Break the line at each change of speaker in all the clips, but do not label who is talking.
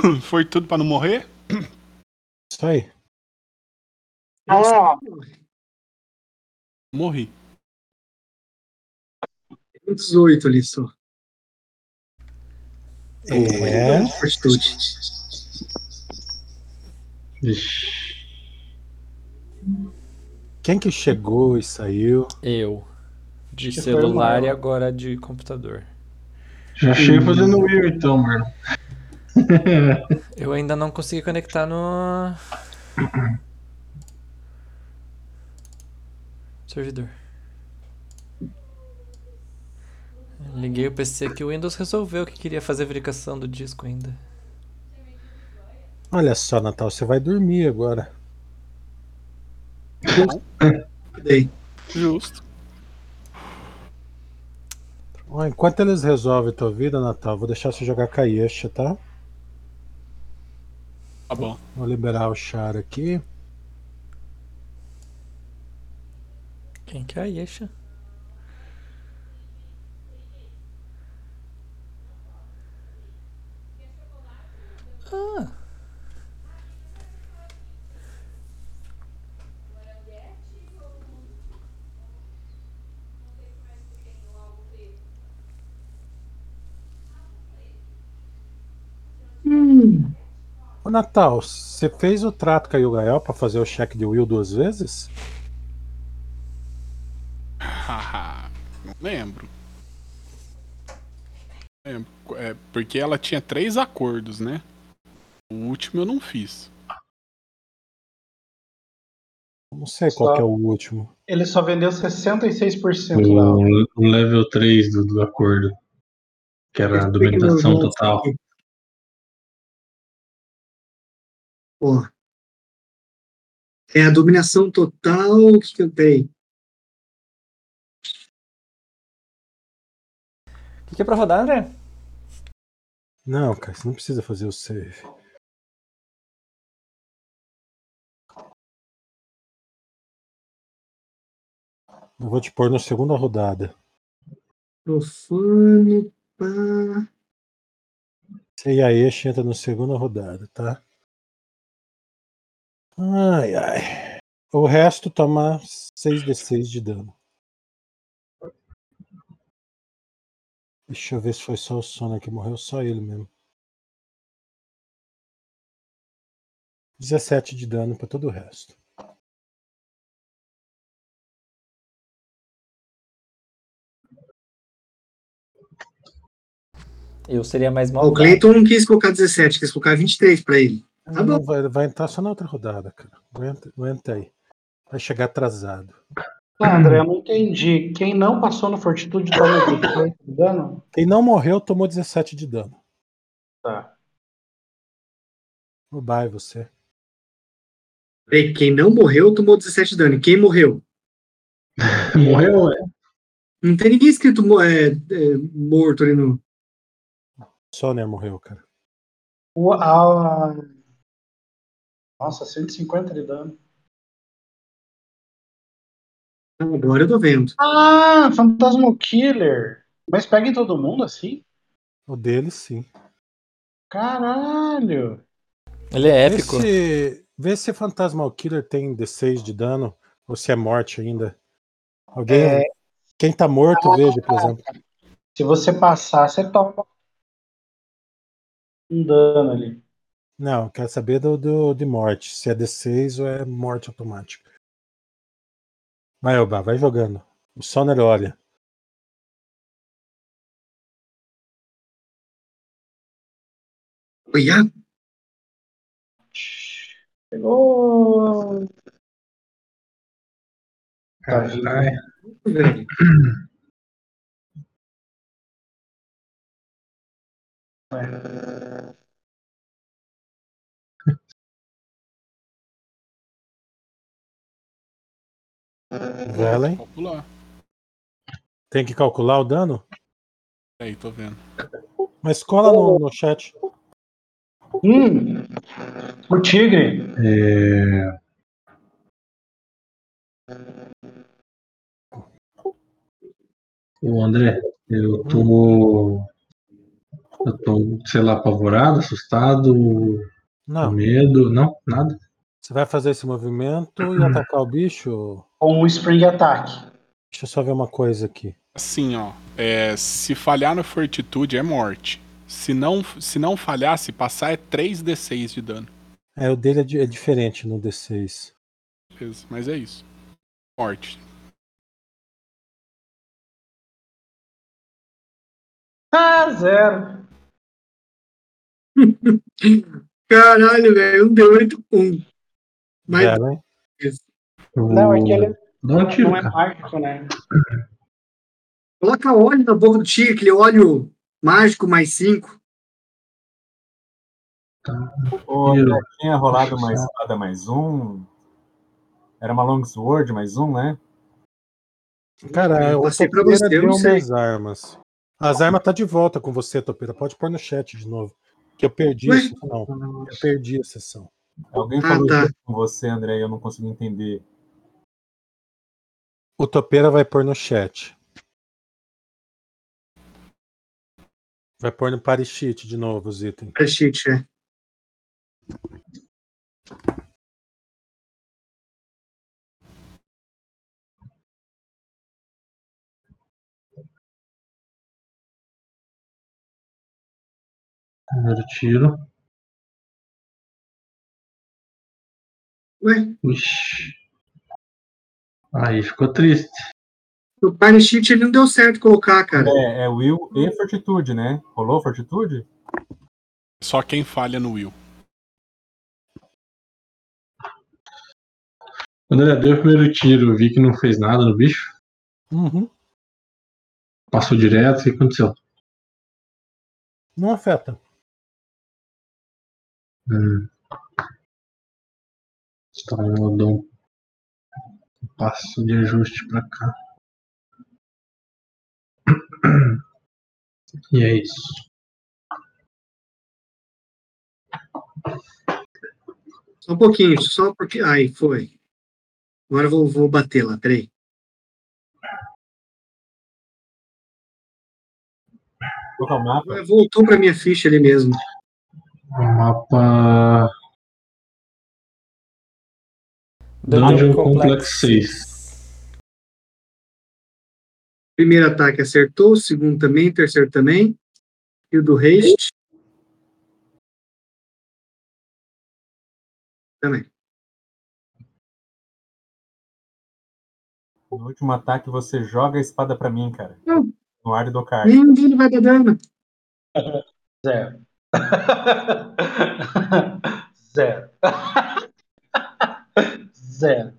Foi tudo pra não morrer?
Isso aí.
Ah,
Morri.
18 ali só.
É.
Fortitude.
Quem que chegou e saiu?
Eu. De
que
celular e agora de computador.
Já chega fazendo Will então, mano.
Eu ainda não consegui conectar no. Servidor. Liguei o PC que o Windows resolveu que queria fazer verificação do disco ainda.
Olha só, Natal, você vai dormir agora.
Justo.
Ó, enquanto eles resolvem tua vida, Natal, vou deixar você jogar Kaiesha, tá?
Tá bom.
Vou liberar o char aqui.
Quem que é a Yesha? Ah,
Ô, Natal, você fez o trato com a Yugael pra fazer o cheque de Will duas vezes?
Haha, não lembro. Lembro. É, porque ela tinha três acordos, né? O último eu não fiz.
Não sei qual é o último.
Ele só vendeu 66% lá.
O, o level 3 do, do acordo. Que era a documentação total.
Ó. É a dominação total. O que, eu tenho?
o que, que é pra rodar, André?
Não, cara, você não precisa fazer o save. Eu vou te pôr na segunda rodada.
Profano. Pá.
Você e a Esh entra na segunda rodada, tá? Ai, ai. O resto toma 6d6 de dano. Deixa eu ver se foi só o Sonic que morreu, só ele mesmo. 17 de dano pra todo o resto.
Eu seria mais
Ó, o. Cleiton não quis colocar 17, quis colocar 23 pra ele. Tá
Não, vai, vai entrar só na outra rodada, cara. Aguenta, aguenta aí. Vai chegar atrasado.
Ah, André, eu não entendi. Quem não passou no Fortitude toma 18 de dano?
Quem não morreu tomou 17 de dano.
Tá.
O bye você.
Peraí, quem não morreu tomou 17 de dano. E quem morreu?
Morreu, é?
Não tem ninguém escrito é, é, morto ali no.
Sonia morreu, cara.
O, a... Nossa, 150 de dano.
Agora eu tô vendo.
Ah, Fantasma Killer. Mas pega em todo mundo assim?
O dele, sim.
Caralho.
Ele é
Vê
épico.
se, vê se Fantasmal Killer tem D6 de dano ou se é morte ainda. Alguém.
É.
Quem tá morto, veja, por exemplo.
Se você passar, você toma um dano ali.
Não, quero saber do, do, de morte. Se é D6 ou é morte automática. Vai, Elba, vai jogando. O Soner olha.
Olha,
Pegou.
Caralho.
Calcular.
Tem que calcular o dano?
Aí, tô vendo.
Mas cola no, no chat.
Hum, o tigre.
É... O André, eu tô. Eu tô, sei lá, apavorado, assustado, com
Não,
medo. Não, nada.
Você vai fazer esse movimento e atacar o bicho.
Com um spring attack.
Deixa eu só ver uma coisa aqui.
Assim, ó. é, se falhar no fortitude é morte. Se não, se não falhar, se passar, é 3d6 de dano.
É, o dele é, di- é diferente no D6.
Beleza, mas é isso. Morte.
Ah, zero.
Caralho, velho, um D8 um. Mas?
Não, é que ele
um tiro,
não é mágico, né?
coloca óleo na boca do tigre, aquele óleo mágico mais 5.
Ô,
Tiro.
André, tinha rolado uma
Puxa.
espada mais um. Era uma longsword mais um, né?
Cara,
Eu passei pra você, eu não sei.
minhas armas. As armas tá de volta com você, Topeira. Pode pôr no chat de novo. Que eu perdi
Ué?
isso. Não, eu perdi a sessão.
Alguém
Ah,
falou
tá.
com você, André, e eu não consegui entender.
O Topeira vai pôr no chat. Vai pôr no Parishit de novo os itens.
Cheat, é.
Primeiro tiro.
Ué,
Ixi. Aí ficou triste.
o Pine Sheet ele não deu certo colocar, cara.
É, é Will e Fortitude, né? Rolou Fortitude?
Só quem falha no Will.
Quando ele deu o primeiro tiro, vi que não fez nada no bicho.
Uhum.
Passou direto. O que aconteceu?
Não afeta.
Hum. Então eu dou um passo de ajuste pra cá. E é isso.
Só um pouquinho, só porque. Aí, foi. Agora eu vou, vou bater lá, peraí. Voltou pra minha ficha ali mesmo.
O mapa
Dungeon
Dungeon
Complex
Complex 6.
Primeiro ataque acertou, segundo também, terceiro também. E o do haste. Também.
No último ataque você joga a espada pra mim, cara.
Não.
No ar do card.
Nem dele vai dar dano.
Zero. Zero. Zero.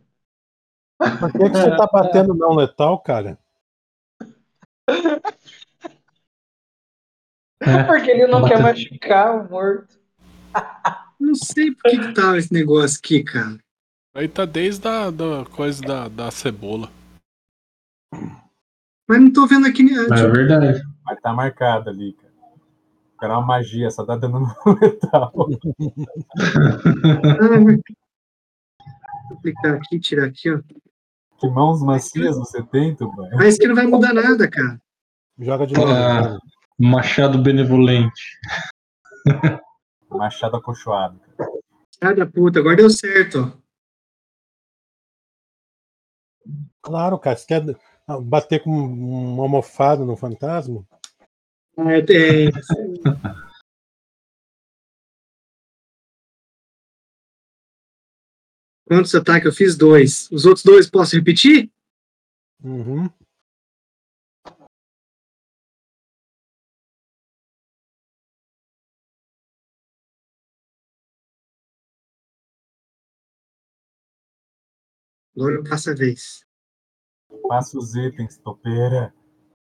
Por que, que você tá batendo não letal, cara?
É,
Porque ele não
Bota-
quer machucar o morto.
Não sei por que, que tá esse negócio aqui, cara.
Aí tá desde a da coisa da, da cebola.
Mas não tô vendo aqui. né?
mas é verdade.
Mas tá marcado ali, cara. Era uma magia, só tá dando no metal.
Ah, Vou clicar aqui, tirar aqui, ó.
Que mãos macias você tem, Tuban?
Mas que não vai mudar nada, cara.
Joga de novo.
Ah. Machado benevolente.
Machado acolchoado. cara.
Sai da puta, agora deu certo, ó.
Claro, cara. Você quer bater com um almofado no fantasma?
Ah, é- é- Quantos ataques eu fiz? Dois. Os outros dois posso repetir?
Uhum.
Agora eu passo a vez.
Passa os itens, topeira.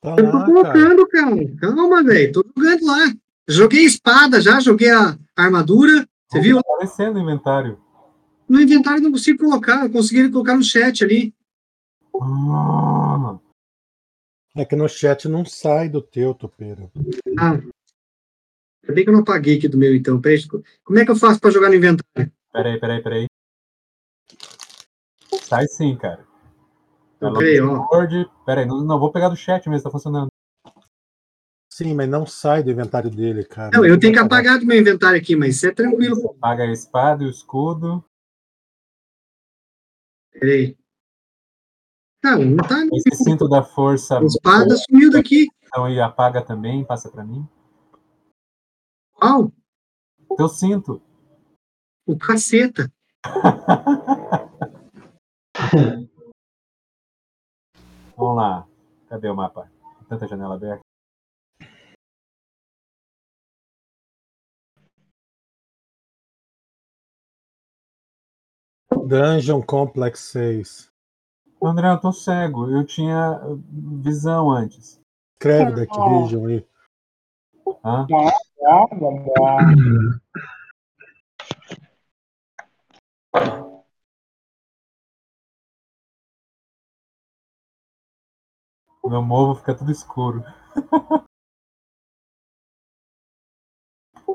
Tá
Eu tô
lá, cara.
colocando, cara. Calma, velho. Tô jogando lá. Joguei espada já, joguei a armadura. Você viu?
Tá aparecendo o inventário.
No inventário não consigo colocar. Eu consegui colocar no chat ali.
Ah,
É que no chat não sai do teu, topeiro.
Ah. Ainda bem que eu não apaguei aqui do meu, então. Peraí, como é que eu faço pra jogar no inventário?
peraí, peraí, peraí. Sai sim, cara. É
Peraí, ó.
Longsword. Peraí, não, não, vou pegar do chat mesmo, tá funcionando.
Sim, mas não sai do inventário dele, cara.
Não, eu tenho que apagar do meu inventário aqui, mas isso é tranquilo.
Apaga a espada e o escudo.
Peraí. Não, não tá.
Esse cinto da força.
A espada sumiu daqui.
Então aí apaga também, passa pra mim.
Qual?
Teu cinto.
O caceta.
Vamos lá. Cadê o mapa? Tanta janela aberta.
Dungeon Complex 6.
André, eu tô cego. Eu tinha visão antes.
Escreve da Activision aí.
Hã? Meu morro fica tudo escuro.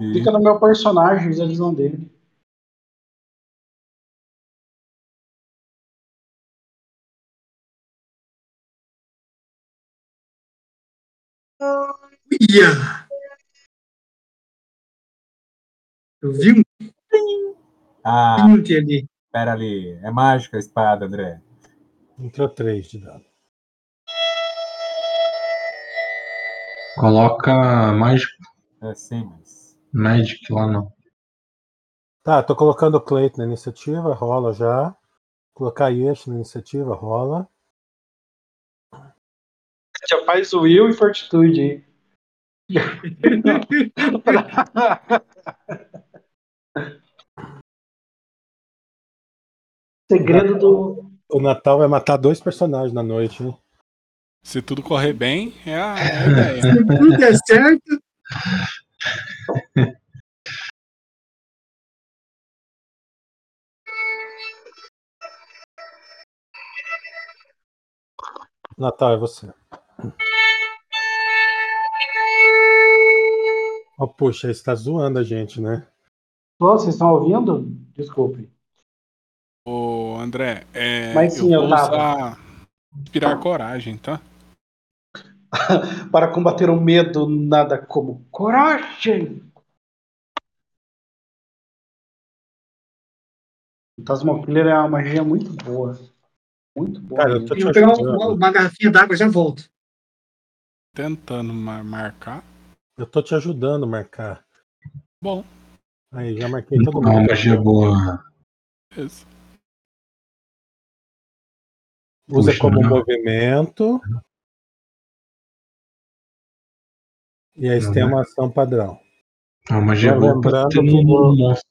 E
Fica no meu personagem, usa a visão dele.
Ia! Eu vi um
Ah,
pinte ali.
pera ali. É mágica a espada, André.
Entrou 3 de dano.
Coloca Magic,
É sim, mas.
Magic lá no.
Tá, tô colocando o Cleiton na iniciativa, rola já. Colocar Yesh na iniciativa, rola.
Já faz o Will e Fortitude aí. Segredo do.
O Natal vai matar dois personagens na noite, hein?
Se tudo correr bem, é a, é a ideia.
Se tudo der certo,
Natal é você. Oh, puxa, você tá zoando a gente, né?
Ô, Vocês estão ouvindo? Desculpe.
Ô, André, é,
Mas sim,
eu
eu
vou
tava.
usar inspirar coragem, tá?
Para combater o medo, nada como coragem. Fantasma Killer é uma magia muito boa. Muito boa.
Cara, eu tô te
vou pegar uma, uma garrafinha d'água e já volto.
Tentando mar- marcar.
Eu tô te ajudando a marcar.
Bom,
Aí, já marquei todo
Uma
mundo.
magia boa.
beleza.
Usa
Puxa,
como
não.
movimento. E aí você tem
Uhum.
uma ação padrão.
Uma magia boa
lembrando que
um
vou-
monstro.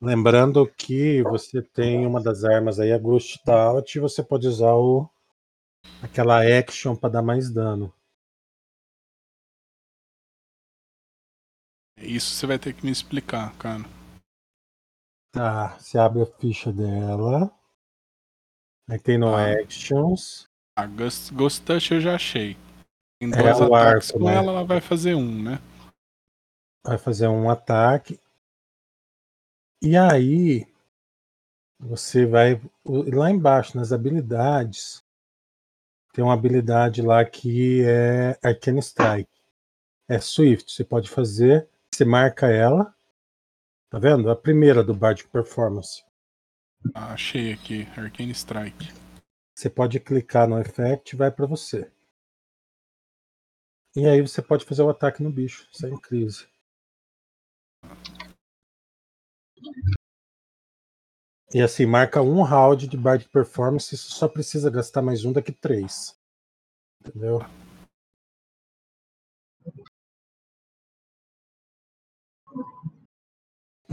Lembrando que você tem uma das armas aí, a Ghost Stout, e você pode usar o, aquela action para dar mais dano.
Isso você vai ter que me explicar, cara.
Tá, você abre a ficha dela. Aí tem no
Ah.
Actions.
A Ghost, Ghost Touch eu já achei. Tem
É
dois
o
ataques
arco,
com
né?
ela, ela vai fazer um, né?
Vai fazer um ataque. E aí você vai lá embaixo nas habilidades. Tem uma habilidade lá que é Arcane Strike. É Swift, você pode fazer, você marca ela. Tá vendo? A primeira do Bardic Performance.
Ah, Achei aqui, Arcane Strike.
Você pode clicar no effect e vai para você. E aí você pode fazer o ataque no bicho, sem crise. E assim, marca um round de Bardic Performance, você só precisa gastar mais um daqui três. Entendeu?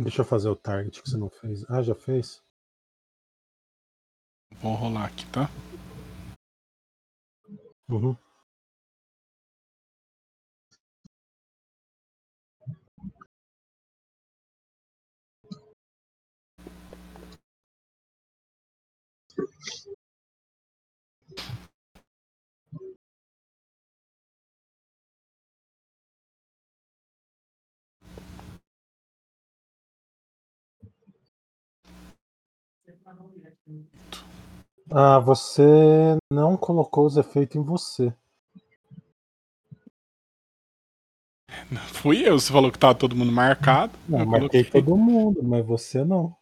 Deixa eu fazer o target que você não fez. Ah, já fez?
Vou rolar aqui, tá?
Uhum. Ah, você não colocou os efeitos em você.
Fui eu, você falou que tava todo mundo marcado.
Não,
eu
marquei
coloquei.
todo mundo, mas você não.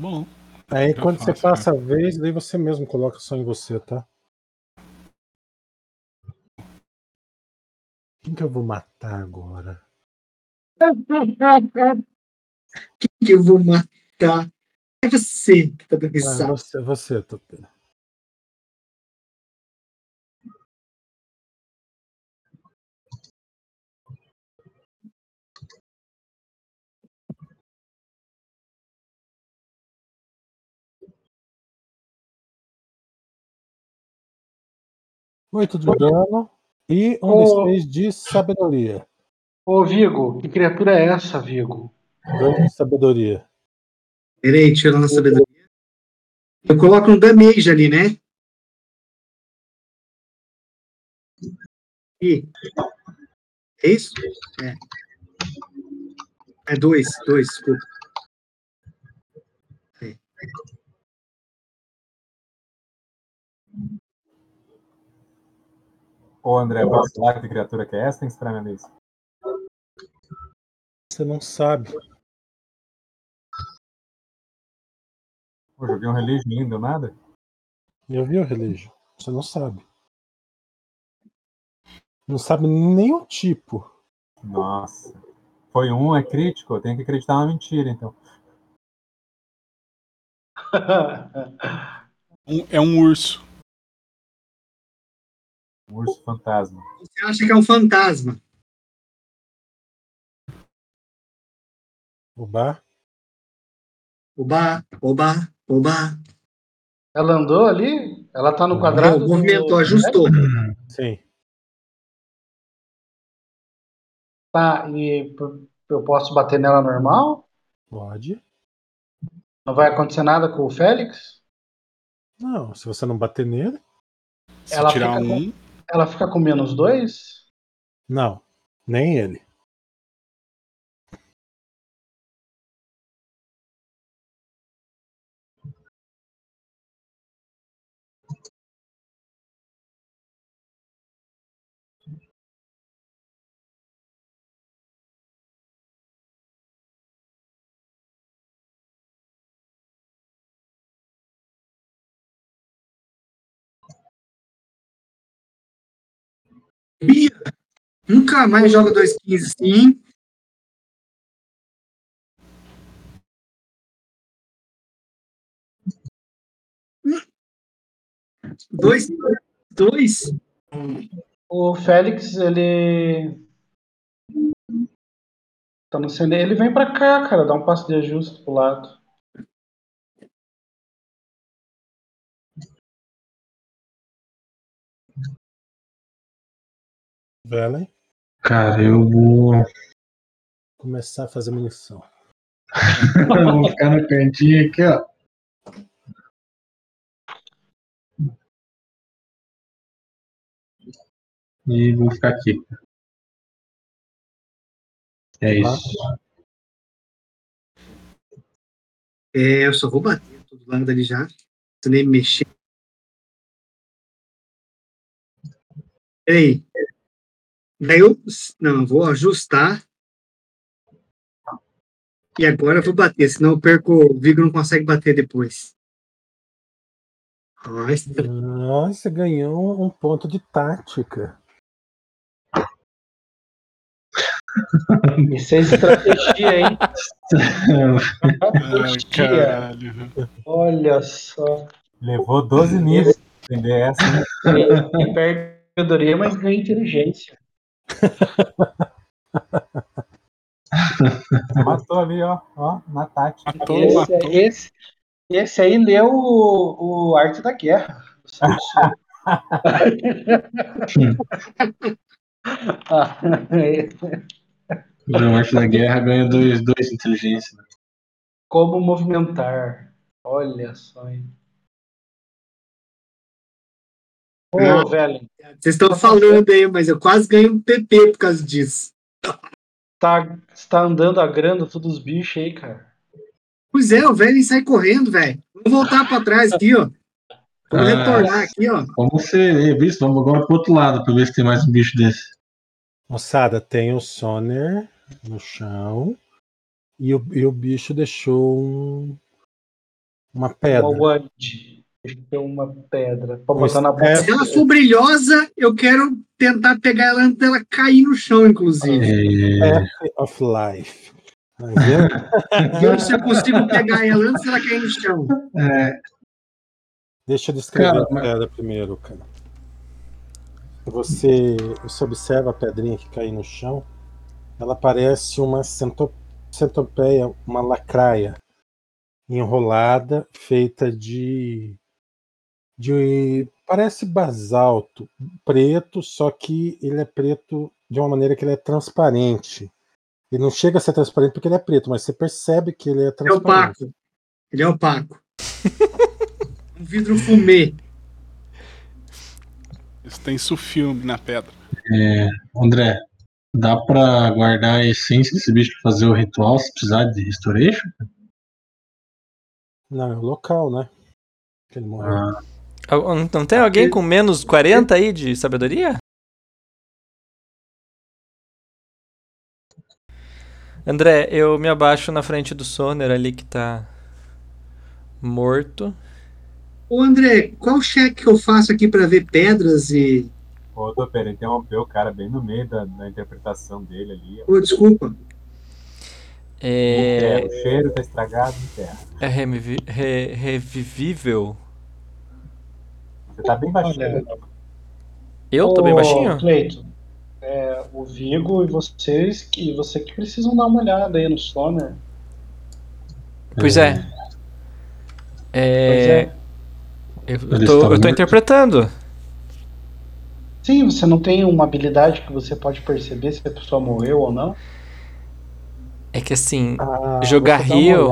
Bom,
Aí quando você
faço,
passa a vez, daí você mesmo coloca só em você, tá? Quem que eu vou matar agora?
que eu vou matar? É você que tá dando
Ah,
risada.
você, você, Topeira. Oito de dano e um. D6 de sabedoria.
Ô, Vigo, que criatura é essa, Vigo?
Dois de sabedoria.
Peraí, deixa eu lá na sabedoria. Eu coloco um damage ali, né? E é isso? É. É dois, dois, desculpa.
Ô, André, posso falar que criatura que é essa? Tem que esperar minha vez.
Você não sabe.
Pô, joguei um relígio ainda, deu nada?
Eu vi o relígio. Você não sabe. Não sabe nem o tipo.
Nossa. Foi um, é crítico, eu tenho que acreditar na mentira, então.
é um urso.
Um urso fantasma.
Você acha que é um fantasma?
O bar.
Oba, oba, oba.
Ela andou ali? Ela tá no quadrado.
Não,
do-
movimentou, ajustou.
Sim.
Tá, e eu posso bater nela normal?
Pode.
Não vai acontecer nada com o Félix?
Não, se você não bater nele.
Se
Ela
tirar
fica com-
um,
Ela fica com menos dois?
Não. Nem ele.
Bia, nunca mais joga 215 assim. Dois, dois.
O Félix, ele. Tá no centro. Ele vem pra cá, cara, dá um passo de ajuste pro lado.
Velen.
Cara, eu vou.
Começar a fazer munição.
eu vou ficar no cantinho aqui, ó. E vou ficar aqui. É isso.
É, eu só vou bater todo lado ali já. Se nem mexer. Peraí. Daí eu. Não, eu vou ajustar. E agora eu vou bater, senão eu perco. O Vigo não consegue bater depois. Nossa,
Nossa, você ganhou um ponto de tática.
Isso é estratégia, hein?
ai.
Olha só.
Levou 12 níveis entender essa. né?
Ele perde sabedoria, mas ganha inteligência.
Matou ali, ó, ó, na tática.
Matou,
Esse,
matou.
esse, esse aí leu o, o Arte da Guerra.
O Arte da Guerra ganha dois, dois inteligência. né?
Como movimentar. Olha só, hein? Ô,
Ah.
velho,
vocês estão falando aí, mas eu quase ganhei um PP por causa disso.
tá, tá andando agrando todos os bichos aí, cara.
Pois é, o velho sai correndo, velho. Vou voltar pra trás aqui, ó. Vou
Ah.
retornar aqui, ó.
Vamos ser visto, vamos agora pro outro lado pra ver se tem mais um bicho desse.
Moçada, tem o Soner no chão e o, e o bicho deixou um- uma pedra.
Uma Deixou uma pedra pra botar na boca.
step-
Se ela for brilhosa, eu quero tentar pegar ela antes dela cair no chão, inclusive.
É,
Path of Life. Tá?
Ver se eu consigo pegar ela antes dela cair no chão.
É,
Deixa eu descrever
Cara,
a
mas-
pedra primeiro, cara. Você, você observa a pedrinha que cai no chão. Ela parece uma cento- centopeia, uma lacraia enrolada, feita de, de. Parece basalto preto, só que ele é preto de uma maneira que ele é transparente. Ele não chega a ser transparente porque ele é preto, mas você percebe que ele é
É
transparente.
opaco. Ele é opaco. um vidro fumê.
Isso tem sulfilme na pedra.
é, André, dá pra guardar a essência desse bicho pra fazer o ritual se precisar de restoration?
Não, é o local, né? Que ele morreu.
Ah,
Não tem alguém com menos 40 aí de sabedoria? André, eu me abaixo na frente do Soner ali que tá morto.
Ô, André, qual cheque que eu faço aqui pra ver pedras e.
Ô, Topera, interrompeu o cara bem no meio da, da interpretação dele ali.
Ô, desculpa.
É,
o cheiro tá estragado em terra.
é revivível.
Você tá bem baixinho.
Olha,
Eu tô bem baixinho?
Cleiton, é, o Vigo e vocês que você que precisam dar uma olhada aí no Soner.
Pois é.
Pois
É.
é.
Eu, eu tô, eu tô interpretando.
Sim, você não tem uma habilidade que você pode perceber se a pessoa morreu ou não?
É que assim,
Ah,
Jogar Rio.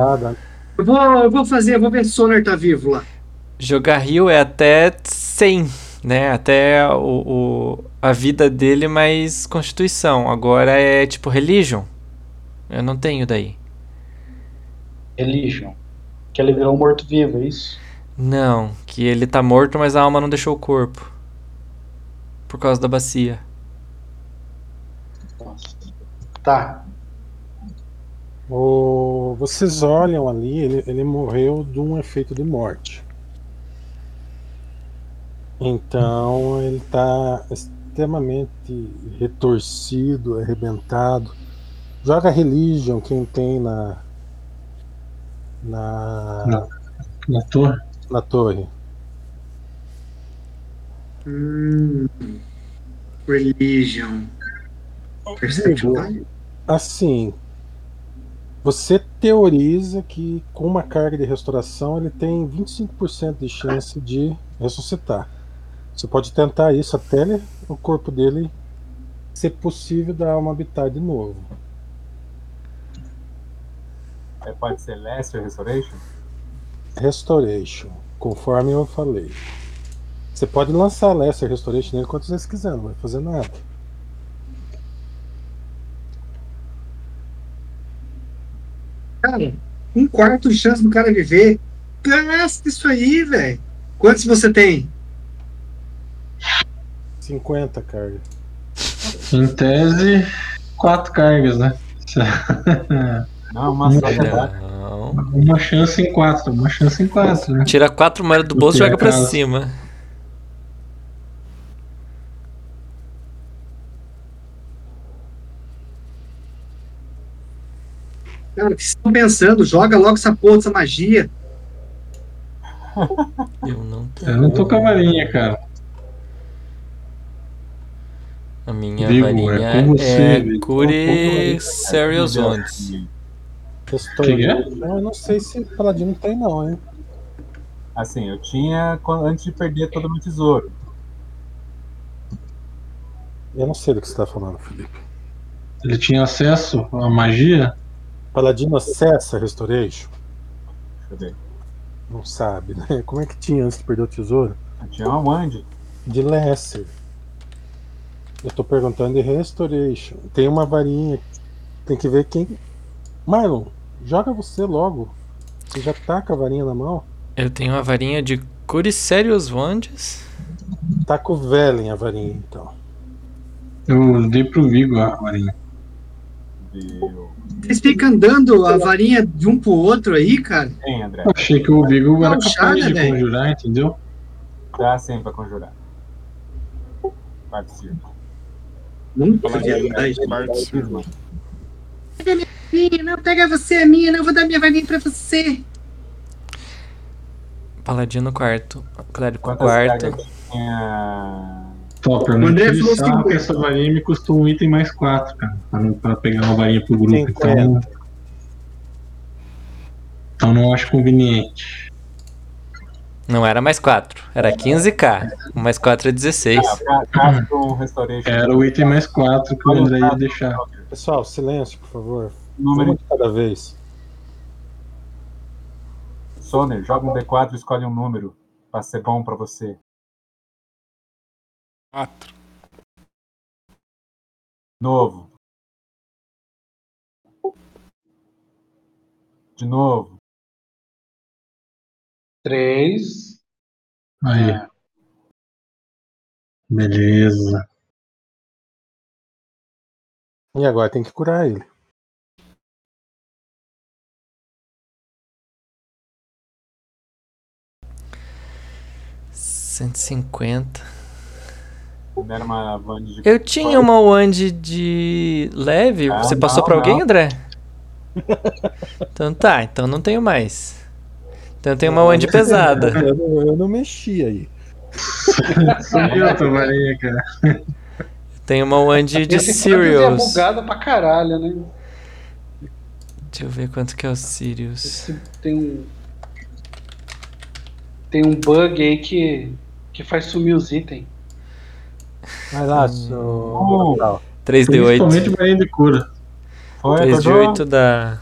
Eu vou, eu vou fazer, eu vou ver se o Sonar tá vivo lá.
Jogar Rio é até 100, né? Até o, o- a vida dele mais constituição. Agora é tipo religion. Eu não tenho daí.
Religion. Que ele virou um morto-vivo, é isso?
Não, que ele tá morto, mas a alma não deixou o corpo. Por causa da bacia.
Nossa. Tá.
O- vocês olham ali, ele, ele morreu de um efeito de morte. Então ele está extremamente retorcido, arrebentado. Joga Religion quem tem na na,
Não. na torre.
na torre.
Hum, religion. Perception.
Assim, você teoriza que com uma carga de restauração ele tem 25% de chance de ressuscitar. Você pode tentar isso até ele- o corpo dele ser possível da alma habitar de novo.
É, pode ser Lesser Restoration?
Restoration, conforme eu falei. Você pode lançar Lesser Restoration nele quantas vezes quiser, não vai fazer nada.
Cara, um quarto de chance do cara viver. Gasta isso aí, velho. Quantos você tem?
50 carga.
Em tese, quatro cargas, né?
Não, uma só
Não. Uma chance em quatro, uma chance em quatro, né?
Tira quatro moedas do bolso e joga pra
acaso.
cima.
Cara, o que vocês estão pensando? Joga logo essa porra dessa magia.
Eu não tenho.
Eu não tô com a varinha, cara.
A minha
Vigo,
varinha
é com você,
é
Vigo.
Cure Serious Wounds.
Restoration,
Que
eu não sei se Paladino tem não, hein?
Assim, eu tinha antes de perder todo o meu tesouro.
Eu não sei do que você está falando, Felipe.
Ele tinha acesso à magia?
Paladino acessa Restoration?
Deixa eu ver.
Não sabe, né? Como é que tinha antes de perder o tesouro?
Eu tinha uma Wand.
De Lesser. Eu tô perguntando de Restoration. Tem uma varinha. Tem que ver quem. Marlon, joga você logo. Você já tá com a varinha na mão?
Eu tenho uma varinha de Cure Serious Wounds.
Tá com o Velen a varinha, então.
Eu dei pro Vigo a varinha.
Deu.
Vocês ficam andando a varinha de um pro outro aí, cara?
Tem, André.
Eu achei que o Vigo era capaz de
velho.
conjurar, entendeu?
Dá sim pra conjurar. Participa.
Nunca
Fala
vi a
aí,
verdade.
participa.
Minha, não pega você, a minha, não vou dar minha varinha pra você.
Paladino quarto. Clérigo
Quantas
quarto.
Topper,
O
não
André falou 50.
essa varinha me custou um item mais 4, cara. Pra, pra pegar uma varinha pro grupo.
50.
Então, então não acho conveniente.
Não era mais 4, era 15k. O mais 4 é 16.
Ah, ca- Casta um Restoration.
Era o item mais 4 que o André ia deixar.
Pessoal, silêncio, por favor.
Número
de cada vez.
Soner, joga um D4 e escolhe um número pra ser bom pra você.
Quatro.
Novo. De novo.
Três.
Aí. Beleza.
E agora tem que curar ele.
É. 150.
Não era uma Wand de.
Eu tinha uma wand de leve.
Ah,
Você passou
não,
pra alguém,
não.
André? Então tá, então não tenho mais. Então eu tenho uma wand pesada.
Eu não, eu não mexi aí.
Sumiu a tua varinha, cara.
Tenho uma wand de
Esse é
Sirius.
bugado pra caralho, né?
Deixa eu ver quanto que é o Sirius.
Esse tem um. Tem um bug aí que, que faz sumir os itens.
Vai lá,
Hum.
seu. Natal.
Principalmente
3D8.
varinha de cura.
Acordou?
3D8 dá.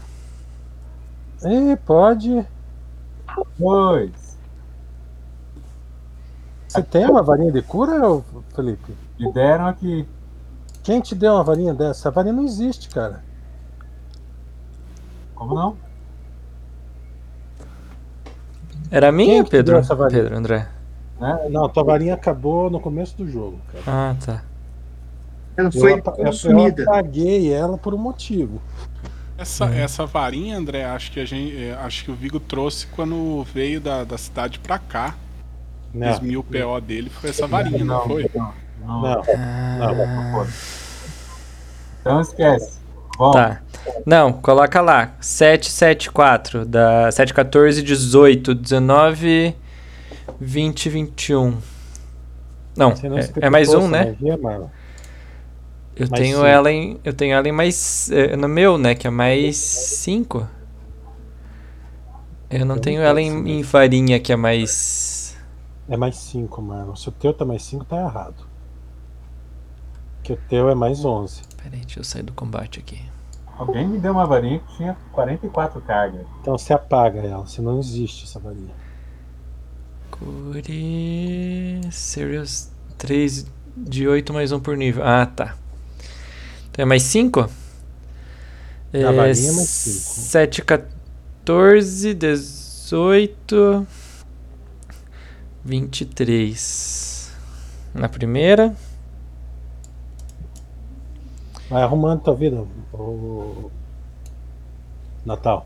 Ih, pode.
Dois.
Você tem uma varinha de cura, Felipe?
Me deram aqui.
Quem te deu uma varinha dessa? A varinha não existe, cara.
Como não?
Era minha, Pedro?
deu essa varinha?
Pedro, André.
Né?
Não, tua varinha acabou no começo do jogo, cara.
Ah, tá.
Ela
Eu,
foi
eu, eu
consumida.
apaguei ela por um motivo.
Essa, essa varinha, André, acho que a gente, é, acho que o Vigo trouxe quando veio da, da cidade pra cá.
Né?
Os mil PO dele foi essa varinha, não, foi?
Não. não.
Não,
Ah,
Então esquece. Bom,
tá. Não, coloca lá. 774. Dá 7, 14, 18, 19, 20, 21. Não,
não
é, é mais um, né?
magia, mano?
Eu
Mais
tenho
cinco.
ela em. Eu tenho ela em mais. é, no meu, né? Que é mais 5. Eu não
Eu
tenho ela em, em farinha, que é mais.
É mais 5, mano. Se o teu tá mais 5, tá errado. Que o teu é mais 11.
Peraí, deixa eu sair do combate aqui.
alguém me deu uma varinha que tinha 44 cargas.
Então você apaga ela, se não existe essa varinha.
Cure. Serious 3 de 8 mais 1 por nível. Ah, tá. Então é mais 5?
A varinha é mais cinco.
7, 14, 18, 23. Na primeira.
Vai arrumando tua vida, ô Natal.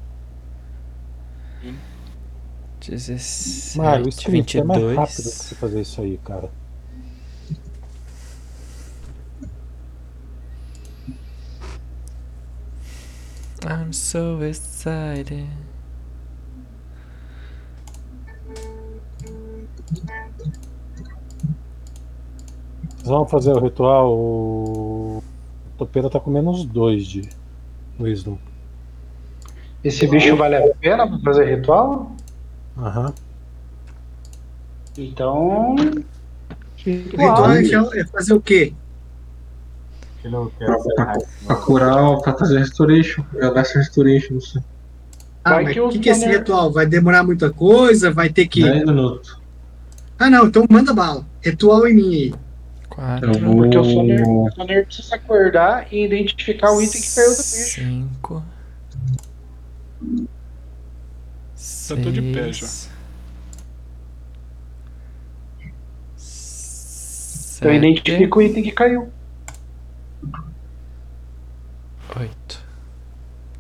17,
Mário, o script é mais rápido que
22.
você fazer isso aí, cara.
I'm so excited.
Vão fazer o ritual. O Topeira tá com menos 2 de Wisdom.
Esse bicho vale a pena pra fazer ritual?
Aham.
Então.
O ritual é que- é fazer o quê?
Aquilo que era
Pra curar, pra fazer restoration. Jogar essa restoration. Isso.
Ah,
Vai
mas o que, que é esse ritual? Vai demorar muita coisa? Vai ter que.
10 minutos.
Ah, não, então manda bala. Ritual em mim aí.
4,
Eu vou.
Porque o Soner, o Soner precisa acordar e identificar o item que caiu do bicho.
5.
Eu tô de pé já.
Então identifica o item que caiu.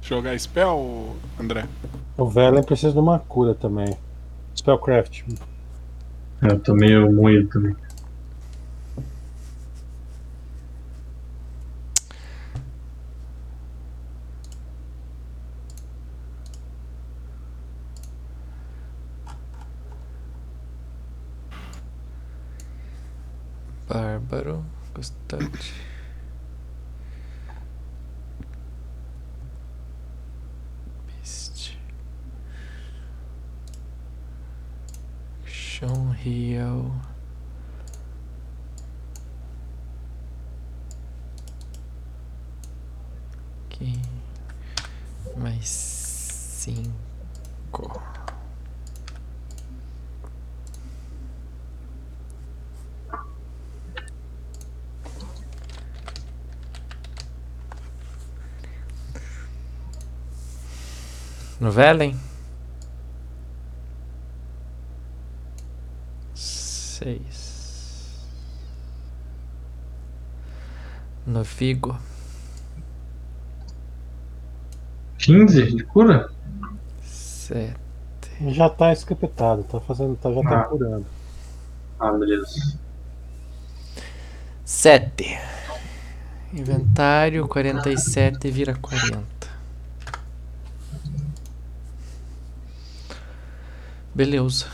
Jogar spell, André?
O Velen precisa de uma cura também. Spellcraft.
Eu tô meio moído também.
Bárbaro. Constante. Sean Hill. Aqui. Mais cinco. No Velen? Seis. No Vigo?
15 de cura?
Sete.
Já tá escapetado, tá fazendo, tá, já tá
Ah.
curando.
Ah, beleza.
Sete. Inventário 47 vira 40. Beleza.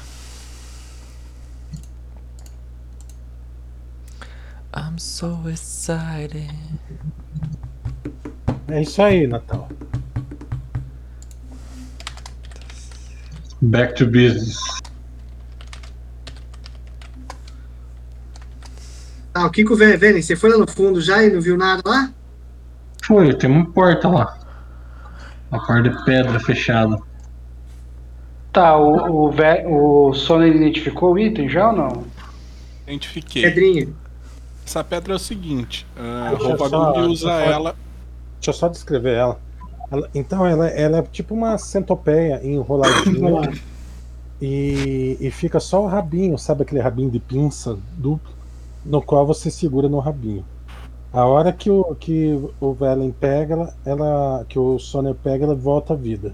I'm so excited.
É isso aí, Natal.
Back to business.
Ah, o Kiko Ve- Velen, você foi lá no fundo já e não viu nada lá?
Foi, tem uma porta lá. Uma porta de pedra fechada.
Tá, o, o, o Soner identificou o item já ou não?
Identifiquei.
Pedrinha.
Essa pedra é o seguinte: uh,
eu
Rovagug
só-
usa
só-
ela.
Deixa eu só descrever ela. Ela- então, ela, ela é tipo uma centopeia enroladinha e, e fica só o rabinho, sabe aquele rabinho de pinça duplo, no qual você segura no rabinho. A hora que o, que o Velen pega, ela, ela, que o Soner pega, ela volta à vida.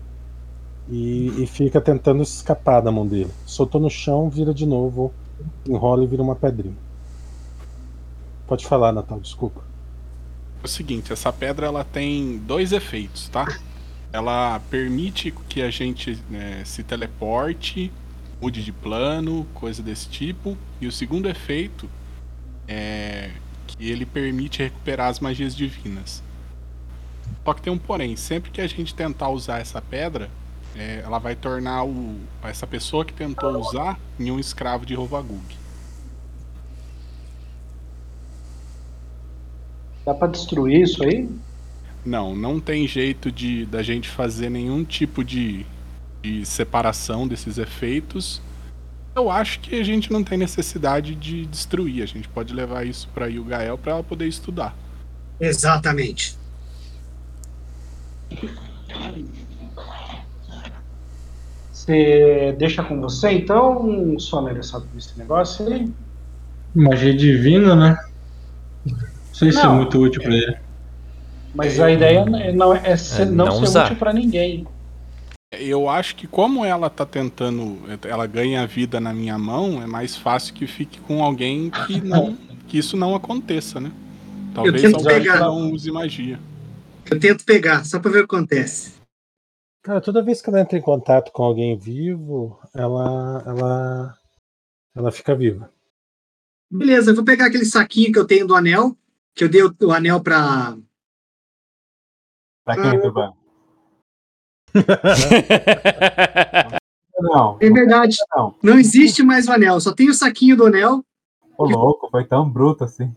E, e fica tentando escapar da mão dele. Soltou no chão, vira de novo, enrola e vira uma pedrinha. Pode falar, Natal, desculpa.
É o seguinte: essa pedra ela tem dois efeitos, tá? Ela permite que a gente né, se teleporte, mude de plano, coisa desse tipo. E o segundo efeito é que ele permite recuperar as magias divinas. Só que tem um porém: sempre que a gente tentar usar essa pedra, é, ela vai tornar o, essa pessoa que tentou usar em um escravo de Rovagug.
Dá pra destruir isso aí?
Não, não tem jeito de da gente fazer nenhum tipo de, de separação desses efeitos. Eu acho que a gente não tem necessidade de destruir. A gente pode levar isso para Yugael para ela poder estudar.
Exatamente.
Você deixa com você então, Soner, essa- esse negócio aí?
Magia divina, né? Não sei se é
Não.
muito útil pra ele.
Mas a ideia é não é, ser-
É
não,
não
ser
usar.
útil pra ninguém.
Eu acho que como ela tá tentando, ela ganha vida na minha mão, é mais fácil que fique com alguém que não, que isso não aconteça, né? Talvez
tento
alguém que
pegar.
não use magia.
Eu tento pegar, só pra ver o que acontece.
Cara, toda vez que ela entra em contato com alguém vivo, ela, ela, ela fica viva.
Beleza, eu vou pegar aquele saquinho que eu tenho do anel, que eu dei o, o anel pra.
Pra quem, Tuban? Não,
É verdade,
não.
não existe mais o anel, só tem o saquinho do anel.
Ô, louco, foi tão bruto assim.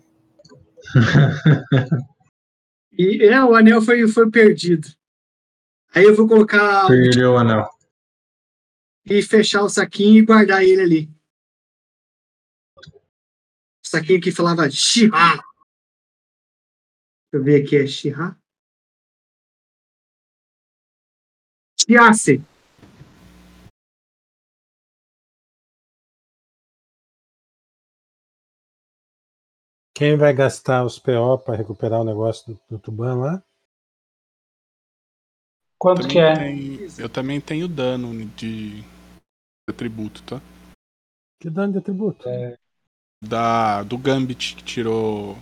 E é, o anel foi, foi perdido. Aí eu vou colocar
Perdeu o anel.
e fechar o saquinho e guardar ele ali. O saquinho que falava Shihá. Deixa eu ver aqui, é Shihá. Shiase.
Quem vai gastar os PO para recuperar o negócio do, do Tuban lá?
Quanto que é?
tem- eu também tenho dano de, de atributo, tá?
Que dano de atributo?
Da, do Gambit que tirou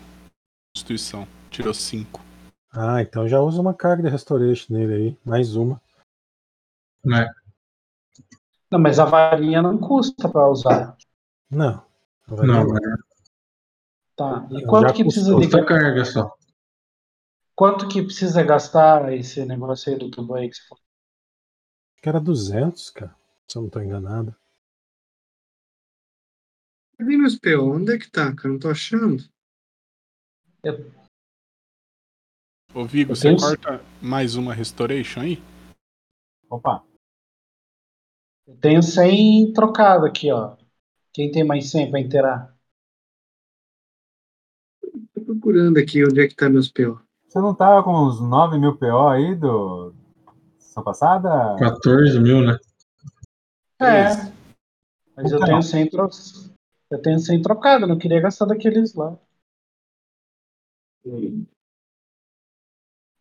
Constituição. Tirou 5.
Ah, então já usa uma carga de Restoration nele aí. Mais uma.
Né?
Não, mas a varinha não custa pra usar.
Não. Não,
Não, mas
Tá. E
Já
quanto que precisa de
carga só.
quanto que precisa gastar esse negócio aí do tubo aí que você falou?
Acho que era 200, cara. Se eu não tô enganado.
Cadê meus PO? Onde é que tá, cara? Não tô achando.
Ô Vigo,
Eu
você
tenho-
corta mais uma Restoration aí?
Opa,
Eu tenho 100 trocado aqui, ó. Quem tem mais 100 pra inteirar?
Tô procurando aqui onde é que tá meus PO.
você não tava com uns 9 mil PO aí do. Sessão passada?
14 mil, né?
É. Mas eu tenho
não?
100 tro... Eu tenho 100 trocado, eu não queria gastar daqueles lá.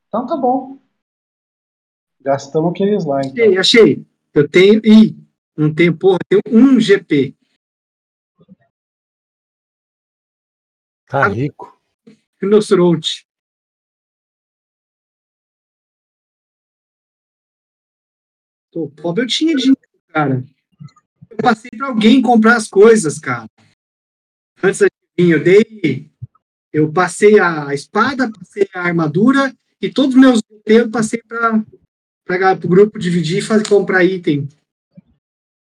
Então tá bom. Gastamos aqueles lá, então.
Achei, achei. Eu tenho. Ih, não tenho porra, eu tenho um GP.
Tá rico.
Rinoceronte. Tô pobre, eu tinha dinheiro, cara. Eu passei pra alguém comprar as coisas, cara. Antes de vir, eu dei. Eu passei a espada, passei a armadura e todos os meus GP eu passei para o grupo dividir e fazer, comprar item.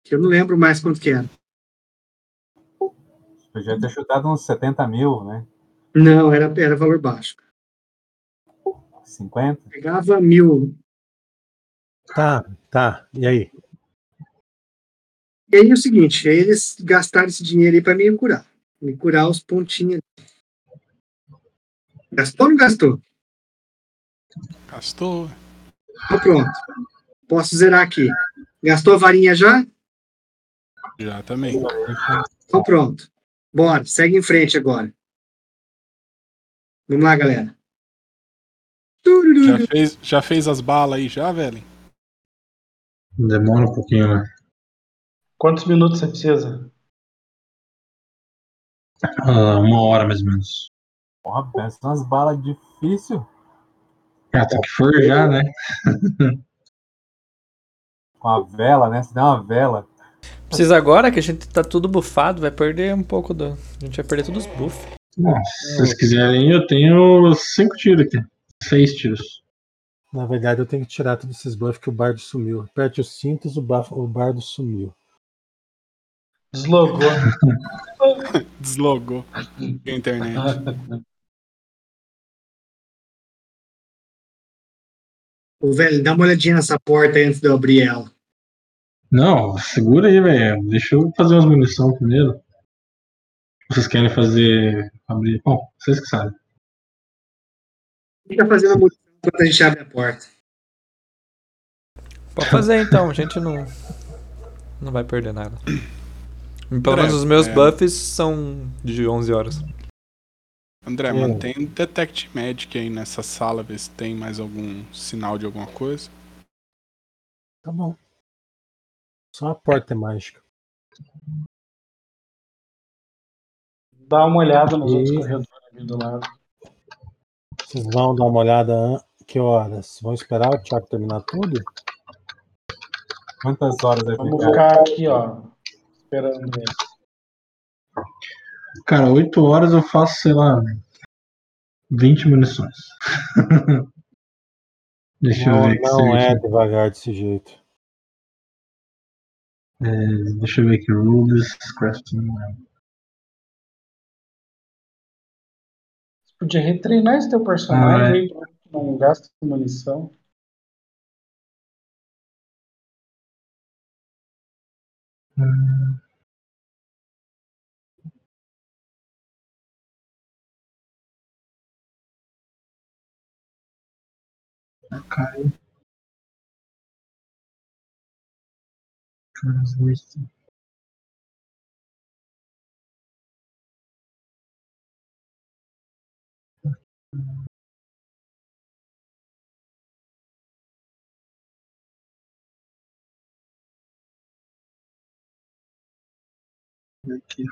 Que eu não lembro mais quanto que era.
Podia ter chutado uns 70 mil, né?
Não, era, era valor baixo.
50.
Pegava mil.
Tá, tá. E aí?
E aí é o seguinte, eles gastaram esse dinheiro aí para me curar. Me curar os pontinhos. Gastou ou não gastou?
Gastou.
Então pronto. Posso zerar aqui. Gastou a varinha já?
Já também.
Então pronto. Bora, segue em frente agora. Vamos lá, galera.
Já fez, já fez as balas aí já, velho?
Demora um pouquinho, né?
Quantos minutos você precisa?
Ah, uma hora mais ou menos.
Porra, pensa umas balas difíceis.
Ah, tem que forjar, né?
Com a vela, né? Se der uma vela.
Precisa agora que a gente tá tudo bufado, vai perder um pouco do. A gente vai perder todos os buffs.
Bom, se vocês quiserem, eu tenho cinco tiros aqui. Seis tiros.
Na verdade, eu tenho que tirar todos esses buffs que o bardo sumiu. Aperte os cintos, o, bafo- o bardo sumiu.
Deslogou.
Deslogou a internet.
Ô, velho, dá uma olhadinha nessa porta aí antes de eu abrir ela.
Não, segura aí, velho. Deixa eu fazer umas munição primeiro. Vocês querem fazer. abrir. Bom, vocês que sabem.
Fica fazendo a munição enquanto a gente abre a porta.
Pode fazer então, a gente não. Não vai perder nada. Pelo menos os meus
é.
buffs são de 11 horas.
André,
Hum.
mantém Detect Magic aí nessa sala, ver se tem mais algum sinal de alguma coisa.
Tá bom. Só a porta é mágica.
Dá uma olhada nos
E-
outros corredores ali do lado.
Vocês vão dar uma olhada que horas? Vão esperar o Thiago terminar tudo?
Quantas horas vai
Vamos
ficar?
ficar aqui, ó. Esperando ele.
Cara, oito horas eu faço, sei lá, 20 munições. Deixa eu
Não,
ver aqui.
não é
certinho.
devagar desse jeito.
É, deixa eu ver aqui. Rules, crafting.
Você podia retreinar esse teu personagem aí, pra que não gasta munição.
Hum. Okay. translation you.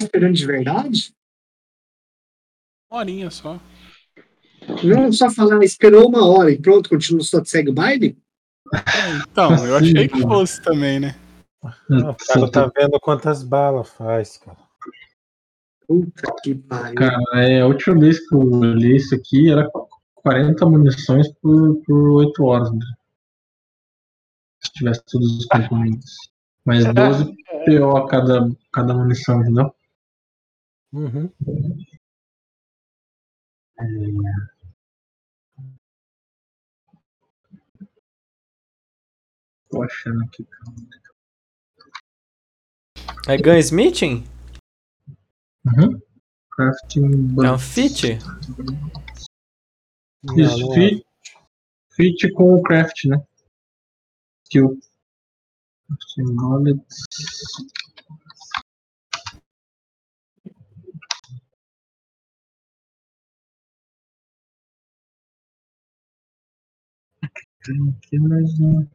Esperando de verdade?
Uma horinha só.
Não só falar, esperou uma hora e pronto, continua, só segue o baile?
Então, eu achei que fosse também, né?
O cara tá vendo quantas balas faz, cara.
Puta que pariu.
Cara, é, a última vez que eu li isso aqui era 40 munições por, por 8 horas. Né? Se tivesse todos os componentes. Mas 12 PO a cada, cada munição, entendeu?
Uhum.
Tô achando aqui.
É Gunsmithing?
Uhum. Crafting
É um fit?
Isso,
é.
fit, fit com o craft, né? Skill. Knowledge. Tem aqui mais um.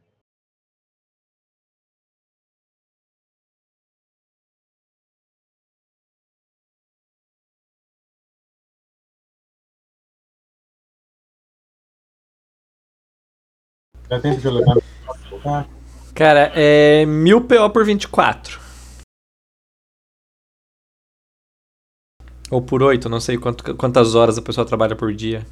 Já tempo de levar.
Cara, é 1000 PO por 24. Ou por 8, não sei quanto- quantas horas a pessoa trabalha por dia.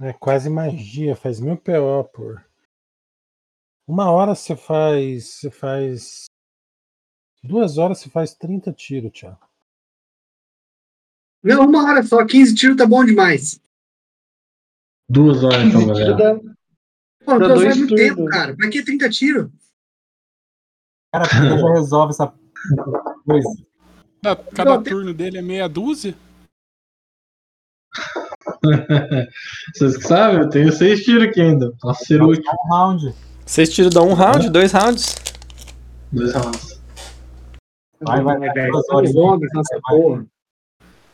É quase magia, faz mil PO por. Uma hora você faz. Você faz. Duas horas você faz 30 tiros, Thiago.
Não, uma hora só, 15 tiros tá bom demais.
Duas horas então, galera.
Tira-
Pô,
Dá
duas horas é muito tempo, cara. Pra que 30 tiros?
Cara, já resolve essa coisa.
Ah, Cada
Não, tem-
turno dele é meia dúzia.
Vocês que sabem, eu tenho seis tiros aqui ainda. Posso ser o último.
Um round.
6 tiros dá um round, dois rounds.
Dois rounds.
Vai, vai,
Vai,
vai,
velho.
duas horas.
resolve essa
Vai.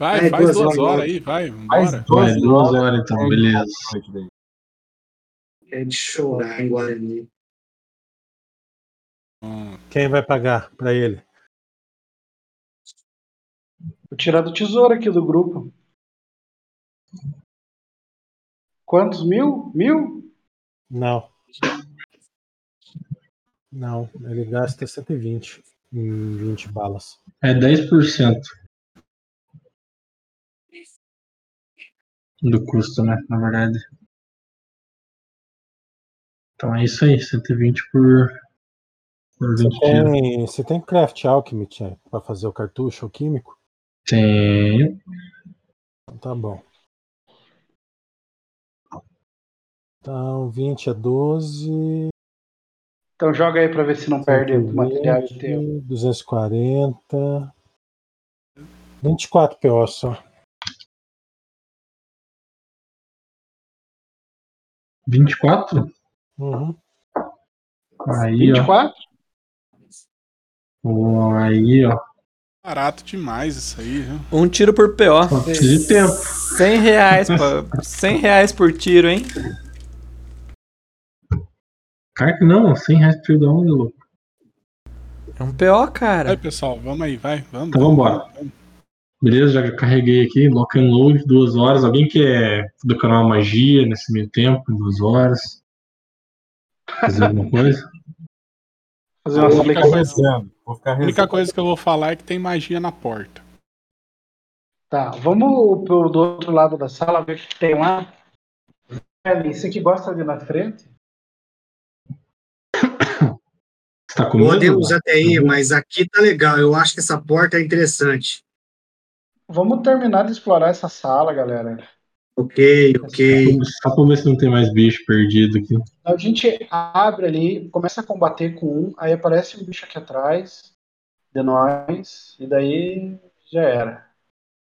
Vai,
É,
faz
duas
duas
horas,
horas aí, vai,
Faz
vambora.
duas
Vai, duas
horas.
horas então, beleza.
Noite daí.
É de chorar em Guarani.
Hum,
Quem vai pagar pra ele?
Vou tirar do tesouro aqui do grupo. Quantos mil? Mil?
Não. Não, ele gasta 120 em 20 balas.
É 10% do custo, né? Na verdade. Então é isso aí, 120 por, por 20 tiros.
Tem, você tem Craft Alchemy, Thiago, pra fazer o cartucho alquímico?
Tenho.
Então tá bom. Então, 20 a 12.
Então joga aí pra ver se não perde o material de tempo.
120, 240. 24 PO só.
24?
Uhum.
Aí, ó.
24?
Pô, aí, ó.
barato demais isso aí, viu?
Um tiro por PO.
Só de tempo.
100 reais, pô. 100 reais por tiro, hein?
Cara que não, 100 reais por tiro da onde, louco?
É um PO, cara.
Vai, pessoal, vamos aí, vai, vamos.
Então vambora. Beleza, já carreguei aqui, lock and load, duas horas. Alguém quer decorar uma magia nesse meio tempo, duas horas? Fazer alguma coisa?
Fazer uma
Vou ficar rezando. Vou ficar
A única
rezando.
coisa que eu vou falar é que tem magia na porta.
Tá, vamos pro, do outro lado da sala ver o que tem lá. Eli, você que gosta de ir na frente?
Você tá com medo?
Podemos até ir,
Uhum.
mas aqui tá legal. Eu acho que essa porta é interessante.
Vamos terminar de explorar essa sala, galera.
Ok, ok.
Só pra ver se não tem mais bicho perdido aqui.
A gente abre ali, começa a combater com um, aí aparece um bicho aqui atrás de nós, e daí já era.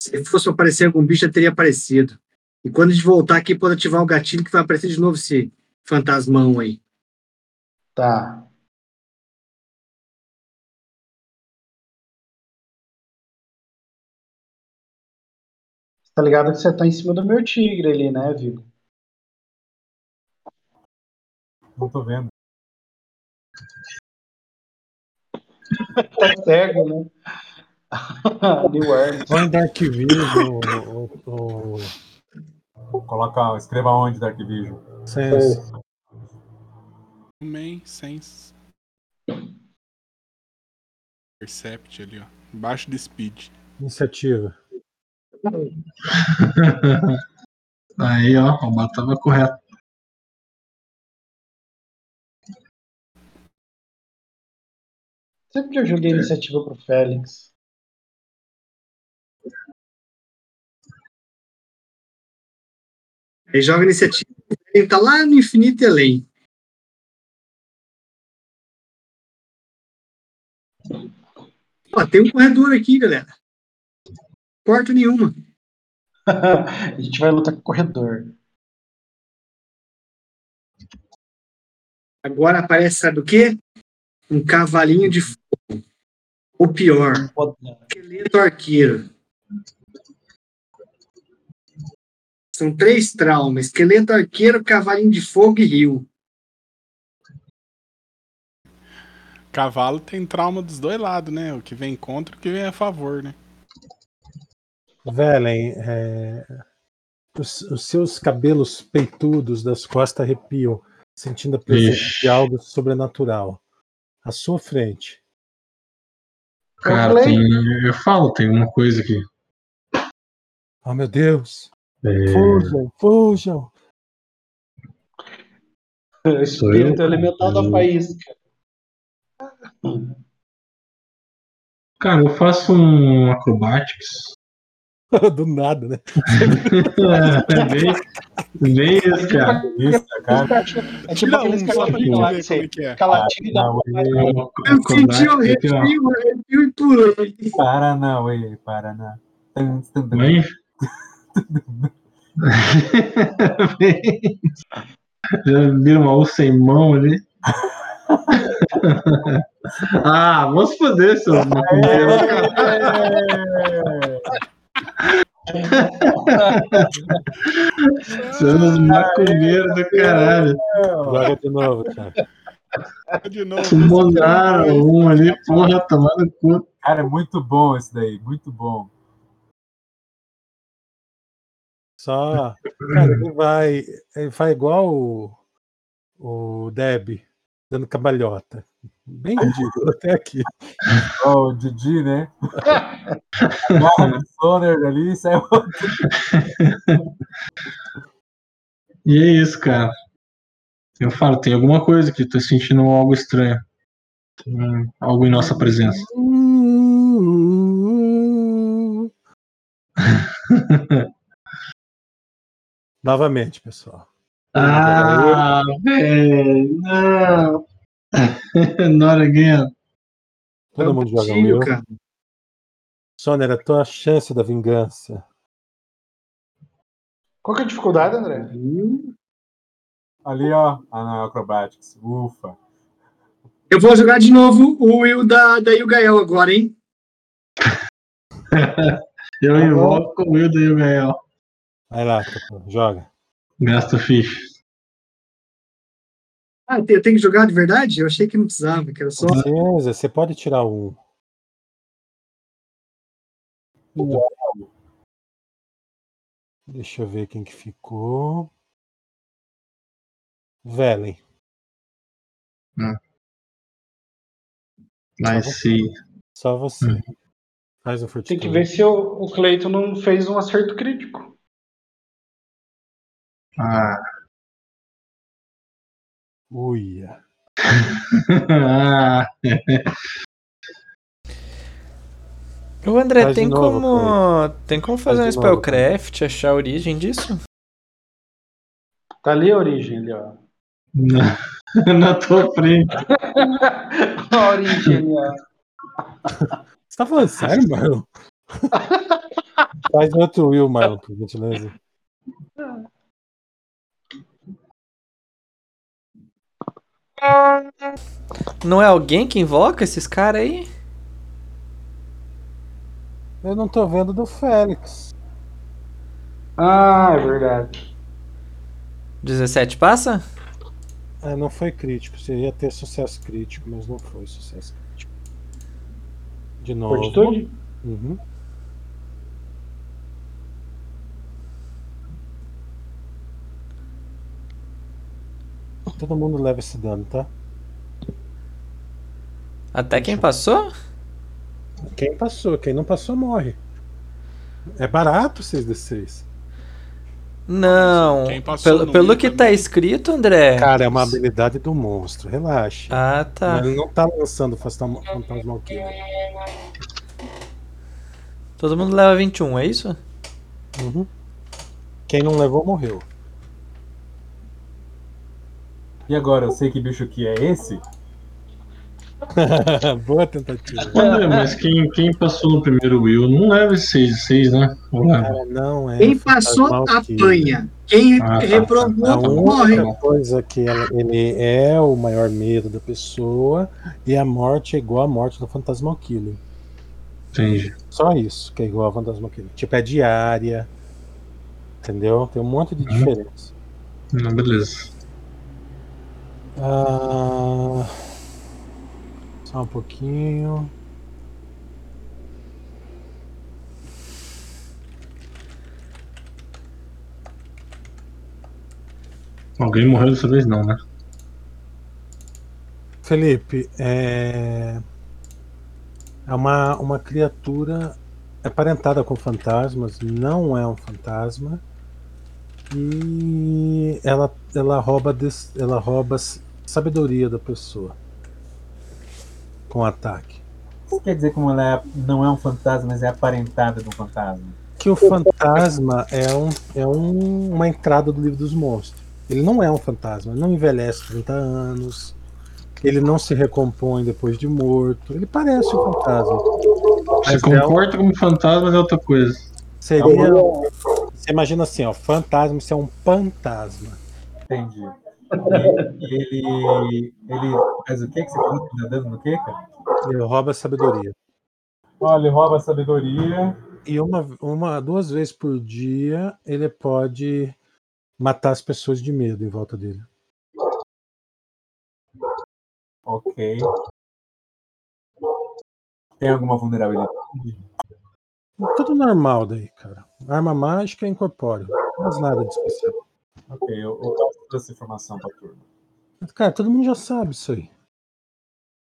Se fosse aparecer algum bicho, já teria aparecido. E quando a gente voltar aqui, pode ativar o gatilho que vai aparecer de novo esse fantasmão aí.
Tá. Tá ligado que você tá em cima do meu tigre ali, né, Vigo?
Não tô vendo.
Tá cego, né?
Põe Dark Vision, o, o, o
Coloca, escreva onde Dark Vision.
Sense.
Também, sense. Percept ali, ó. Embaixo de speed.
Iniciativa.
Aí, ó, o Bato tava correto.
Sempre eu joguei iniciativa pro Félix.
Aí joga iniciativa. Ele tá lá no infinito e além. Ó, tem um corredor aqui, galera. Porta nenhuma.
a gente vai lutar com o corredor.
Agora aparece, sabe o quê? Um cavalinho de fogo. Ou pior, esqueleto arqueiro. São três traumas: esqueleto arqueiro, cavalinho de fogo e rio.
Cavalo tem trauma dos dois lados, né? O que vem contra e o que vem a favor, né?
Velen, é, os, os seus cabelos peitudos das costas arrepiam, sentindo a presença
Ixi.
de algo sobrenatural. À sua frente.
Cara, tem- eu falo, tem uma coisa aqui.
Oh, meu Deus!
É,
Fujam, fujam!
Espírito
eu?
elemental da faísca.
Cara, eu faço um acrobatics.
Do nada, né?
é bem, bem isso, cara.
Isso, cara.
É tipo aqueles
só pra gente
cavalinhos lá
ver
que
como
você
é que é.
calatinho da
Eu senti o arrepio, o arrepio e pulei.
Paranauê, Paraná.
Mãe. Já viram uma U sem mão ali? ah, vamos foder, seus macumbeiros, cara. Seus macumbeiros do caralho.
Joga de novo, cara.
De novo.
Sumonaram um ali, porra, tomando cu.
Cara, é muito bom esse daí, muito bom.
Só. Cara, ele vai. Ele vai igual o, o Deb, dando cambalhota. Bem ridículo até aqui.
Ó, o Didi, né? Agarra o Soner ali e sai outro.
E é isso, cara. Eu falo, tem alguma coisa aqui, tô sentindo algo estranho. Tem algo em nossa presença.
Novamente, pessoal.
Ah, velho, não. Not again.
Todo mundo joga um
Tio,
eu.
cara.
Soner, a tua chance da vingança.
Qual que é a dificuldade, André?
Ali, ó, ah, não, Acrobatics. Ufa.
Eu vou jogar de novo o Will da, da Yugael agora, hein?
Eu
Tá bom.
invoco o Wilda e o Gael.
Vai lá, joga.
Gasta ficha.
Ah, eu tenho que jogar de verdade? Eu achei que não precisava, que era só.
Beleza, você pode tirar um. Deixa eu ver quem que ficou. Velen.
Mas se.
Só você. Faz um
Tem que ver se o, o Cleiton não fez um acerto crítico.
Ah.
Uia.
ah.
O André,
Faz
tem
novo,
como. Tem como fazer um
Faz novo,
spellcraft, achar a origem disso?
Tá ali a origem, ali, ó.
Na, na tua frente.
A origem ali, ó.
Você tá falando sério, Marlon? Faz outro Will, Marlon, por gentileza.
Não é alguém que invoca esses caras aí?
Eu não tô vendo do Félix.
Ah, é verdade.
17 passa?
É, não foi crítico. Seria ter sucesso crítico, mas não foi sucesso crítico. De novo.
Fortitude?
Uhum. Todo mundo leva esse dano, tá?
Até quem passou?
Quem passou, quem não passou morre. É barato 6d6.
Não.
Quem passou
Pelo, pelo que
também.
tá escrito, André.
Cara, é uma habilidade do monstro, relaxa.
Ah, tá.
Ele não tá lançando Fantasma Killer.
Todo mundo leva 21, é isso?
Uhum. Quem não levou morreu.
E agora, eu sei que bicho que é esse?
Boa tentativa.
André, mas quem, quem passou no primeiro Will não leva esse 6 de 6, né?
Cara, não é.
Quem passou, apanha. Quem
Ah, tá,
A
reprovou, morre.
única coisa que ela- ele é o maior medo da pessoa e a morte é igual à morte do Fantasmal Killer.
Entendi.
Só isso que é igual ao Fantasmal Killer. Tipo, é diária. Entendeu? Tem um monte de
Uhum.
diferença.
Não, beleza.
Ah, só um pouquinho.
Alguém morreu dessa vez não, né?
Felipe, é, é uma, uma criatura aparentada com fantasmas, não é um fantasma. E ela, ela rouba des- ela rouba sabedoria da pessoa com ataque.
Isso quer dizer como ela é- não é um fantasma, mas é aparentada de um fantasma.
Que o fantasma é, um, é um- uma entrada do livro dos monstros. Ele não é um fantasma, ele não envelhece 30 anos, ele não se recompõe depois de morto, ele parece um fantasma.
Se
Mas é um-
comporta como fantasma, mas é outra coisa.
Seria. Você imagina assim, ó, fantasma, isso é um fantasma.
Entendi. Ele, ele faz o que que você falou que tá dando no quê, cara?
Ele rouba a sabedoria.
Olha, ele rouba a sabedoria.
E uma, uma, duas vezes por dia ele pode matar as pessoas de medo em volta dele.
Ok. Tem alguma vulnerabilidade?
Tudo normal daí, cara. Arma mágica é incorpóreo. Não faz nada de especial.
Ok, eu, eu passo essa informação pra turma.
Cara, todo mundo já sabe isso aí.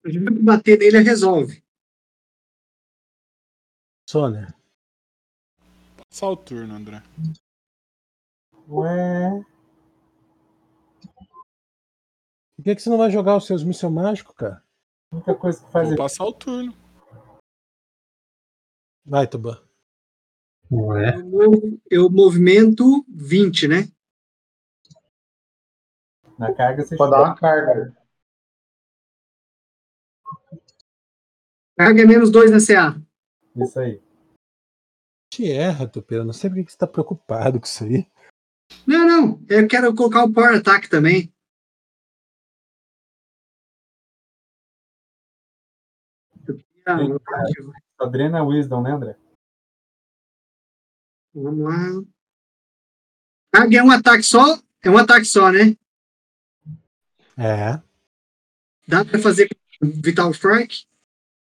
A gente vai bater nele e resolve.
Sônia.
Passar o turno, André.
Ué,
Por que, que você não vai jogar os seus míssil mágico, cara?
a única coisa que faz
Vou
é
passar o turno.
Vai, Tuban.
Ué.
Eu, eu movimento 20, né?
Na carga você
Pode dar uma carga.
Carga é menos 2 na CA.
Isso aí.
Te erra, Tupeira. Não sei por que você tá preocupado com isso aí.
Não, não. Eu quero colocar o Power Attack também. Eu queria-
Só drena Wisdom, né, André?
Vamos lá. Carga é um ataque só? É um ataque só, né?
É.
Dá pra fazer com Vital Strike?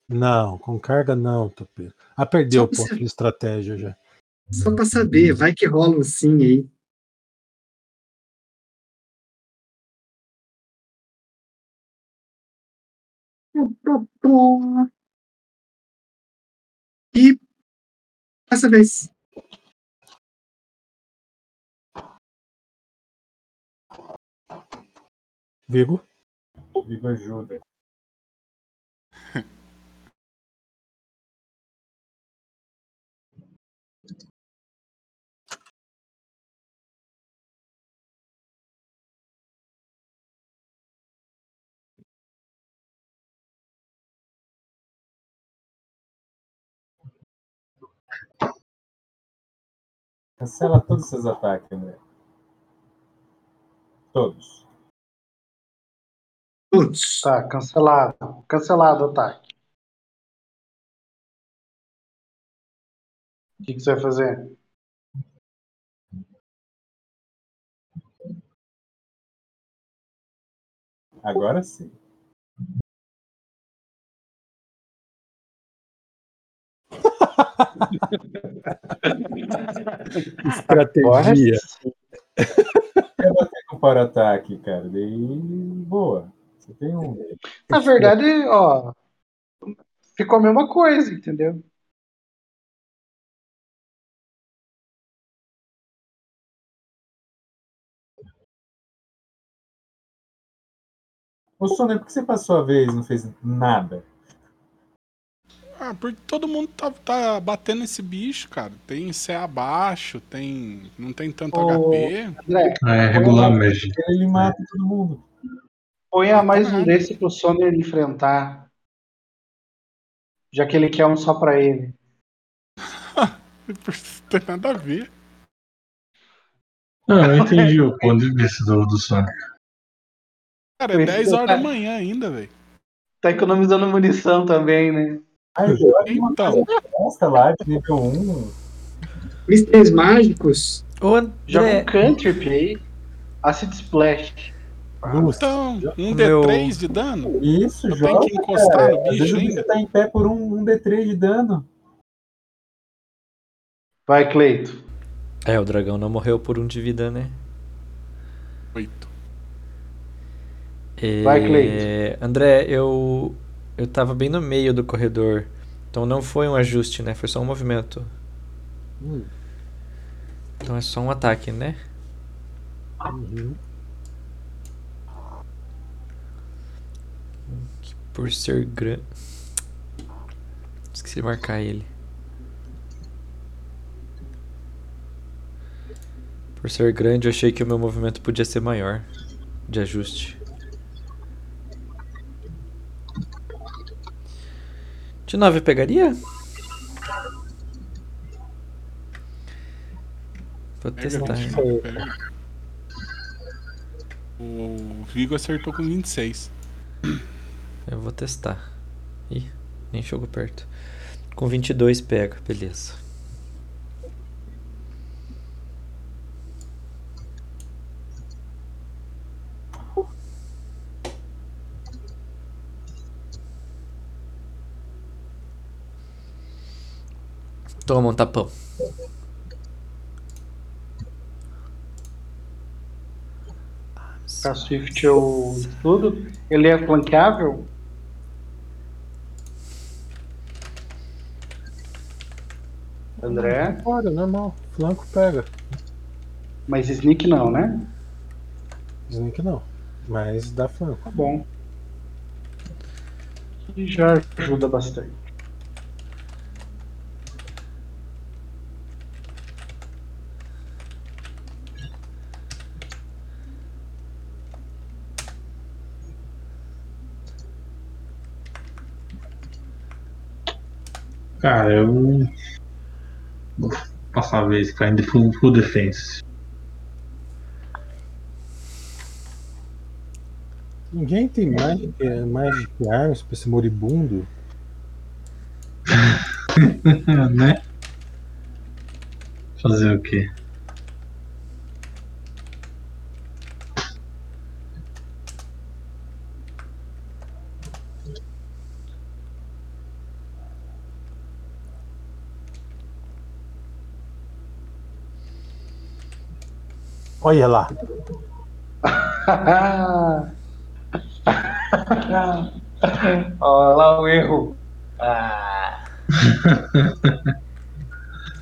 Não, com carga não, Tupeira. Ah, perdeu o ponto de estratégia já.
Só pra saber. Vai que rola um sim aí. E dessa vez.
Vigo.
Vigo ajuda. Cancela todos esses ataques, André. Todos.
Todos.
Tá, cancelado. Cancelado o ataque. O que, que você vai fazer?
Agora sim.
Estratégia.
sim.
Quer bater com para-ataque, cara? Daí, boa. Um.
Na verdade, ó, ficou a mesma coisa, entendeu?
Ô, Sônia, por que você passou a vez e não fez nada?
Ah, porque todo mundo tá, tá batendo esse bicho, cara. Tem C abaixo, tem. Não tem tanto
Ô,
HP.
André,
Ah, é regular mesmo.
Ele mata todo mundo.
Põe a mais um desse pro Sonner enfrentar. Já que ele quer um só pra ele.
Não tem nada a ver.
Não, eu entendi o ponto de vista do, do Sonic.
Cara, é
Esse
10 horas da manhã ainda, velho.
Tá economizando munição também, né?
Ai, joga uma
Então,
festa lá de nível 1.
Mistérios mágicos.
Ô,
Joga um cantrip aí. Acid Splash.
Luz.
então, um
Meu-
D3 de dano?
Isso,
Eu
joga.
tenho que encostar
cara.
no
Às vezes
bicho
o
ainda.
tá em pé por um, um D3 de dano.
Vai, Cleito.
É, o dragão não morreu por um de vida, né?
8.
É,
Vai, Cleito.
André, eu eu tava bem no meio do corredor. Então não foi um ajuste, né? Foi só um movimento.
Hum,
Então é só um ataque, né?
uhum.
Por ser grande. Esqueci de marcar ele. Por ser grande, eu achei que o meu movimento podia ser maior. De ajuste. De 9 pegaria? Vou testar.
O Vigo acertou com 26.
Eu vou testar. Ih, nem chegou perto. Com 22 pega, beleza. Toma um tapão.
Pra Swift eu estudo. Ele é flanqueável? André?
Olha, normal. Flanco pega.
Mas sneak não, né?
Sneak não. Mas dá flanco.
Tá bom. E já ajuda bastante.
Cara, eu. A vez caindo full, full defense.
Ninguém tem Magic, eh, Magic Arms pra esse moribundo.
né? Fazer o quê?
Olha lá.
Olha lá o erro. Ah.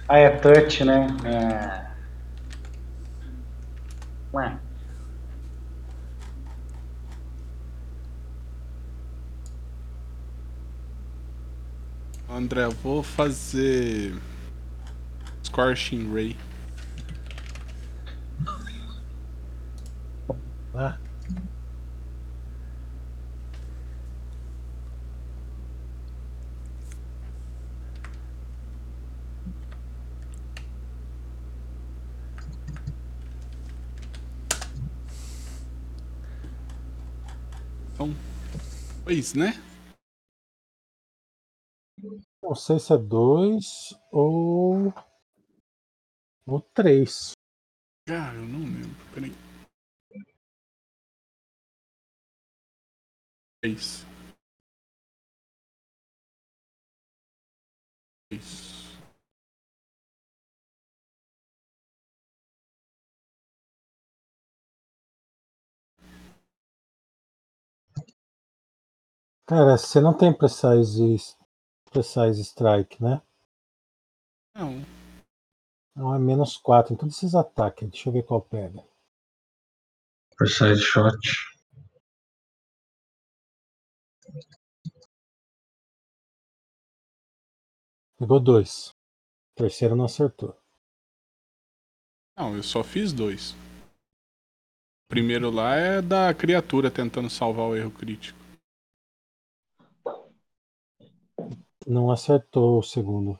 ah, é touch, né? É. Ué.
André, eu vou fazer. Scorching Ray.
Né?
Então, foi isso, né?
Não sei se é dois ou. ou três.
Cara, eu não lembro. Peraí. Três. Três.
Cara, você não tem Precise, precise Strike, né?
Não.
Não, é menos 4 em todos esses ataques. Deixa eu ver qual pega.
Precise shot.
Pegou dois. O terceiro não acertou.
Não, eu só fiz dois. O primeiro lá é da criatura tentando salvar o erro crítico.
Não acertou o segundo.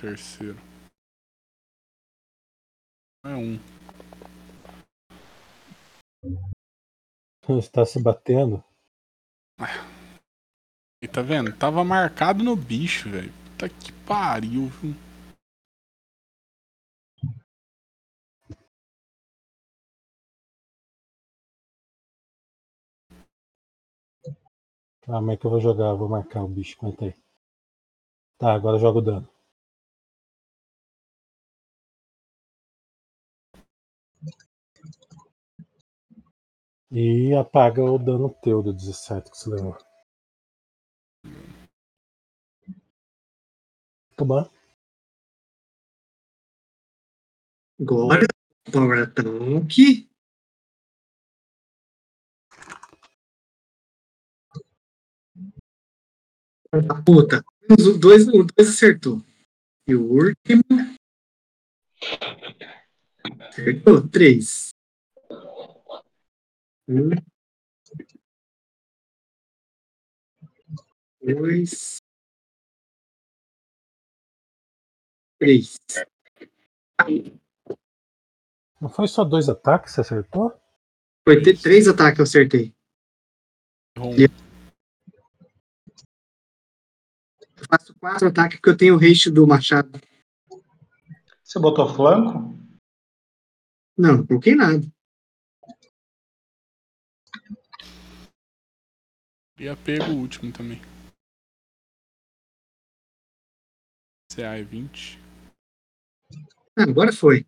Terceiro. É um.
Está se batendo.
E tá vendo? Tava marcado no bicho, velho. Puta que pariu?
Calma aí que eu vou jogar, vou marcar o bicho. Aguenta aí. Tá, agora eu jogo o dano. E apaga o dano teu do 17 que você levou.
Agora, Power Attack. Ah, Puta, os dois, o dois acertou. E o último. Acertou, três. Um. Dois. Três.
Não foi só dois ataques que você acertou?
Foi ter três ataques que eu acertei.
Um.
Eu faço quatro ataques porque eu tenho o haste do machado.
Você botou flanco?
Não, não coloquei nada.
E pego o último também. CA é 20.
Ah, agora foi.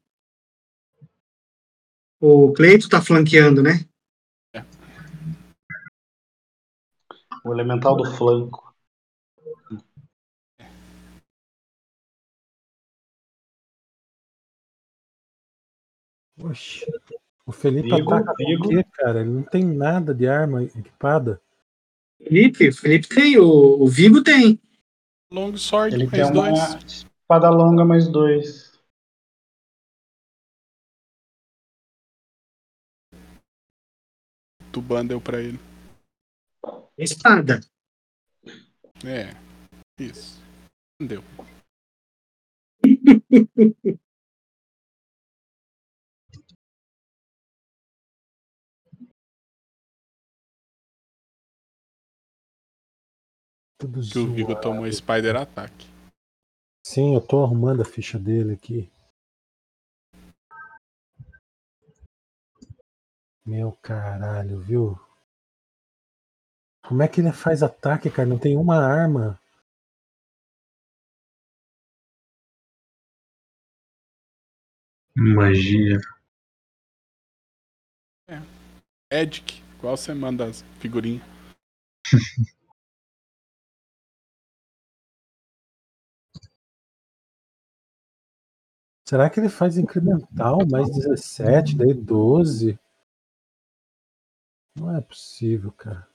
O Cleito tá flanqueando, né?
O elemental do flanco.
Oxe. O Felipe
Vigo,
ataca com
Vigo.
o quê, cara? Ele não tem nada de arma equipada.
Felipe, Felipe tem, o, o Vigo tem.
Long Sword,
Ele tem
mais
uma
dois.
espada longa mais dois.
Tuban deu pra ele.
Espada.
É. Isso. Deu.
Tudo
Que o Vigo tomou Spider Attack.
Sim, eu tô arrumando a ficha dele aqui. Meu caralho, viu? Como é que ele faz ataque, cara? Não tem uma arma.
Magia.
Edic, qual você manda as figurinhas?
Será que ele faz incremental mais 17, daí 12? Não é possível, cara.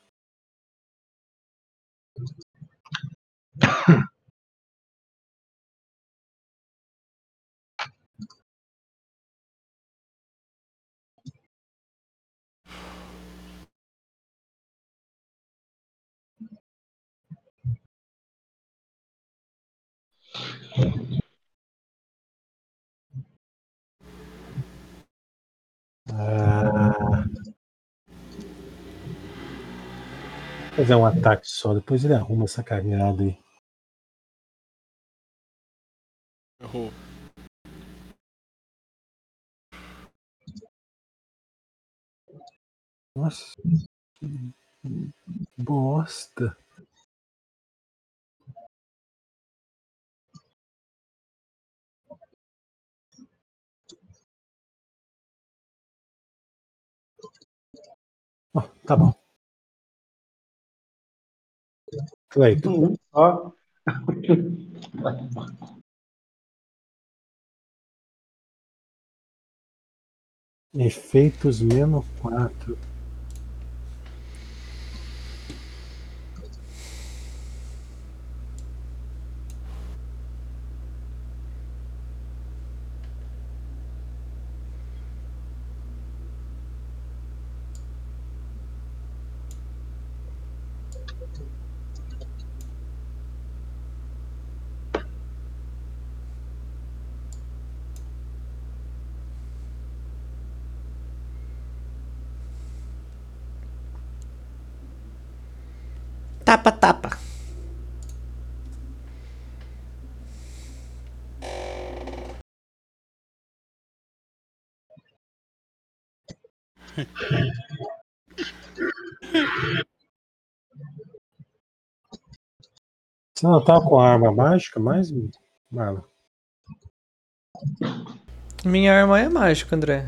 Ah, fazer um ataque só, depois ele arruma essa cagada aí.
Errou.
Nossa, que bosta. Ó, tá bom. Cleiton, efeitos menos 4.
Tapa, tapa.
Você não tá com a arma mágica mais, Marlon?
Minha arma é mágica, André.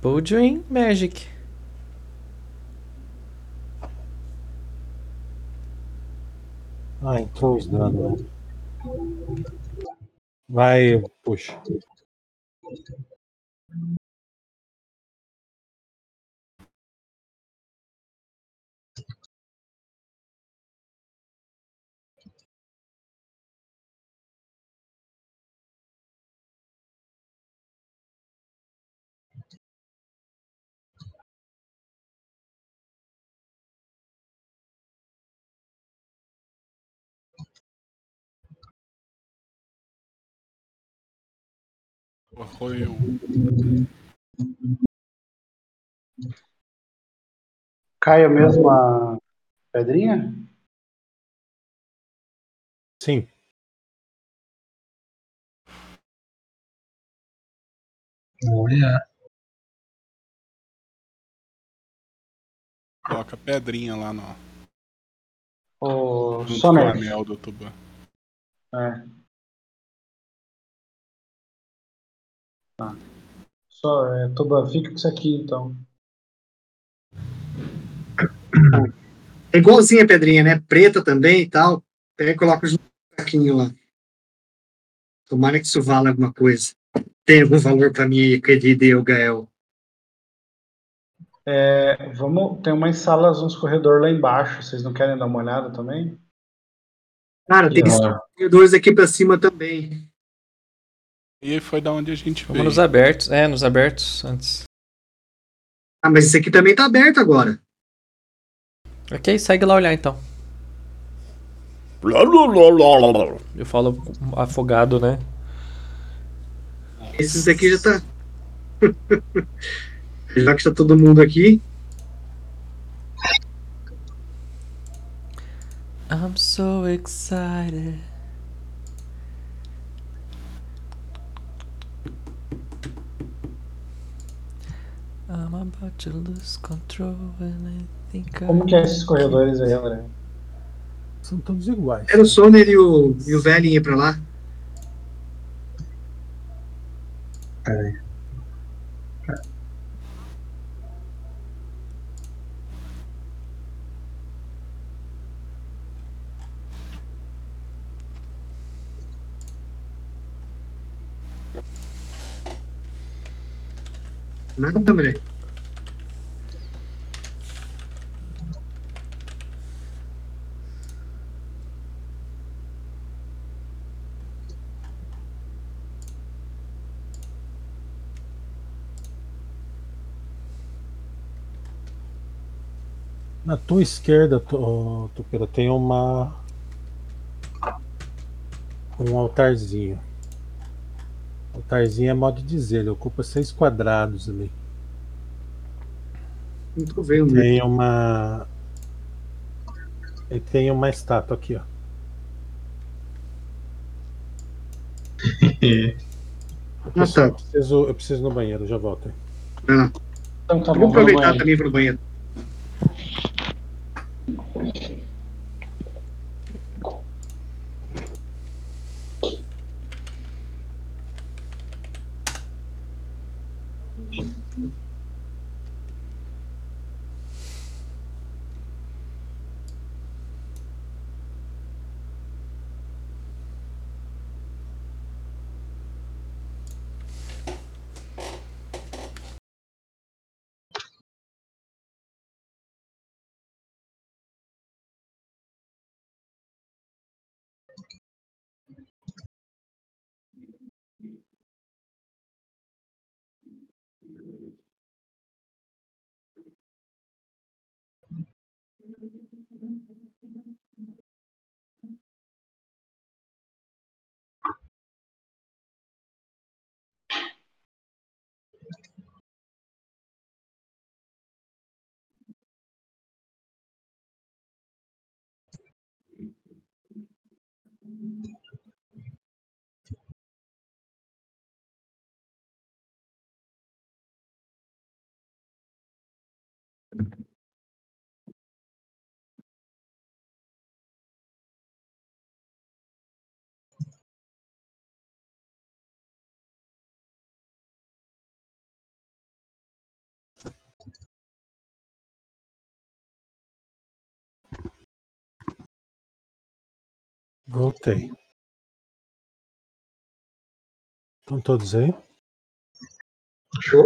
Bouldering Magic.
Ah, entrou os danos. Vai, puxa.
Eu.
Cai a mesma pedrinha?
Sim.
Olha.
Coloca pedrinha lá no.
O
do.
É. Tá. Só, é, Tuba, fica com isso aqui então.
É igualzinha a pedrinha, né? Preta também e tal. Pega e coloca no saquinho lá. Tomara que isso vale alguma coisa. Tem algum valor pra mim, querido eu, Gael.
É, vamos, tem umas salas, uns corredores lá embaixo. Vocês não querem dar uma olhada também?
Cara, tem
Ó,
corredores aqui pra cima também.
E foi da onde a gente
Vamos
veio.
nos abertos. É, nos abertos antes.
Ah, mas esse aqui também tá aberto agora.
Ok, segue lá olhar então. Eu falo afogado, né?
Esses aqui já tá. já que está todo mundo aqui.
I'm so excited.
Como
I...
que é esses corredores aí, André?
São todos iguais.
Era o Soner e o, e o velho ia pra lá. Nada, André.
Na tua esquerda, Tu- Tupeira, tem uma. Um altarzinho. Altarzinho é modo de dizer, ele ocupa seis quadrados ali.
Não tô vendo.
Tem uma. E tem uma estátua aqui, ó.
Ah,
Pessoal,
tá.
eu preciso, eu preciso ir no banheiro, já volto. aí.
Ah,
Então tá
vou
bom, vamos
aproveitar também para o banheiro.
Voltei. Estão todos aí?
Foi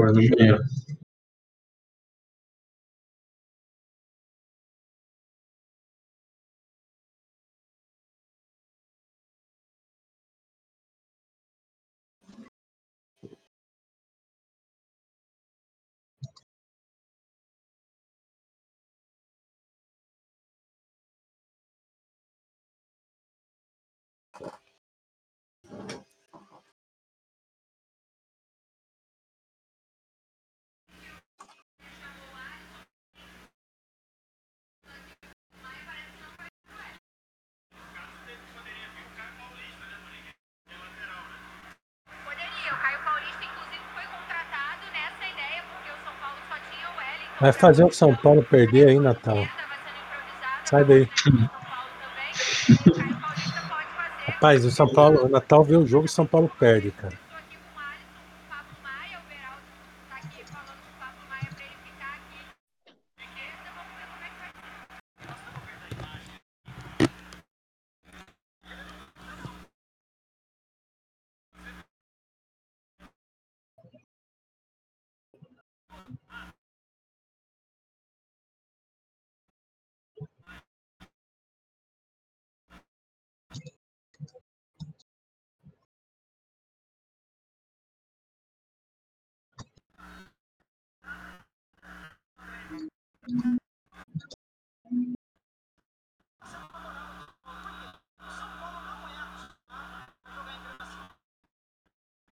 Vai fazer o São Paulo perder aí, Natal. Sai daí. Rapaz, o São Paulo, o Natal vê o jogo e o São Paulo perde, cara.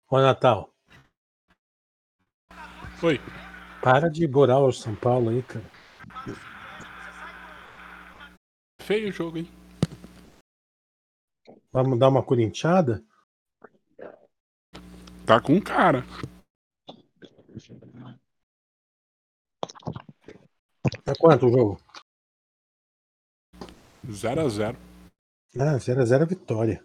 Ô, Natal,
Oi.
para de borar o São Paulo aí, cara.
Feio o jogo, hein?
Vamos dar uma corintiada?
Tá com cara.
É quanto o jogo?
0x0.
Ah, 0x0 vitória.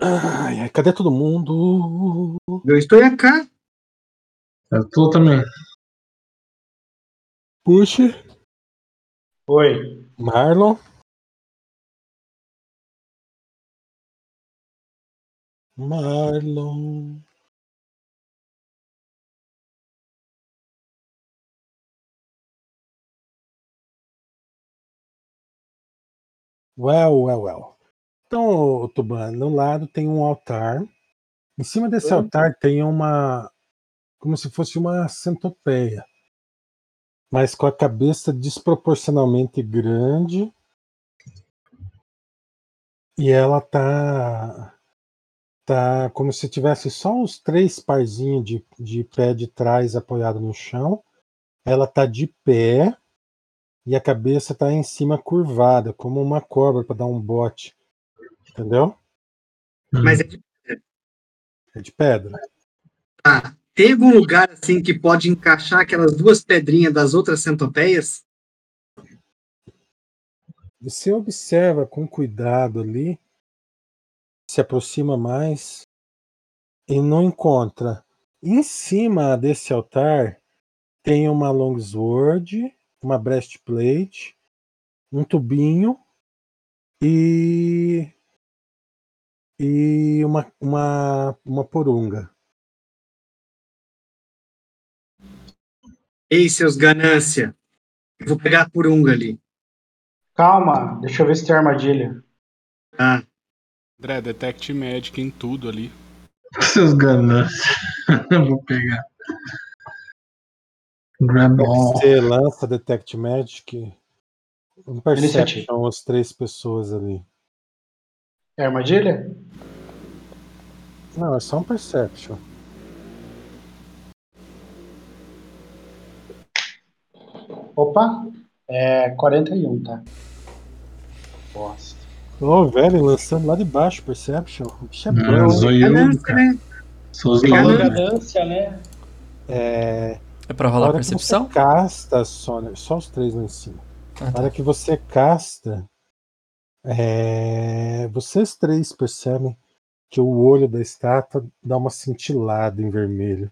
Ai, ai, cadê todo mundo?
Eu estou cá.
Eu tô também.
Puxa,
Oi.
Marlon. Marlon. Well, well, well. Então, Tuban, no lado tem um altar. Em cima desse
Hum.
altar tem uma. Como se fosse uma centopeia. Mas com a cabeça desproporcionalmente grande. E ela tá Tá como se tivesse só os três parzinhos de, de pé de trás apoiado no chão. Ela tá de pé e a cabeça tá em cima curvada, como uma cobra para dar um bote. Entendeu?
Mas é de-
É de pedra.
tá. tem algum lugar assim que pode encaixar aquelas duas pedrinhas das outras centopeias?
Você observa com cuidado ali, se aproxima mais e não encontra. Em cima desse altar tem uma longsword, uma breastplate, um tubinho e e uma uma uma porunga.
Ei, seus ganância. Eu vou pegar a purunga ali.
Calma, deixa eu ver se tem armadilha.
Ah,
André, detect magic em tudo ali.
Seus ganâncios. Vou pegar. Grab all.
Você lança detect magic, um perception as três pessoas ali.
É armadilha?
Não, é só um perception.
Opa, é 41, tá? Bosta.
Ô, velho, lançando lá de baixo, Perception. O bicho é bom.
cara.
né?
Sou
Ganância.
zoiudo.
ganância, né?
É,
É pra
na
rolar
hora que
percepção?
você casta, Sônia, só os três lá em cima.
Ah,
Na
tá.
hora que você casta, é, vocês três percebem que o olho da estátua dá uma cintilada em vermelho.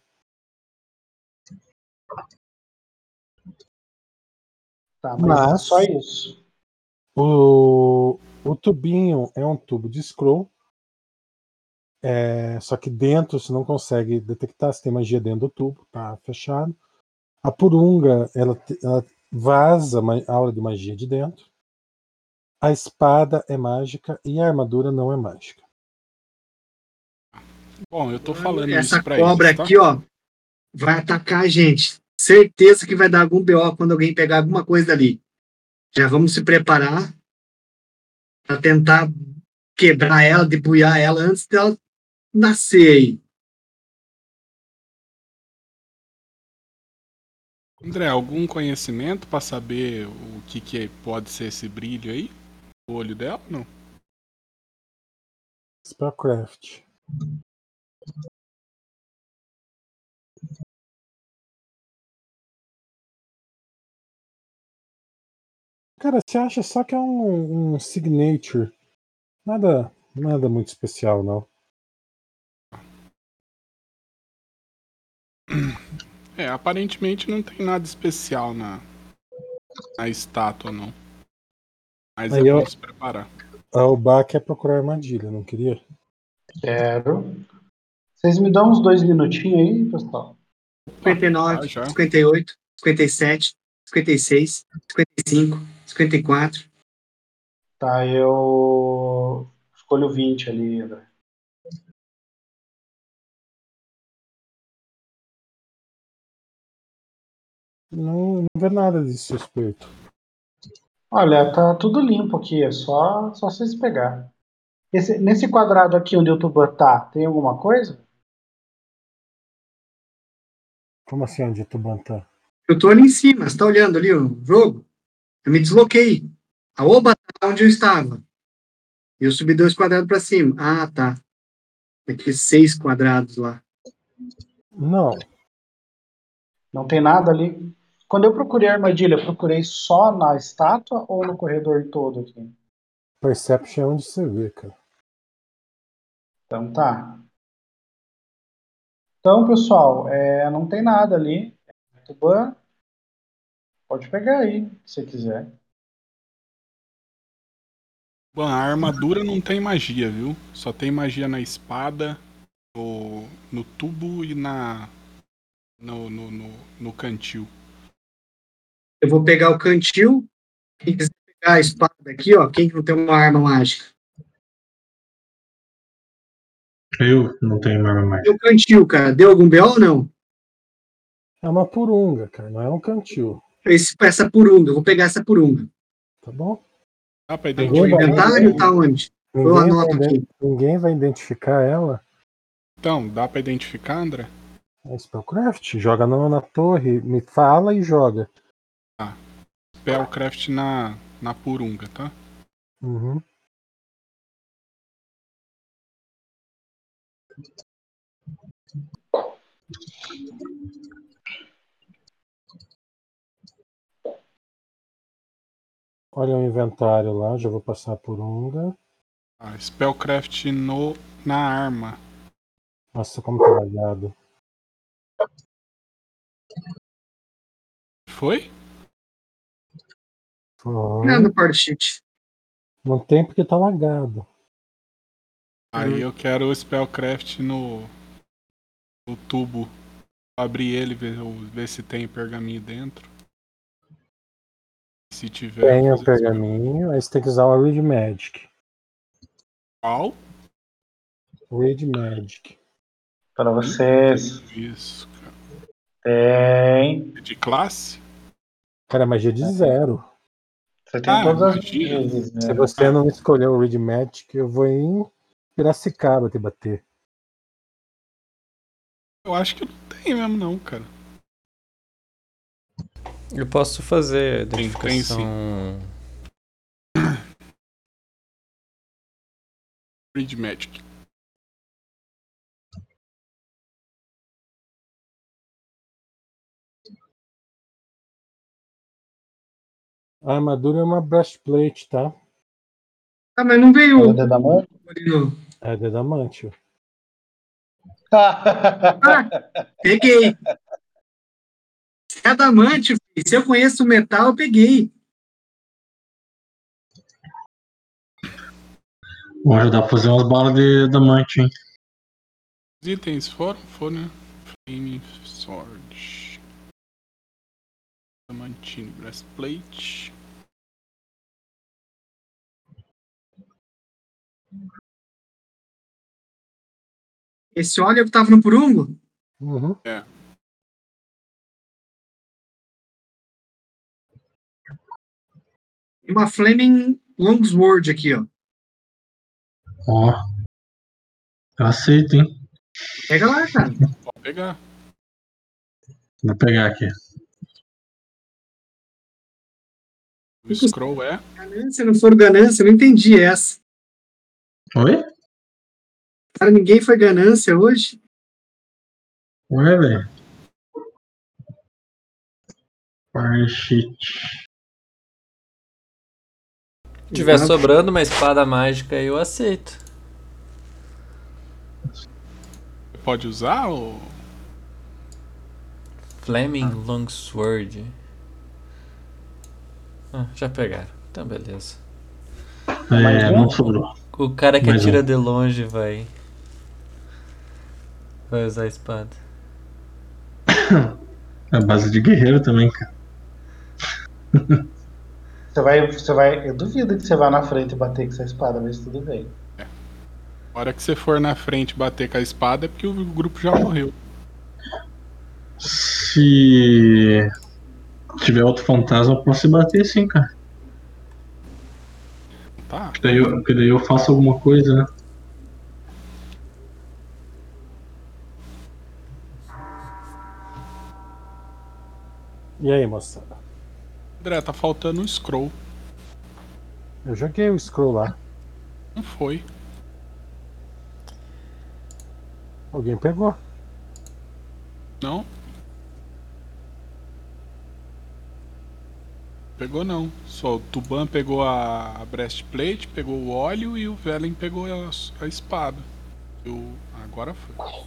Tá, mas,
Mas-
só isso.
O, o tubinho é um tubo de scroll. É, só que dentro você não consegue detectar se tem magia dentro do tubo, tá fechado. A purunga ela, ela vaza ma- aura de magia de dentro. A espada é mágica e a armadura não é mágica.
Bom, eu tô falando
Essa
isso pra
cobra
eles, tá?
aqui, ó, vai atacar a gente. Certeza que vai dar algum BO quando alguém pegar alguma coisa dali. Já vamos se preparar para tentar quebrar ela, debulhar ela antes dela nascer aí.
André, algum conhecimento pra saber o que, que pode ser esse brilho aí? O olho dela? Não.
Spellcraft. Cara, você acha só que é um, um signature. Nada, nada muito especial, não.
É, aparentemente não tem nada especial na, na estátua, não. Mas
Aí
é
eu-
se preparar.
A Oba quer procurar armadilha, não queria?
Quero. Vocês me dão uns dois minutinhos aí, pessoal?
59,
Ah, já.
58, 57, 56, 55, 54.
Tá, eu escolho 20 ali, André.
Não, não vê nada de suspeito.
Olha, tá tudo limpo aqui, é só, só vocês pegar. Esse- nesse quadrado aqui onde o tubo tá, tem alguma coisa?
Como assim onde Tuban tá?
Eu tô ali em cima, você tá olhando ali o jogo? Eu me desloquei. A oba tá onde eu estava. E eu subi dois quadrados para cima. Ah, tá. Aqui seis quadrados lá.
Não,
Não tem nada ali? Quando eu procurei a armadilha, eu procurei só na estátua ou no corredor todo aqui?
Perception é onde você vê, cara.
Então tá. Então, pessoal, é, não tem nada ali. Tuban, pode pegar aí, se quiser.
Bom, a armadura não tem magia, viu? Só tem magia na espada, no, no tubo e na. No, no, no, no cantil.
Eu vou pegar o cantil. Quem quiser pegar a espada aqui, ó. Quem que não tem uma arma mágica?
Eu não tenho arma mais.
E o cantil, cara. Deu algum BO ou não?
É uma purunga, cara, não é um cantil.
Esse, essa purunga. Eu vou pegar essa purunga.
Tá bom?
Dá pra
O
identificar?
Vai,
inventário
vai.
tá onde? Eu
Ninguém vai,
anoto
iden-
aqui.
ninguém vai identificar ela.
Então, dá pra identificar, André?
É Spellcraft. Joga no- na torre, me fala e joga.
Spellcraft na, na Purunga, tá?
Uhum. Olha o inventário lá, já vou passar por Unga.
Ah, Spellcraft no, na arma.
Nossa, como tá lagado.
Foi?
Não, sheet.
Não tem porque tá lagado.
Aí eu quero o Spellcraft no, no tubo. Abrir ele, ver, ver se tem pergaminho dentro. Se tiver.
Tem o pergaminho, aí você tem que usar o Read Magic.
Qual?
Read Magic.
Para vocês.
Isso, cara.
Tem.
É De classe?
Cara, magia de zero.
Você tem
Ah,
todas as vezes, né?
Se você não escolher o Read Magic, eu vou em Piracicaba te bater.
Eu acho que não tem mesmo, não, cara.
Eu posso fazer
Tem, tem
identificação.
Read Magic.
A armadura é uma breastplate, tá?
Ah, mas não veio
O dedo da mão?
ali no-
É de adamantio.
Peguei. É adamante, se eu conheço o metal, eu peguei.
Bom, já dá pra fazer umas balas de diamante, hein?
Os itens foram? Foram, né? Flame Sword. Diamantine Breastplate.
Esse óleo que tava no purungo?
Uhum.
E uma Flaming Longsword aqui, ó.
Ó. Eu aceito, hein?
Pega lá, cara.
Pode pegar.
Vou pegar aqui.
O scroll é.
Ganância, não for ganância, eu não entendi essa.
Oi?
Cara, ninguém foi ganância hoje.
Ué, velho. Parchit.
Se tiver sobrando uma espada mágica, eu aceito.
Pode usar ou.
Flaming Longsword. Ah, já pegaram. Então, beleza.
É, não sobrou.
O cara que
Mais
atira
um.
de longe vai. Vai usar a espada.
É base de guerreiro também, cara.
Você vai, você vai. Eu duvido que você vá na frente e bater com essa espada, mas tudo bem.
A hora que você for na frente bater com a espada é porque o grupo já morreu.
Se tiver outro fantasma, eu posso bater sim, cara.
Tá?
Porque daí eu, porque daí eu faço alguma coisa, né?
E aí, moçada?
André, tá faltando um scroll.
Eu joguei o scroll lá.
Não foi.
Alguém pegou.
Não? Pegou não. Só o Tuban pegou a, breastplate, pegou o óleo e o Velen pegou a, a espada. Eu, agora foi.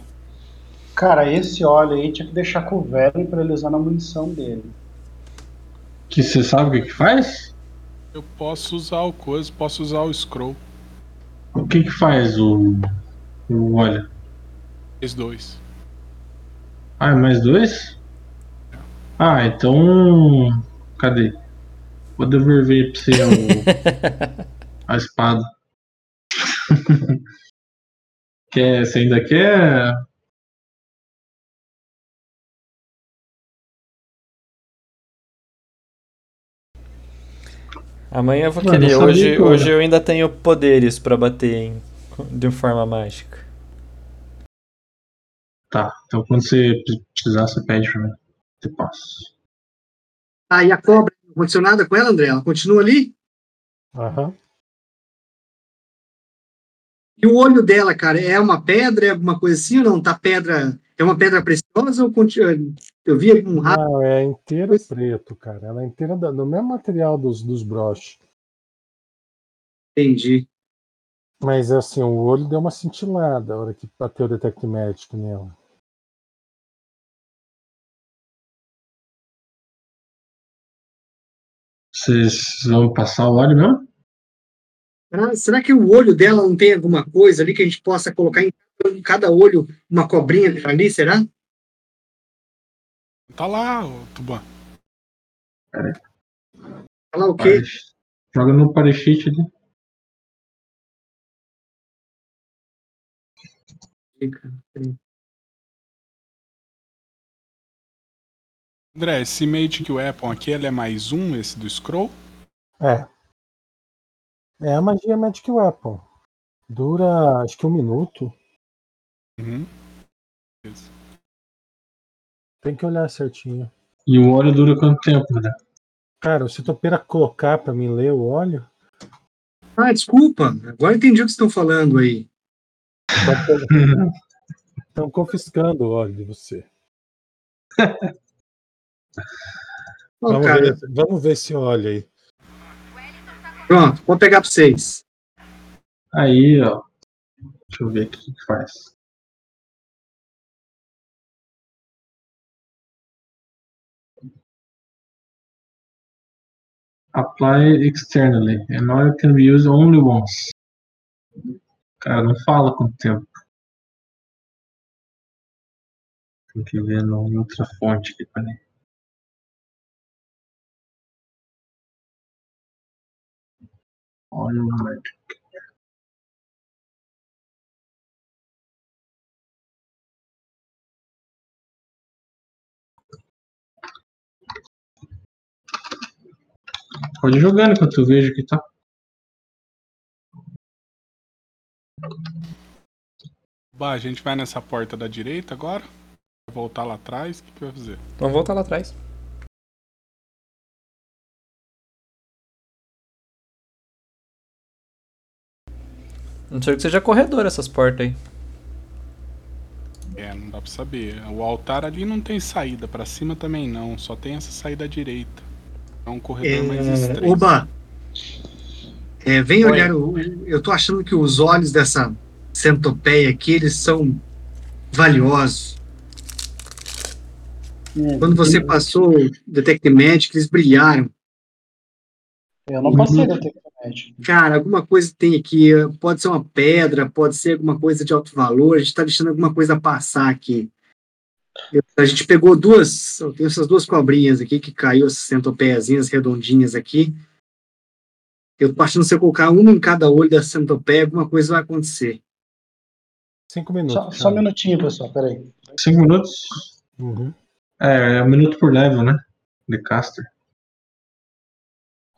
Cara, esse óleo aí tinha que deixar com o velho pra ele usar na munição dele.
Que você sabe o que, que faz?
Eu posso usar o coisa, posso usar o scroll.
O que que faz o. o óleo?
Esses dois.
Ah, é mais dois? Ah, então. Cadê? Vou devolver pra você o- a espada. quer, você ainda quer?
Amanhã eu vou
Mano,
querer. Hoje, hoje eu ainda tenho poderes pra bater em, de forma mágica.
Tá, então quando você precisar, você pede pra mim. Te passo.
Ah, e a cobra, aconteceu nada com ela, André? Ela continua ali?
Aham.
E o olho dela, cara, é uma pedra, é alguma coisa assim ou não? Tá pedra. É uma pedra preciosa ou continua. Eu vi um rato.
Não, é inteiro preto, cara. Ela é inteira do mesmo material dos, dos broches.
Entendi.
Mas assim, o olho deu uma cintilada a hora que bateu o Detect Magic nela.
Vocês vão passar o óleo mesmo?
Ah, será que o olho dela não tem alguma coisa ali que a gente possa colocar em cada olho uma cobrinha ali, será?
Tá lá, ô, Tuban.
Falar o quê?
Pare- Joga no parecite ali.
André, esse Magic Weapon aqui, ele é mais um, esse do Scroll?
É. É a magia Magic Weapon. Dura acho que um minuto.
Uhum. Beleza.
Tem que olhar certinho.
E o óleo dura quanto tempo, né?
Cara, se topeira colocar pra mim ler o óleo,
Ah, desculpa. Agora eu entendi o que vocês estão falando aí.
estão confiscando o óleo de você.
Ó,
Vamos,
cara,
ver, vamos ver esse óleo aí.
pronto, vou pegar para vocês.
Aí, ó. Deixa eu ver aqui o que faz. Apply externally. And oil can be used only once. Cara, não fala quanto tempo. Tem que ver em outra fonte aqui, peraí. Magic. Pode jogando enquanto eu vejo aqui, tá?
Bah, a gente vai nessa porta da direita agora. Vai voltar lá atrás. O que, que vai fazer?
Vamos voltar lá atrás. Não sei que seja corredor essas portas aí.
É, não dá pra saber. O altar ali não tem saída. Pra cima também não. Só tem essa saída à direita. É um corredor mais
É,
estreito.
Oba, é, vem
Oi.
olhar. O, eu tô achando que os olhos dessa centopeia aqui, eles são valiosos.
É,
Quando você passou o Detect Magic, eles brilharam.
Eu não passei da Tecnomed.
Cara, alguma coisa tem aqui. Pode ser uma pedra, pode ser alguma coisa de alto valor. A gente está deixando alguma coisa passar aqui. Eu- a gente pegou duas. Eu tenho essas duas cobrinhas aqui que caiu, essas centopeiazinhas redondinhas aqui. Eu tô achando que se eu colocar uma em cada olho da centopeia, alguma coisa vai acontecer.
Cinco minutos.
Só, só um minutinho, pessoal, peraí.
Cinco minutos?
Uhum.
É, é um minuto por level, né? De caster.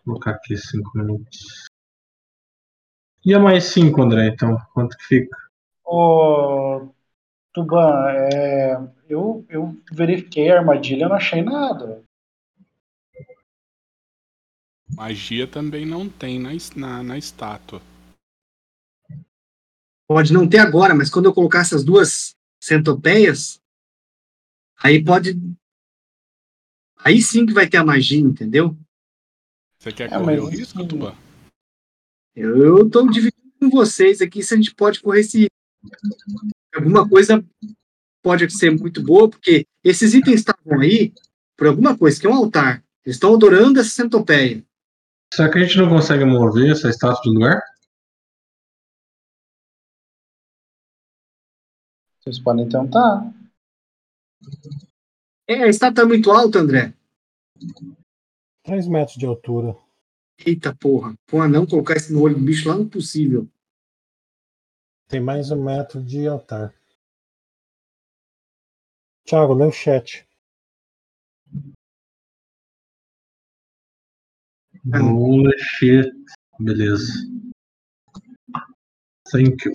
Vou colocar aqui cinco minutos. E a mais cinco, André, então? Quanto que fica?
Ô, Tuban, é, eu, eu verifiquei a armadilha, não achei nada.
Magia também não tem na, na, na estátua.
Pode não ter agora, mas quando eu colocar essas duas centopeias, aí pode. Aí sim que vai ter a magia, entendeu?
Você quer
É,
correr
mas
o risco,
assim-?
Eu estou dividindo com vocês aqui se a gente pode correr esse. Alguma coisa pode ser muito boa, porque esses itens estavam aí por alguma coisa, que é um altar. Eles estão adorando essa centopeia.
Será que a gente não consegue mover essa estátua do lugar?
Vocês podem tentar.
É, a estátua tá muito alta, André.
Três metros de altura.
Eita porra. Pô, não colocar isso no olho do bicho lá não é possível.
Tem mais um metro de altar. Thiago, lê o chat.
Holy shit. Beleza. Thank you.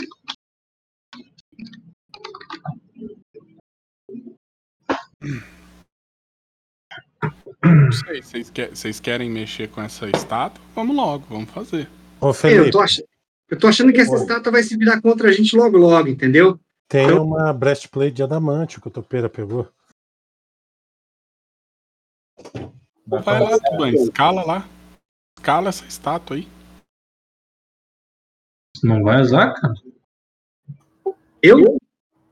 Não sei, vocês, que- vocês querem mexer com essa estátua? Vamos logo, vamos fazer.
Ô,
Eu
Felipe,
tô, ach... eu tô achando que essa
Oi.
estátua vai se virar contra a gente logo, logo, entendeu?
tem
eu-
uma breastplate de adamante que o Topeira pegou.
Vai
lá, Tuban, escala lá. Escala essa estátua aí.
Não vai usar, cara?
Eu?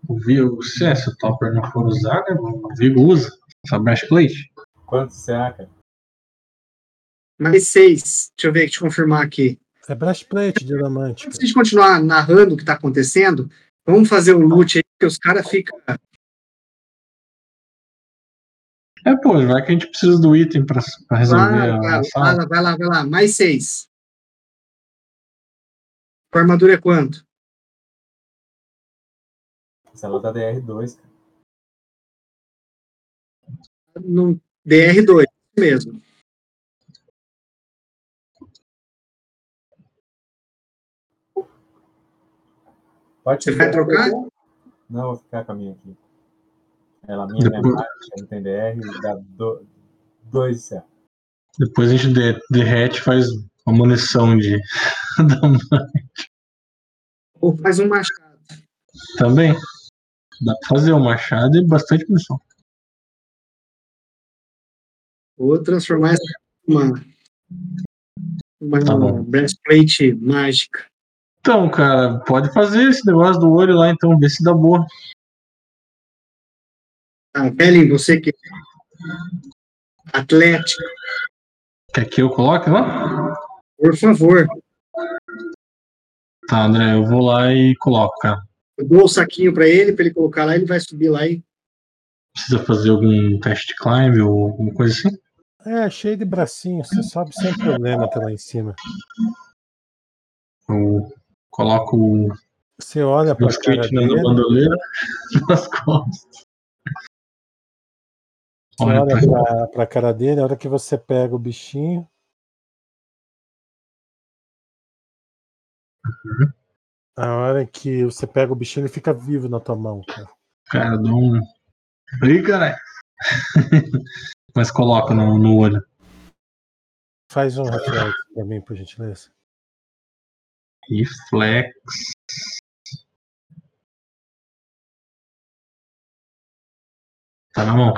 O Vigo, se esse topper não for usar, né? O Vigo usa. Essa breastplate.
Quanto CA, cara?
Mais seis. Deixa eu ver, deixa eu confirmar aqui.
É breastplate de adamante.
Antes de continuar narrando o que tá acontecendo, vamos fazer o loot aí, porque os caras ficam.
É, pô, vai que a gente precisa do item pra, pra resolver
Vai,
a
vai, lá, vai lá, vai lá. Mais seis. A armadura é quanto?
Essa é da DR2, cara.
No DR2, mesmo.
Pode
Você vai trocar?
Não, vou ficar com a minha aqui. Ela minha, minha
Depois-
mágica, não tem DR, dá 2 CA.
Depois a gente de- derrete e faz uma munição de.
Ou faz um machado.
Também. Dá pra fazer um machado e bastante munição.
Ou transformar essa uma, uma
Tá
breastplate mágica.
Então, cara, pode fazer esse negócio do olho lá, então, ver se dá boa.
Tá, Belly, você que é atlético,
Quer que eu coloque lá?
por favor,
Tá, André, eu vou lá e coloco, cara.
eu dou o saquinho pra ele, pra ele colocar lá, ele vai subir lá e.
Precisa fazer algum teste de climb ou alguma coisa assim?
É, cheio de bracinho, você sobe sem problema até lá em cima.
Eu coloco o
Você olha pra cara
skate na
dele,
bandoleira nas costas.
você
Olha
olha
pra-
pra, pra cara dele, a hora que você pega o bichinho. A hora que você pega o bichinho, ele fica vivo na tua mão, cara.
Cara, dou um. Ih, caralho. Mas coloca no, no olho.
Faz um reflexo pra mim, por gentileza.
Reflex. Tá na mão.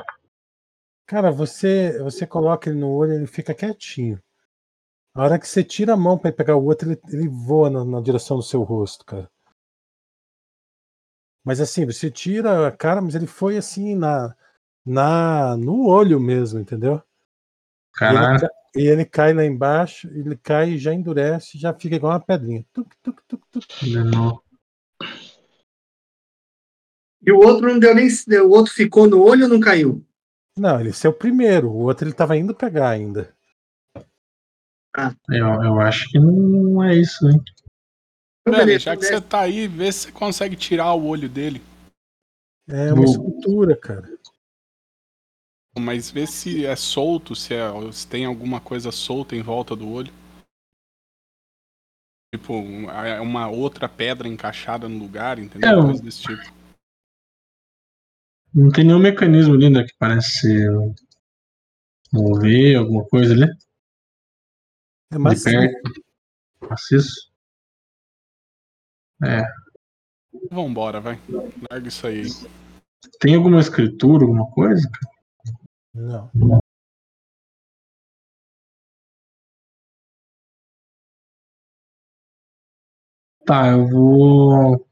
Cara, você, você coloca ele no olho, ele fica quietinho. A hora que você tira a mão pra pegar o outro, ele, ele voa na, na direção do seu rosto, cara. Mas assim, você tira a cara, mas ele foi assim na, na no olho mesmo, entendeu? E ele,
Caralho.
e ele cai lá embaixo, ele cai e já endurece, já fica igual uma pedrinha. Tuc, tuc, tuc, tuc.
Novo.
E o outro não deu nem. O outro ficou no olho ou não caiu?
Não, ele é o primeiro, o outro ele tava indo pegar ainda.
Eu, eu acho que não é isso, hein?
Então,
Velho,
beleza,
já que
então
você tá aí, vê se você consegue tirar o olho dele.
É uma escultura, cara.
Mas vê se é solto, se, é, se tem alguma coisa solta em volta do olho. Tipo, é uma outra pedra encaixada no lugar, entendeu?
É, eu-
Coisa desse tipo.
Não tem nenhum mecanismo ali, né? Que parece mover alguma coisa ali.
É
De
mais
perto. Maciço. É.
Vambora, vai. Larga isso aí.
Tem alguma escritura, alguma coisa?
Não.
Tá, eu vou.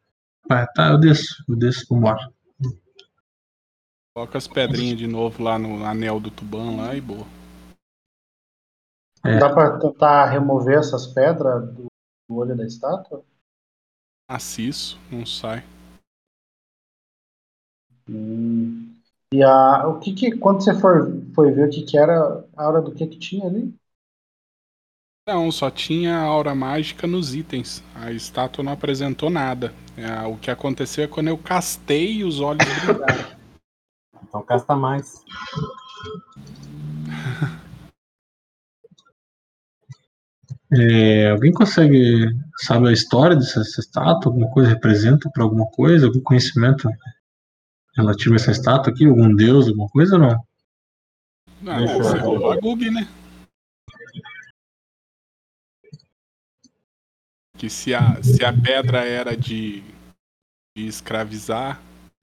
Vai, tá, eu desço. Eu desço, vambora.
Coloca as pedrinhas de novo lá no anel do Tuban lá e boa.
É.
Dá pra tentar remover essas pedras do, do olho da estátua?
Maciço, não sai.
Hum. E a, o que que, quando você for, foi ver o que que era, a hora do que que tinha ali?
Não, só tinha a aura mágica nos itens. A estátua não apresentou nada. É, o que aconteceu é quando eu castei os olhos brilharam.
Então casta mais.
É, alguém consegue sabe a história dessa, dessa estátua? Alguma coisa representa para alguma coisa? Algum conhecimento relativo a essa estátua aqui? Algum deus, alguma coisa ou não?
Não,
Deixa
deve
eu
ser
ver.
Rovagug, né? Que se a, se a pedra era de, de escravizar,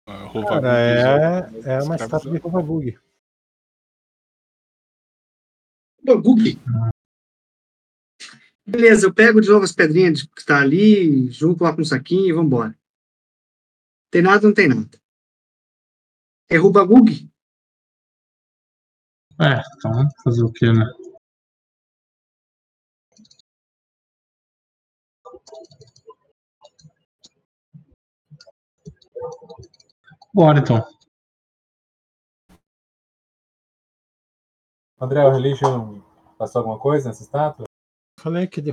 Rovagug
Cara, é, é uma estátua de Rovagug.
Bug. Beleza, eu pego de novo as pedrinhas que tá ali, junto lá com um saquinho e vambora. Tem nada, não tem nada. É Rubagug?
É, então fazer o que, né? Bora então.
André, o Religion passou alguma coisa nessa estátua?
Falei que é de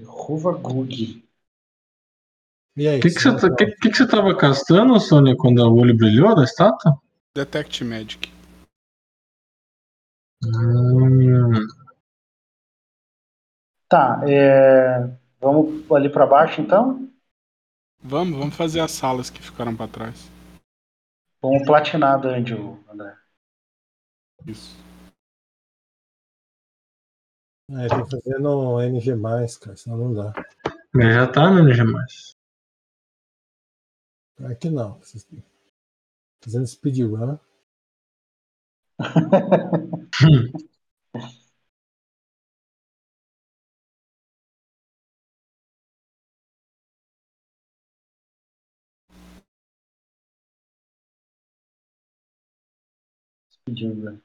Rovagug.
Ruvagug.
E aí?
O que, que, você,
você
tá- que, que, que você tava castando, Sônia, quando o olho brilhou da estátua?
Detect Magic.
Hum,
Tá, é... vamos ali pra baixo então?
Vamos, vamos fazer as salas que ficaram pra trás.
Vamos platinar dungeon, André.
Isso.
É, tem que fazer no NG, cara, senão não dá.
mas já tá no NG+.
Aqui não. Fazendo speedrun.
Speedrun.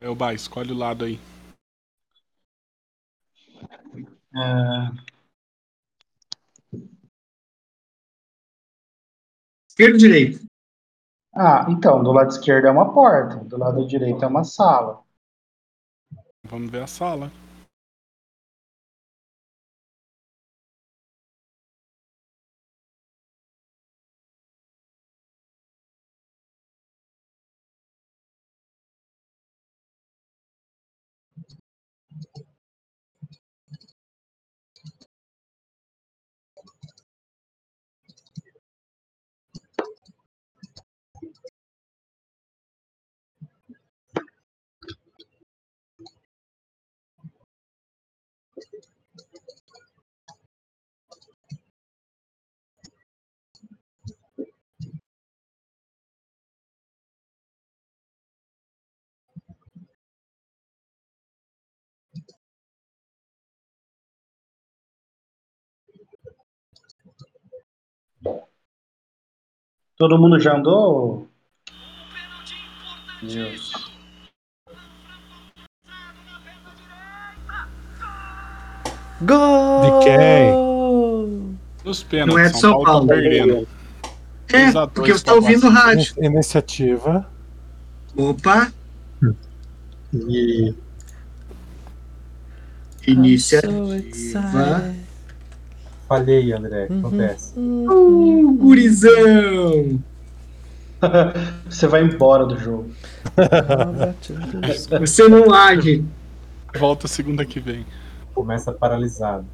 Elba, escolhe o lado aí.
É,
Esquerdo ou direito?
Ah, então, do lado esquerdo é uma porta, do lado direito é uma sala.
Vamos ver a sala.
Todo mundo já andou? Deus.
Gol!
quem?
Os pênaltis.
Não é de São Paulo.
tá perdendo.
É,
3 a 2
porque você tá
pra
ouvindo o rádio.
Iniciativa.
Opa,
E
iniciativa.
Falhei, André. O que acontece?
Uh, gurizão!
Você vai embora do jogo.
Você não age.
Volta segunda que vem.
Começa paralisado.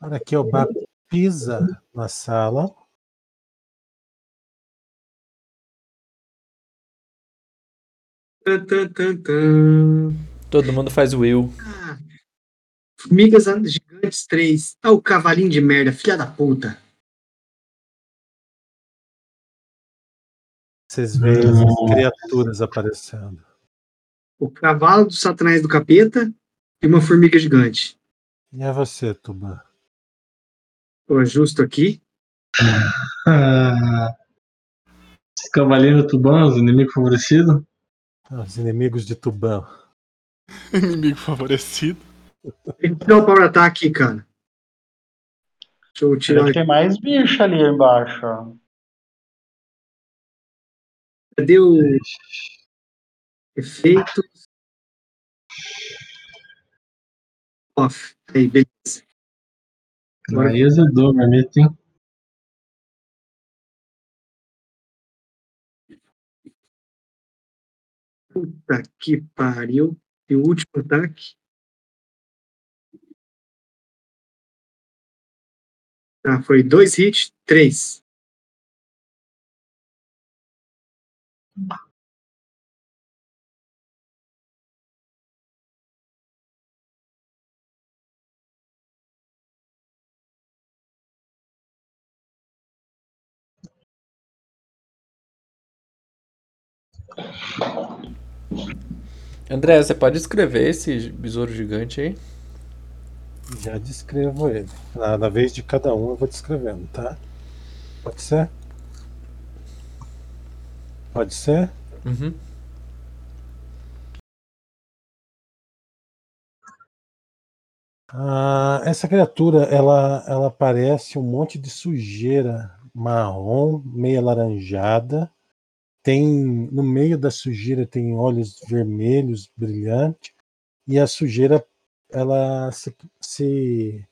Hora que o Bá pisa na sala,
Tan, tan, tan, tan.
Todo mundo faz o Will.
Ah, Formigas Gigantes 3. Ah, o cavalinho de merda, filha da puta.
vocês veem as criaturas aparecendo.
O cavalo do satanás do capeta e uma formiga gigante.
E é você, Tuban?
Tô justo aqui.
Os Cavaleiro Tuban, os inimigos favorecidos.
Ah, Os inimigos de Tuban.
Inimigo favorecido.
Tem que tirar o power aqui, cara. Deixa eu tirar
Deve ter mais bicho ali embaixo, ó.
Cadê o efeitos? Off. Aí, beleza.
Aí azedou, amigo, hein?
Puta que pariu. E o último ataque. Tá, foi dois hits, três.
André, você pode escrever esse besouro gigante aí?
Já descrevo ele. Na, na vez de cada um eu vou descrevendo, tá? Pode ser? Pode ser?
Uhum.
Ah, essa criatura, ela, ela parece um monte de sujeira marrom, meio alaranjada. Tem no meio da sujeira tem olhos vermelhos brilhantes e a sujeira ela se, se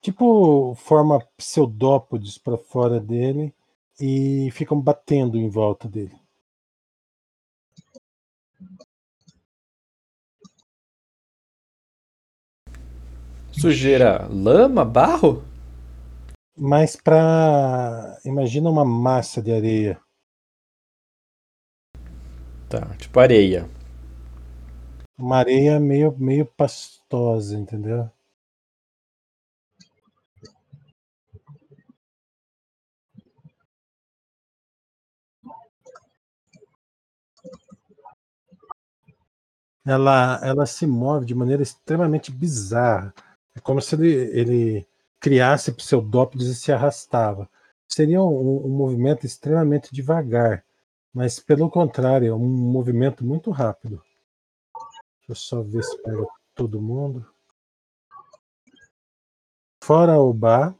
tipo forma pseudópodes para fora dele e ficam batendo em volta dele.
Sujeira, lama, barro?
Mas para imagina uma massa de areia.
Tá, tipo areia.
Uma areia meio, meio pastosa, entendeu? Ela, ela se move de maneira extremamente bizarra. É como se ele, ele criasse pseudópodes e se arrastava. Seria um, um movimento extremamente devagar, mas pelo contrário, é um movimento muito rápido. Deixa eu só ver se pega todo mundo. Fora o bar.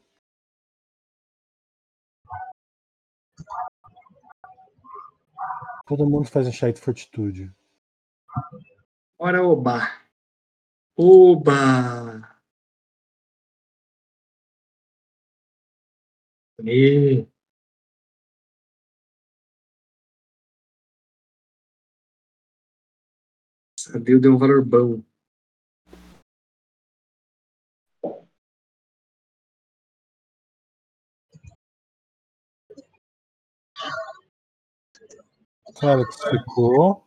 Todo mundo faz um chá de fortitude.
Ora, oba. Oba. E... Sabia, deu um valor bom.
Félix ficou.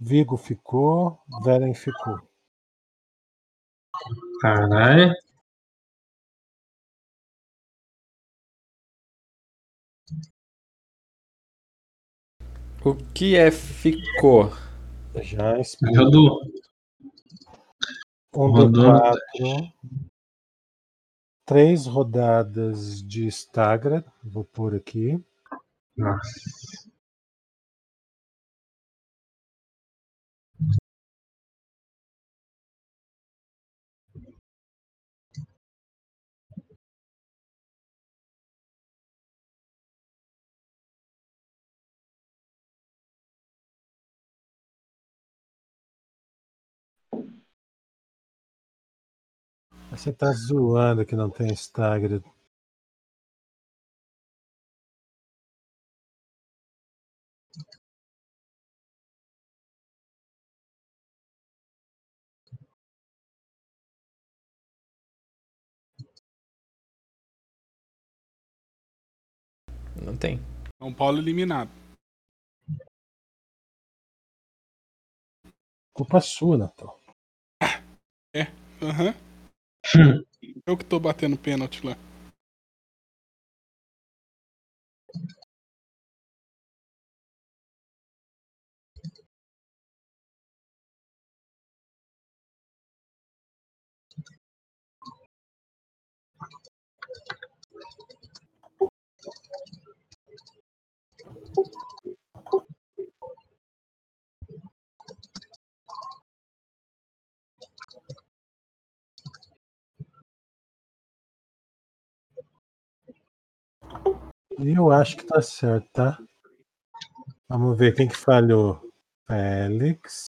Vigo ficou. Veren ficou.
Caralho.
O que é ficou?
Já explico.
Rodou.
Um
Rodou.
do quatro. Três rodadas de Stagra. Vou pôr aqui.
Nossa.
Você tá zoando que não tem Instagram.
Não tem.
São Paulo eliminado.
Culpa sua, Natal. É.
Aham. Uhum. Eu que tô batendo pênalti lá.
Eu acho que tá certo, tá? Vamos ver quem que falhou. Félix.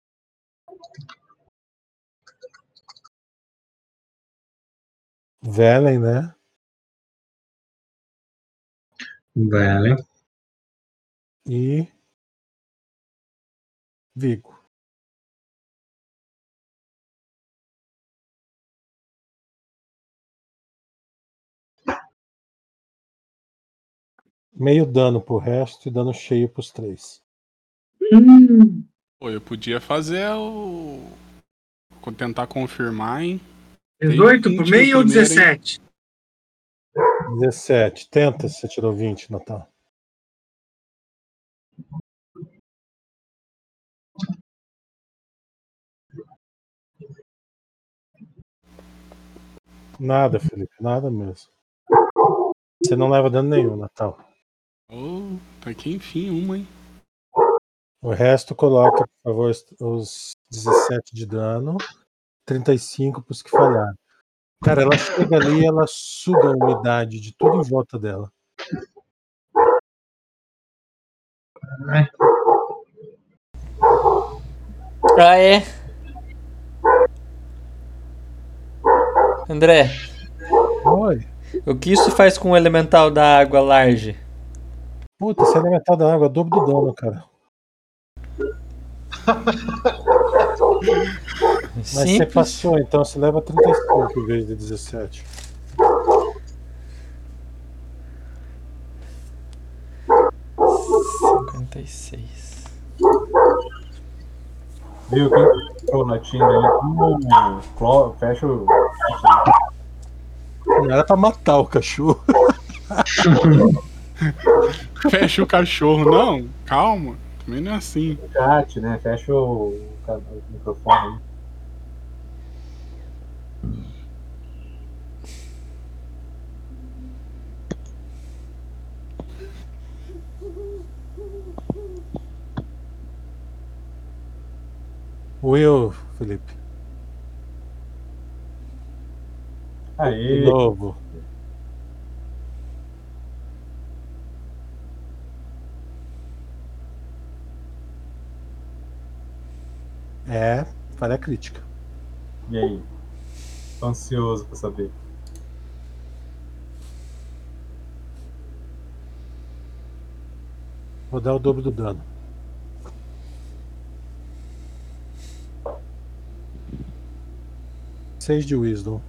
Velen, né?
Vale.
E. Vigo. Meio dano pro resto e dano cheio pros três.
Hum,
Pô, eu podia fazer o. Tentar confirmar, hein?
18
Tem
por
20
meio ou
primeiro, hein?
17?
17. Tenta se você tirou 20, Natal. Nada, Felipe, nada mesmo. Você não leva dano nenhum, Natal.
Oh, tá aqui enfim uma, hein?
O resto coloca, por favor, os 17 de dano, 35 pros que falharam. Cara, ela chega ali e ela suga a umidade de tudo em volta dela.
Ah, é? André,
Oi.
o que isso faz com o elemental da água large?
Puta, esse elemental da água é dobro do dano, cara. Mas você
Simples.
passou, então você leva 35 em vez de 17.
Cinquenta e seis.
Viu? Quem ficou na Tinder ali? Hum, clo- fecha o.
Não era pra matar o cachorro.
Fecha o cachorro, não? Calma. Também não é assim.
chat, né? Fecha o, o microfone.
Will, Felipe. De
Aí,
novo. É, falha crítica.
e aí? Tô ansioso pra saber.
Vou dar o dobro do dano. Seis de Wisdom.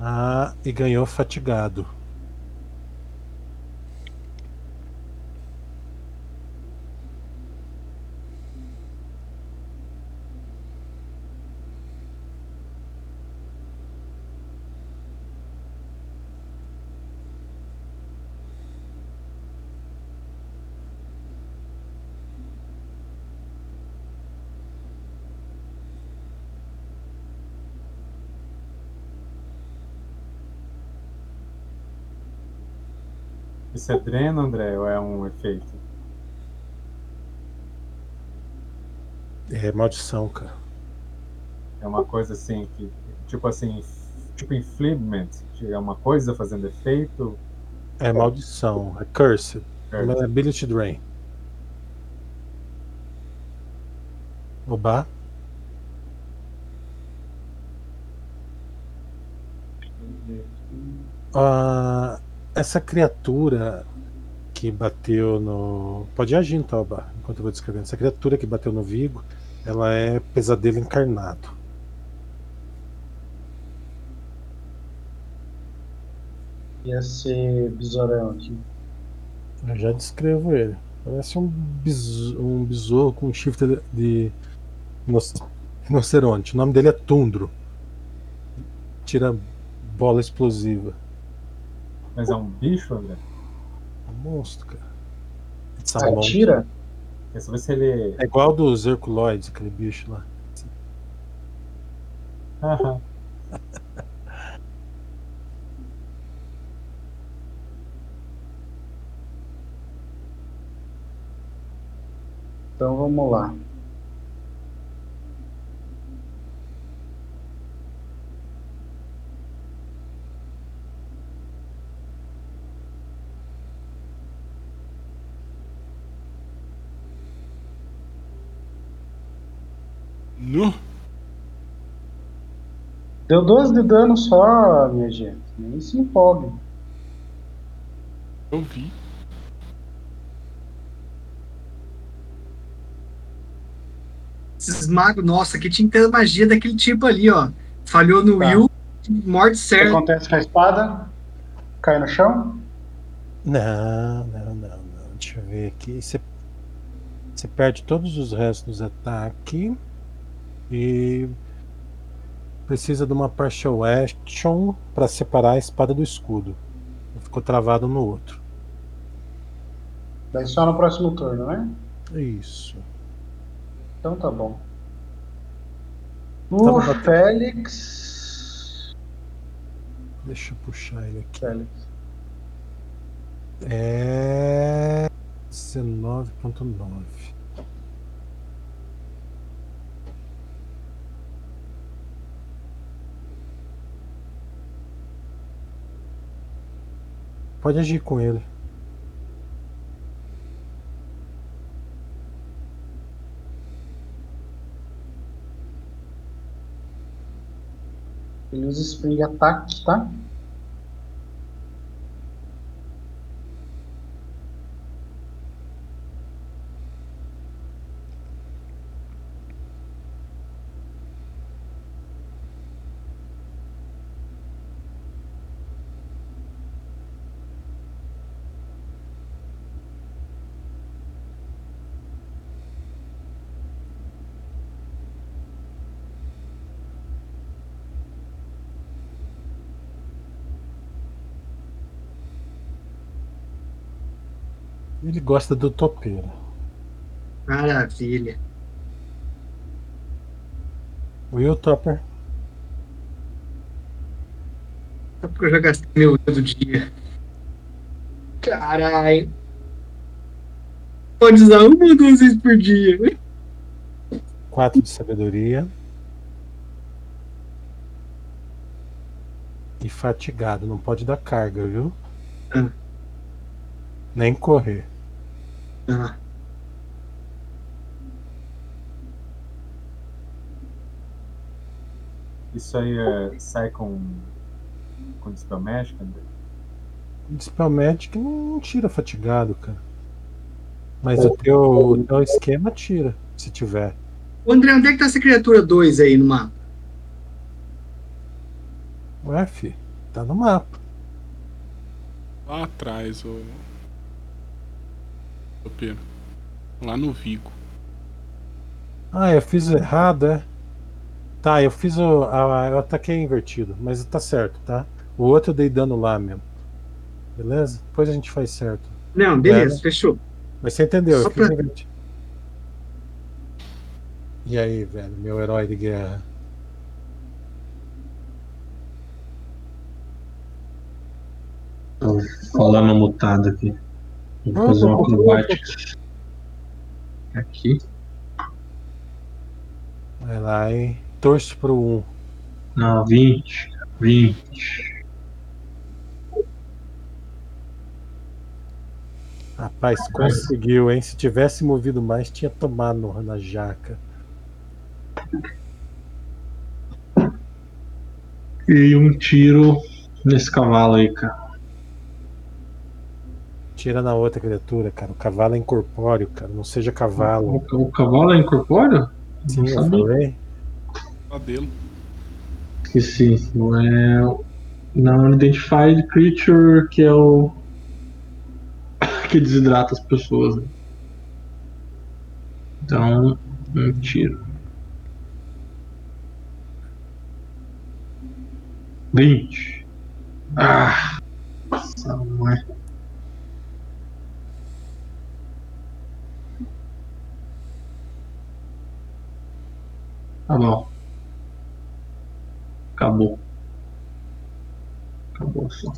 Ah, e ganhou fatigado.
Isso é dreno, André, ou é um efeito?
É maldição, cara.
É uma coisa assim que. Tipo assim. Tipo infliction. É uma coisa fazendo efeito.
É maldição. É cursed.
É.
É ability drain. Oba. Ah, essa criatura que bateu no. Pode agir então, enquanto eu vou descrevendo. Essa criatura que bateu no Vigo, ela é pesadelo encarnado.
E esse besourão aqui?
Eu já descrevo ele. Parece um, beso- um besouro com chifre de rinoc- rinoceronte. O nome dele é Tundro. Tira bola explosiva.
Mas é um bicho, André?
É um monstro, cara. It's a
Ah,
monster.
tira?
Quer saber se ele.
É igual dos Herculoides, aquele bicho lá.
Então vamos lá. Deu 12 de dano só, minha gente. Nem se empolgue.
Eu vi.
Esses magos, nossa, que tinha que ter magia daquele tipo ali, ó. Falhou no
Tá.
Will, morte
O que
certa.
acontece com a espada? Cai no chão?
Não, não, não, não. Deixa eu ver aqui. Você, você perde todos os restos dos ataques e precisa de uma partial action para separar a espada do escudo. Ficou travado no outro.
Daí só no próximo turno, né?
Isso.
Então tá bom. O
batendo.
Félix.
Deixa eu puxar ele aqui.
Félix.
É 19.9. Pode agir com ele.
Ele usa Spring Attack, tá?
Ele gosta do topeiro.
Maravilha.
Will Topper.
Só porque eu já gastei meu do dia. Caralho. Pode usar uma ou duas vezes por dia.
4 de sabedoria. E fatigado, não pode dar carga, viu?
Ah.
Nem correr.
Ah,
Isso aí é, sai com. com Dispel Magic, André?
Dispel Magic não tira fatigado, cara. Mas o teu, o teu esquema tira, se tiver.
Ô, André, onde é que tá essa criatura 2 aí no mapa?
Ué, fi, tá no mapa.
Lá atrás, o. Topeiro. Lá no Vigo.
Ah, eu fiz errado, é? Tá, eu fiz o. a- eu ataquei invertido, mas tá certo, tá? O outro eu dei dano lá mesmo. Beleza? Depois a gente faz certo.
Não, beleza,
É.
fechou.
Mas você entendeu,
Só
eu fiz
pra-
invertido. E aí, velho, meu herói de guerra.
Tô falando mutado aqui. Vou fazer uma acrobática. Aqui.
Vai lá, hein? Torço pro 1.
Não, 20. 20.
Rapaz, conseguiu, hein? Se tivesse movido mais, tinha tomado na jaca.
E um tiro nesse cavalo aí, cara.
Tira na outra criatura, cara. O cavalo é incorpóreo, cara. Não seja cavalo.
O, o cavalo é incorpóreo?
Sim, eu
sabia.
falei.
Lá dele.
Esqueci. Não é. Não identified creature, que é o. que desidrata as pessoas. né? Então, um tiro. 20. Ah! Nossa, mãe. Tá bom. Acabou. Acabou só.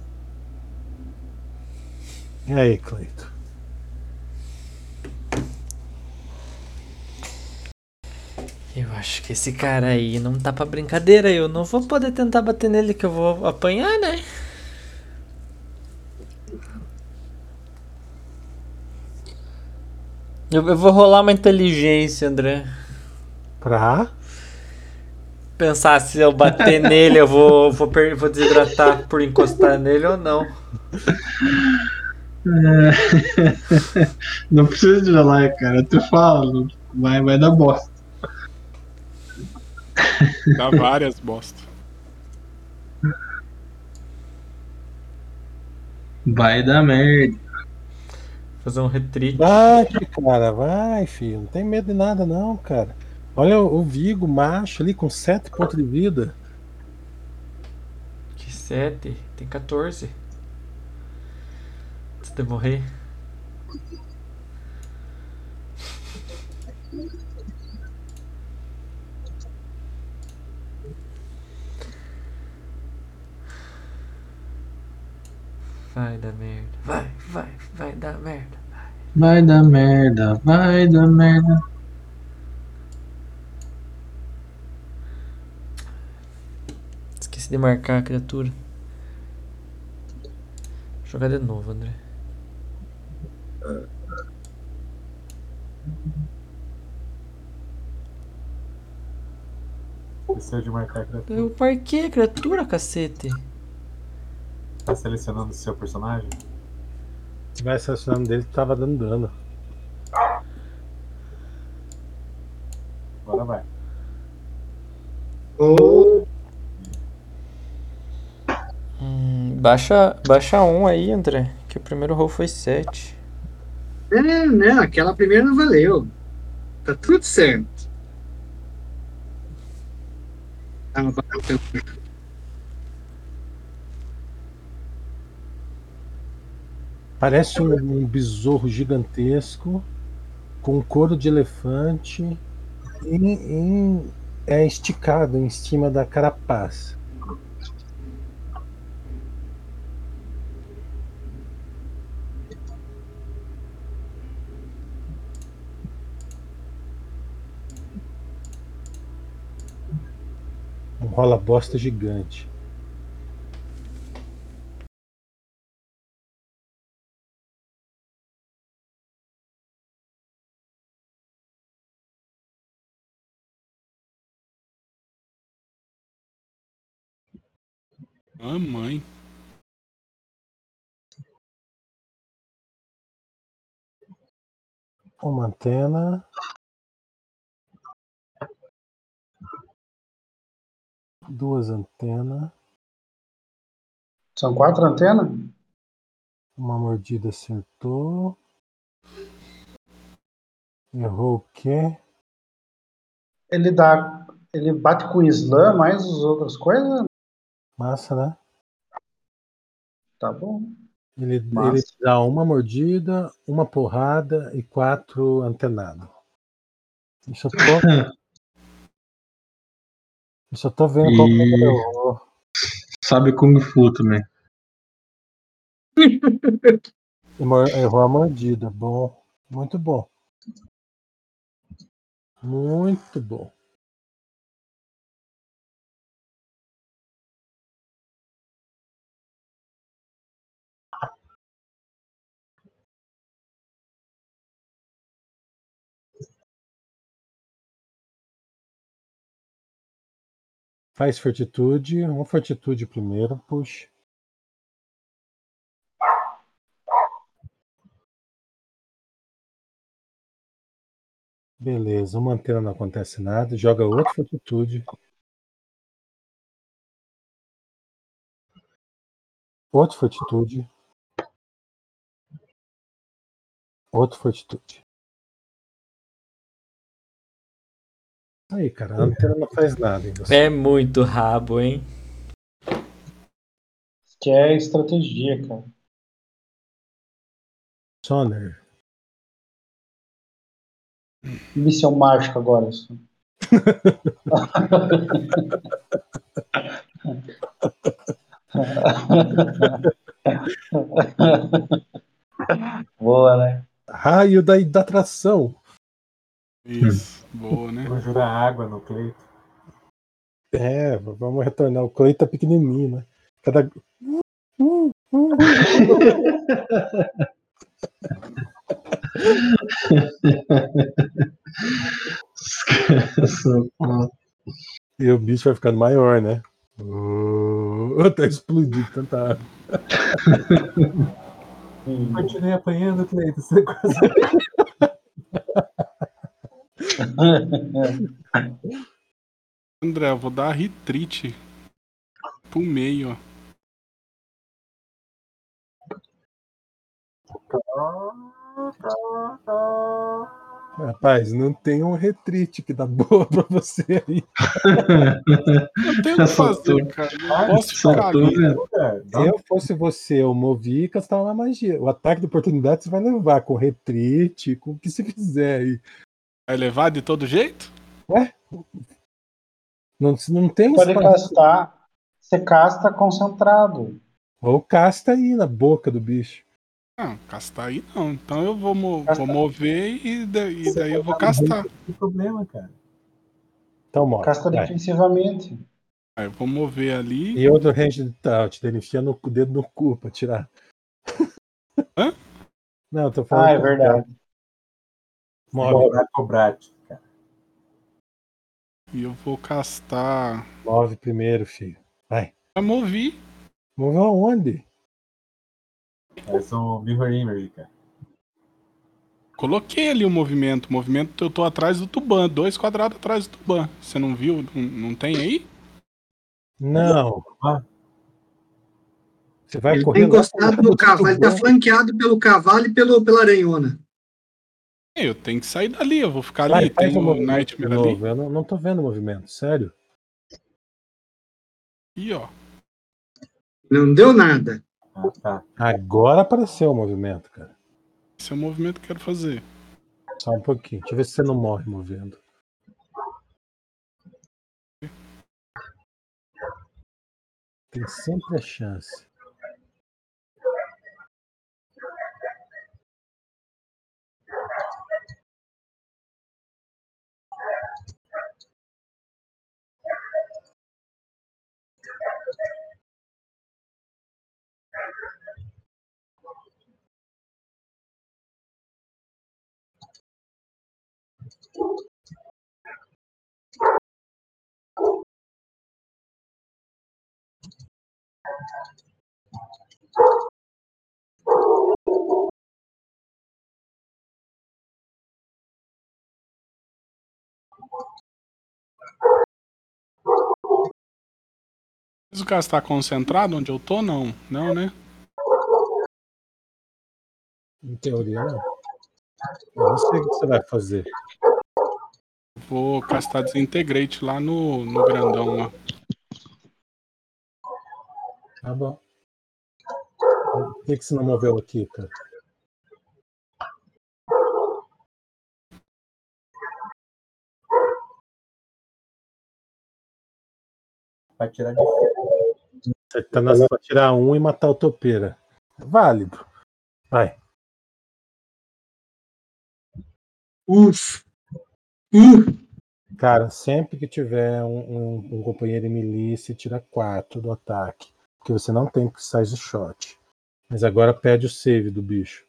E aí, Cleito?
Eu acho que esse cara aí não tá pra brincadeira. Eu não vou poder tentar bater nele que eu vou apanhar, né? Eu, eu vou rolar uma inteligência, André.
Pra?
Pensar se eu bater nele, eu vou, vou, per- vou desidratar por encostar nele ou não.
É. Não precisa de rolar, cara. Eu te falo. Vai, vai dar bosta.
Dá várias bosta.
Vai dar merda.
Fazer um retreat.
Vai, cara, vai, filho. Não tem medo de nada, não, cara. Olha o Vigo, macho, ali com 7 pontos de vida.
Que 7? Tem 14. Antes de morrer. Vai dar merda. Vai, vai, vai dar merda.
Vai dar merda, vai dar merda.
De marcar a criatura. Vou jogar de novo, André.
Esqueceu de marcar a criatura.
Eu marquei a criatura, cacete.
Tá selecionando o seu personagem?
Se tivesse esse nome dele, tava dando dano.
Agora vai.
Ô,
Hum, baixa, baixa um aí, André. Que o primeiro roll foi 7.
é, né? Aquela primeira não valeu. Tá tudo certo. Ah, valeu.
Parece um, um besouro gigantesco com couro de elefante em, em- é esticado em cima da carapaça. Rola bosta gigante.
Mamãe.
Uma antena. Duas antenas.
São quatro antenas?
Uma mordida acertou. Errou o quê?
Ele dá. Ele bate com o slam mais as outras coisas?
Massa, né?
Tá bom.
Ele, ele dá uma mordida, uma porrada e quatro antenados. Eu só tô, eu só tô vendo qual que é o
E-. Sabe Kung Fu também.
Errou a mordida. Bom. Muito bom. Muito bom. Faz fortitude. Uma fortitude primeiro. Puxa. Beleza, uma antena não acontece nada. Joga outra fortitude. Outro fortitude. Outro fortitude. Aí, cara, a antena não faz nada.
É muito rabo, hein?
Isso que é estratégia, cara.
Soner.
Missão mágica agora. Isso. Boa, né?
Raio da, da atração.
Isso, boa, né?
Conjurar água no Cleito.
É, vamos retornar. O Clay tá pequenininho, né? Cada. E o bicho vai ficando maior, né? Oh, até explodir tanta água.
Continue apanhando, Cleito. Você quase...
André, eu vou dar retreat pro meio, ó.
Rapaz, não tem um retreat que dá boa pra você aí.
Não tem o que fazer, cara. Não posso ficar ali.
Se eu fosse você, eu movi e castava uma magia. O ataque de oportunidade você vai levar com retreat, com o que você quiser aí.
Vai levar de todo jeito?
Ué? Não, não temos.
Pode castar. Você casta concentrado.
Ou casta aí na boca do bicho.
Não, castar aí não. Então eu vou, mo
Castar.
vou mover e, da- e daí eu vou castar.
Que problema, cara.
Então, mostra.
Casta
vai.
defensivamente.
Aí eu vou mover ali.
E outro range de touch, dele enfia no o dedo no cu pra tirar.
Hã?
Não, eu tô falando.
Ah, é verdade.
Move,
cobrar, cara.
E eu vou castar.
move primeiro, filho. Vai.
Já movi.
Moveu aonde?
É, são mirror image, cara.
Coloquei ali o movimento. O movimento eu tô atrás do Tuban, dois quadrados atrás do Tuban. Você não viu? Não, não tem aí?
Não.
Ah.
Você vai
Ele tá
correr. lá
encostado no cavalo, ele tá flanqueado pelo cavalo e pelo, pela aranhona.
É, Eu tenho que sair dali, eu vou ficar
Vai,
ali.
faz
Tem
de
Nightmare ali.
novo. Eu não, não tô vendo o movimento, sério.
E ó.
Não deu nada.
Ah, tá.
Agora apareceu o movimento, cara.
Esse é o movimento que eu quero fazer.
Só um pouquinho. Deixa eu ver se você não morre movendo. Tem sempre a chance.
Mas o cara está concentrado onde eu tô? Não. Não, né?
Em teoria, não. Eu não sei o que você vai fazer.
Vou castar Desintegrate lá no, no grandão lá.
Tá bom. Por que, que você não moveu aqui, cara?
Vai tirar de
Você tá na pra tirar um e matar o topeira. Válido. Vai.
Uf. Uf.
Cara, sempre que tiver um, um- um companheiro em milícia, tira 4 do ataque. Porque você não tem precise shot. Mas agora pede o save do bicho.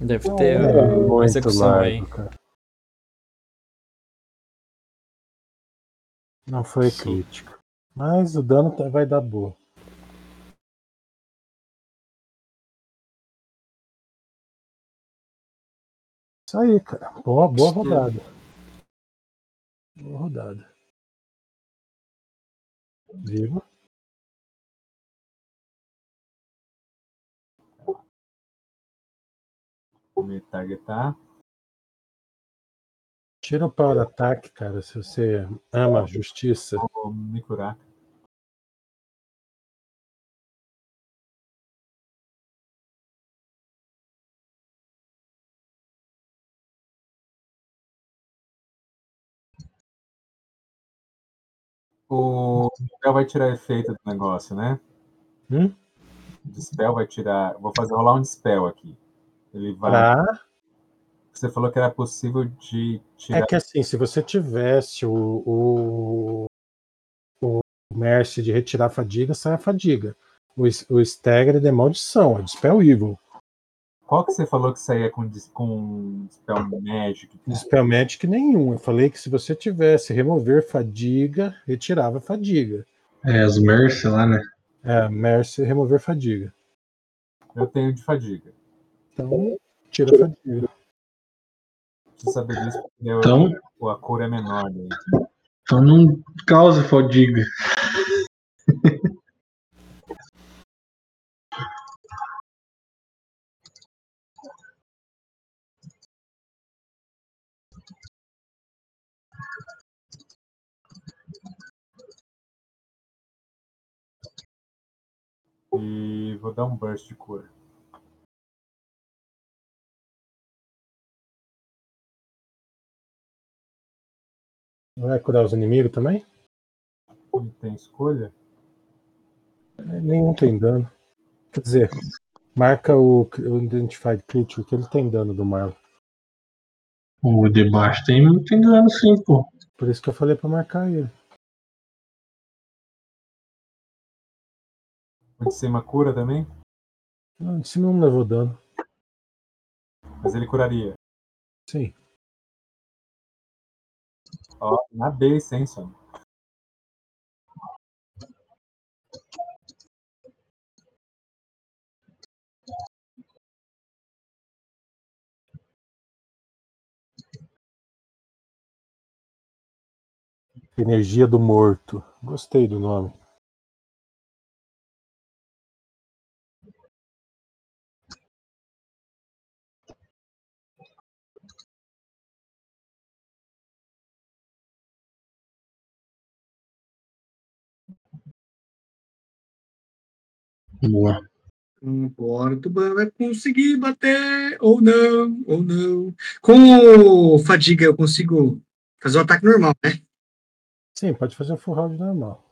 Deve ter
É
uma execução aí.
cara. Não foi
Sim.
crítico. Mas o dano tá- vai dar boa. Isso aí, cara. Boa, boa rodada. Boa rodada. Vivo.
Vou me targetar.
Tira o power ataque, cara, se você ama a justiça.
Vou me curar. O spell vai tirar efeito do negócio, né?
Hum?
Dispel vai tirar. Vou fazer rolar um dispel aqui. Ele vai.
Pra...
Você falou que era possível de tirar.
É que assim, se você tivesse o, o, o Mercy de retirar a fadiga, sai a fadiga. O, o Stagger é maldição, é Dispel Evil.
Qual que você falou que saía com, com Spell Magic?
Dispel Magic nenhum. Eu falei que se você tivesse remover fadiga, retirava fadiga.
É, as Mercy lá, né?
É, Mercy remover fadiga.
Eu tenho de fadiga.
Então, tira a fadiga.
Preciso saber disso porque eu-
Então,
a cor é menor. Né?
então não cause fadiga.
E vou dar um burst de cor.
Não vai curar os inimigos também?
Não tem escolha?
Nenhum tem dano. Quer dizer, marca o, o Identified Creature, que ele tem dano do Marlon.
O de baixo tem, tem dano sim, pô.
Por isso que eu falei pra marcar ele.
O de cima cura também?
Não, de cima não levou dano.
Mas ele curaria.
Sim.
Ó, na base, hein, Sam?
Energia do Morto. Gostei do nome.
Boa.
Agora o Tubarão vai conseguir bater, ou não, ou não. Com o Fadiga eu consigo fazer o ataque normal, né?
Sim, pode fazer o full round normal.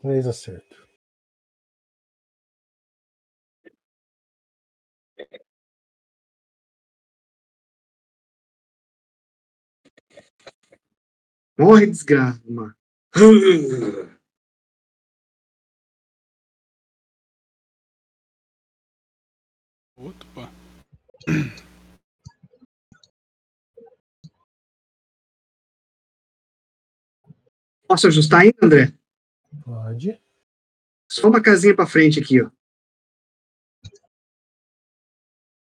Três acerto.
Morre, desgrama.
Opa.
Posso ajustar ainda, André?
Pode.
Só uma casinha pra frente aqui, ó.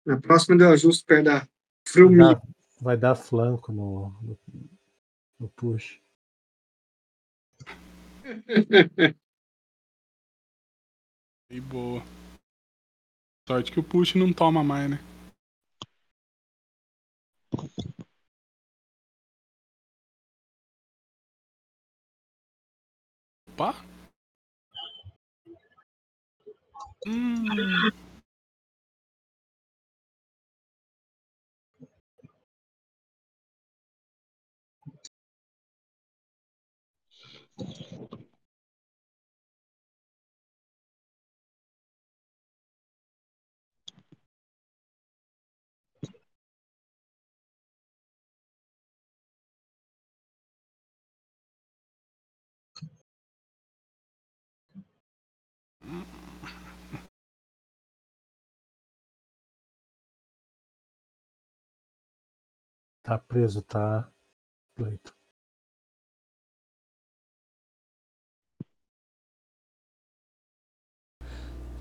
Na próxima eu ajusto perto da Frumi.
Dá- vai dar flanco no, no, no push.
E boa. Sorte que o push não toma mais, né? Opa! Hum,
Tá preso, tá, Cleito?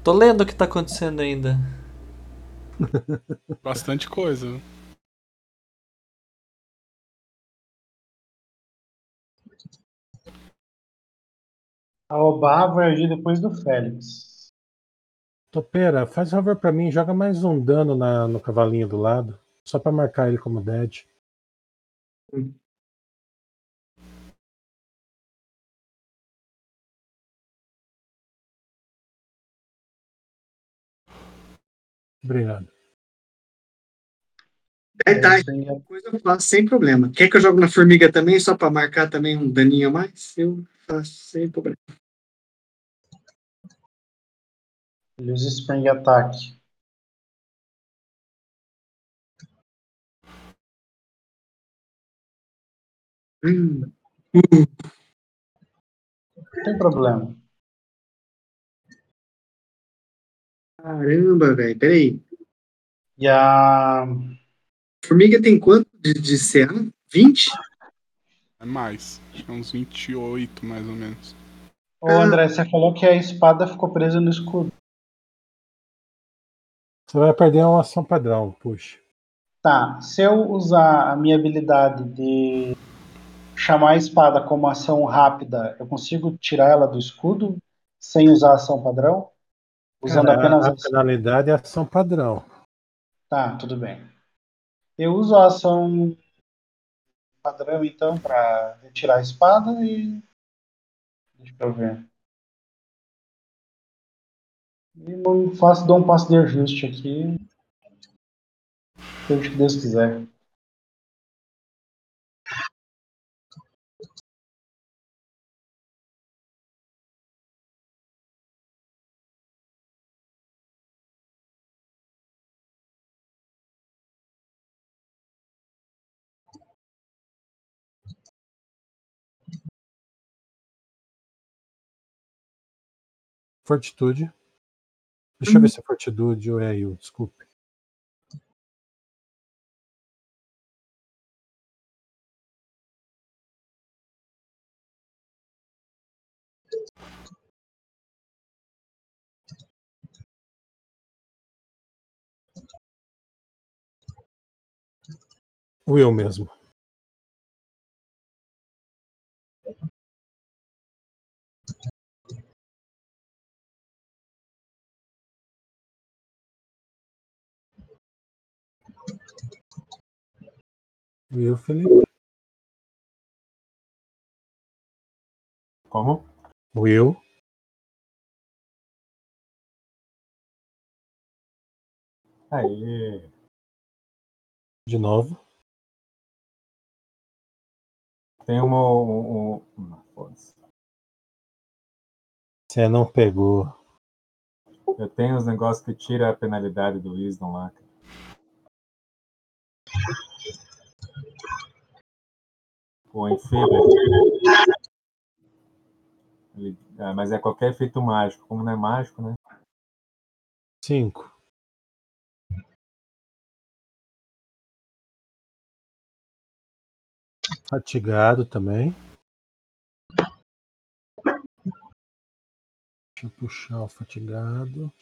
Tô lendo o que tá acontecendo ainda.
Bastante coisa.
A Obá vai agir depois do Félix.
Topera, faz favor para mim, joga mais um dano na, no cavalinho do lado, só para marcar ele como dead. Obrigado.
É, tá,
Spring
coisa eu faço sem problema. Quer que eu jogue na formiga também, só pra marcar também um daninho a mais? Eu faço sem problema.
Ele usa Spring Attack.
Hum,
Não tem problema.
caramba, velho. Peraí.
E a.
Formiga tem quanto de, de CA? 20?
É mais. Acho que é uns 28, mais ou menos.
Ô André, você falou que a espada ficou presa no escudo.
Você vai perder uma ação padrão, puxa.
Tá, se eu usar a minha habilidade de chamar a espada como ação rápida, eu consigo tirar ela do escudo sem usar a ação padrão? Usando
Cara,
apenas
a,
a
a penalidade é ação padrão.
Tá, tudo bem. Eu uso a ação padrão, então, para retirar a espada e. Deixa eu ver. E faço, dou um passo de ajuste aqui. Seja o que Deus quiser.
Fortitude. Deixa eu ver se é fortitude ou é eu, desculpe. Eu mesmo. Will, Felipe?
Como?
Will?
Aí.
De novo?
Tem uma. Um, um- foda-se.
Você não pegou.
Eu tenho os negócios que tira a penalidade do Wisdom lá. cara. O Enfeeble. Ele- ah, mas é qualquer efeito mágico. Como não é mágico, né?
Cinco. Fatigado também. Deixa eu puxar o fatigado.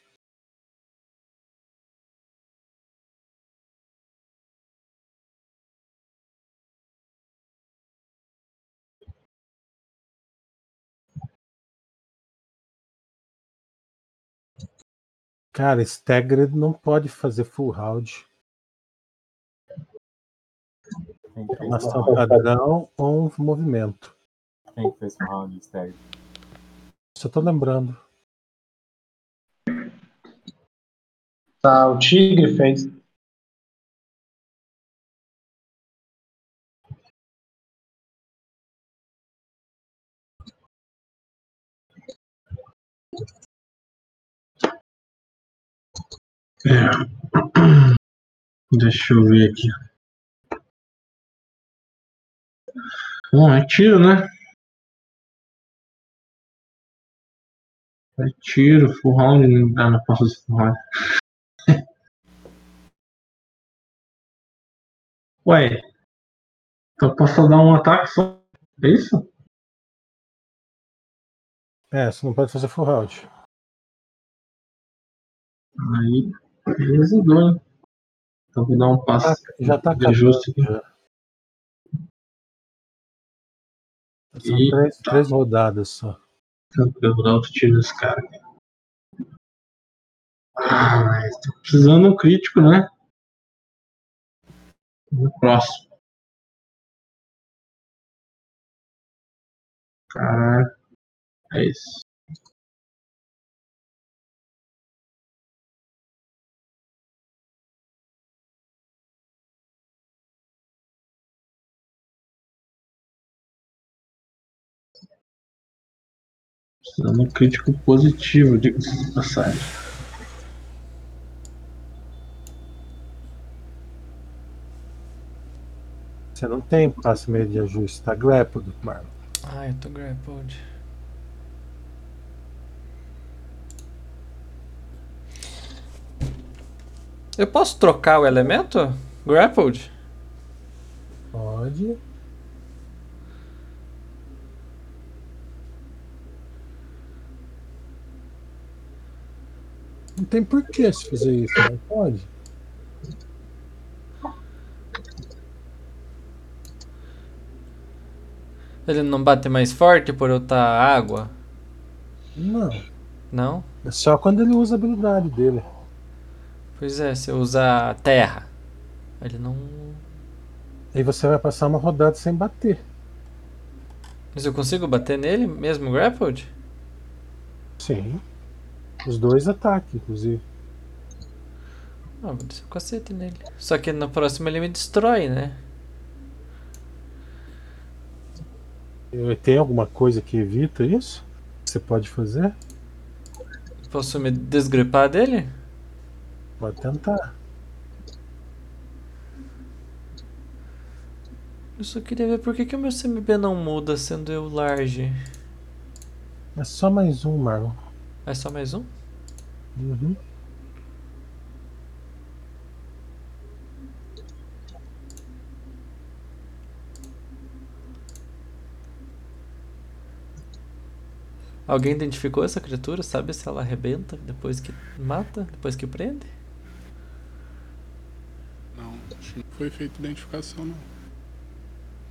Cara, Staggered não pode fazer full round. Uma ação padrão ou um movimento.
Quem que fez full round, Stag?
Só tô lembrando.
Tá, o tigre fez.
Deixa eu ver aqui. Bom, é tiro, né? É tiro, full round. Ah, não posso fazer full round. Ué. Então posso dar um ataque só? É isso?
É, você não pode fazer full round.
Aí, resolveu, né? Então vou dar um passo
Já tá
de ajuste aqui.
acabando. já. São
Eita.
três, três rodadas só.
Tranquilo, vou dar outro tiro nesse cara. Ah, mas tô precisando um crítico, né? No próximo. Caralho. É isso. Precisando um crítico positivo, diga-se de passagem.
Você não tem passe meio de ajuste, tá grappled, Marlon.
Ah, eu tô grappled. Eu posso trocar o elemento? Grappled?
Pode. Não tem porquê se fazer isso, não pode.
Ele não bate mais forte por eu estar água?
Não.
Não?
É só quando ele usa a habilidade dele.
Pois é, se eu usar terra. Ele não.
Aí você vai passar uma rodada sem bater.
Mas eu consigo bater nele mesmo grappled?
Sim. Os dois ataques, inclusive.
Ah, vou descer o cacete nele. Só que no próximo ele me destrói, né?
Tem alguma coisa que evita isso? Você pode fazer?
Posso me desgripar dele?
Pode tentar.
Eu só queria ver por que, que o meu CMB não muda sendo eu large.
É só mais um, Marlon.
É só mais um?
Uhum.
Alguém identificou essa criatura? Sabe se ela arrebenta depois que mata? Depois que prende?
Não, acho que não foi feita identificação, não.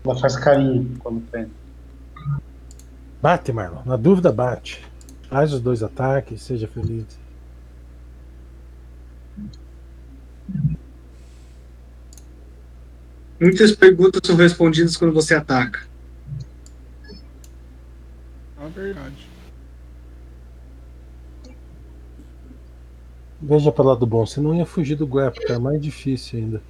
Ela faz carinho quando prende.
Bate, Marlon. Na dúvida, bate. Faz os dois ataques, seja feliz.
Muitas perguntas são respondidas quando você ataca.
É verdade.
Veja pelo lado bom, você não ia fugir do que é mais difícil ainda.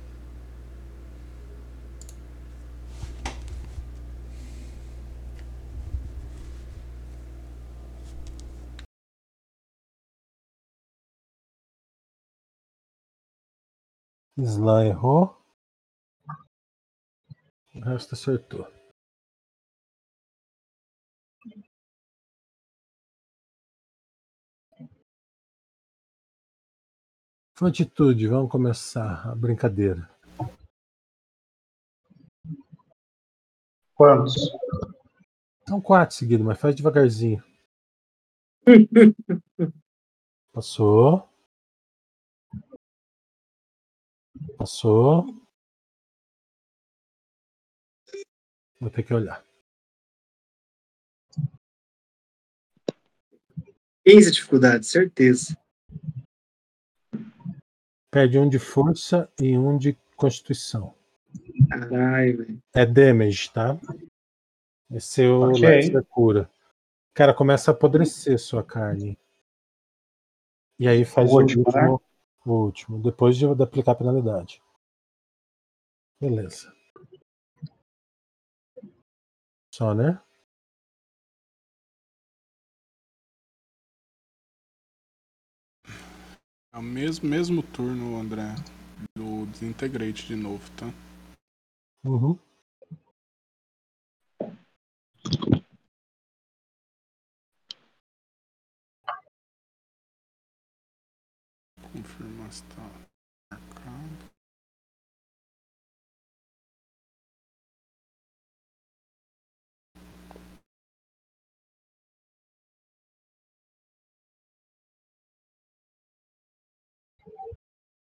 Slan errou. O resto acertou. Fortitude, vamos começar a brincadeira.
Quantos?
São quatro seguidos, mas faz devagarzinho. Passou. Passou. Vou ter que olhar.
15 dificuldades, certeza.
Perde um de força e um de constituição.
Caralho, velho.
É damage, tá? Esse é o
Ok.
lance da cura. Cara, começa a apodrecer sua carne. E aí faz
O último,
o último, depois de aplicar a penalidade. Beleza. Só, né?
É o mesmo, mesmo turno, André, do Desintegrate de novo, tá?
Uhum.
Confirmar se tá marcado.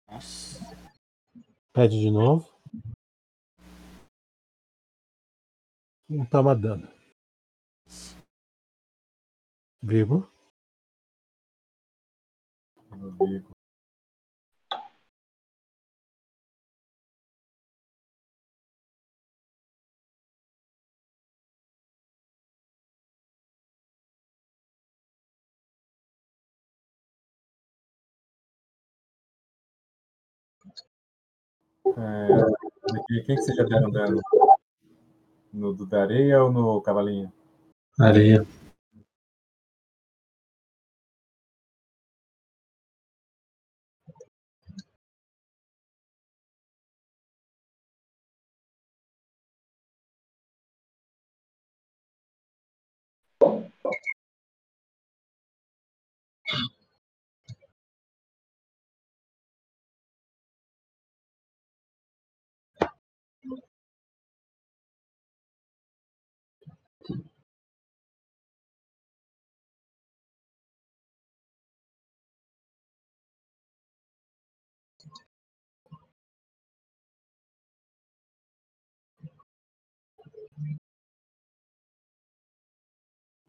Nossa.
Pede de novo. Não toma dano. Vivo.
No É, quem que vocês já deram dano? No do da areia ou no cavalinho?
Areia.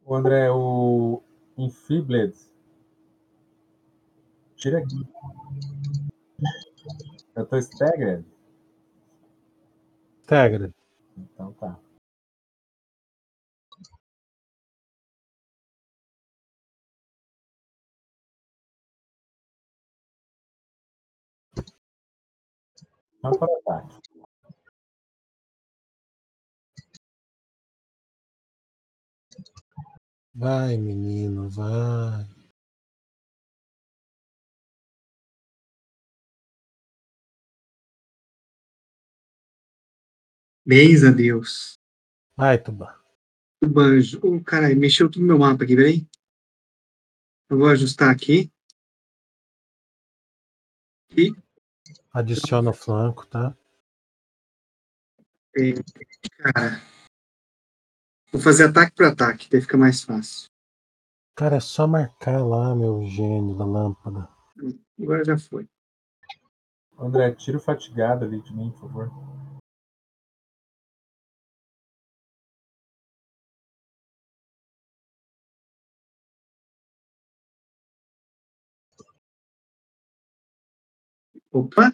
O André, o Infiblet. Tira aqui. Eu tô staggered?
Tegra.
Então tá. Vamos para o ataque.
Vai, menino, vai.
Bens a Deus.
Vai, Tuba.
O banjo. Oh, caralho, mexeu tudo no meu mapa aqui, peraí. Eu vou ajustar aqui. E,
Adiciona o flanco, tá?
cara. Vou fazer ataque por ataque, daí fica mais fácil.
Cara, é só marcar lá, meu gênio da lâmpada.
Agora já foi.
André, tira o fatigado ali de mim, por favor.
Opa!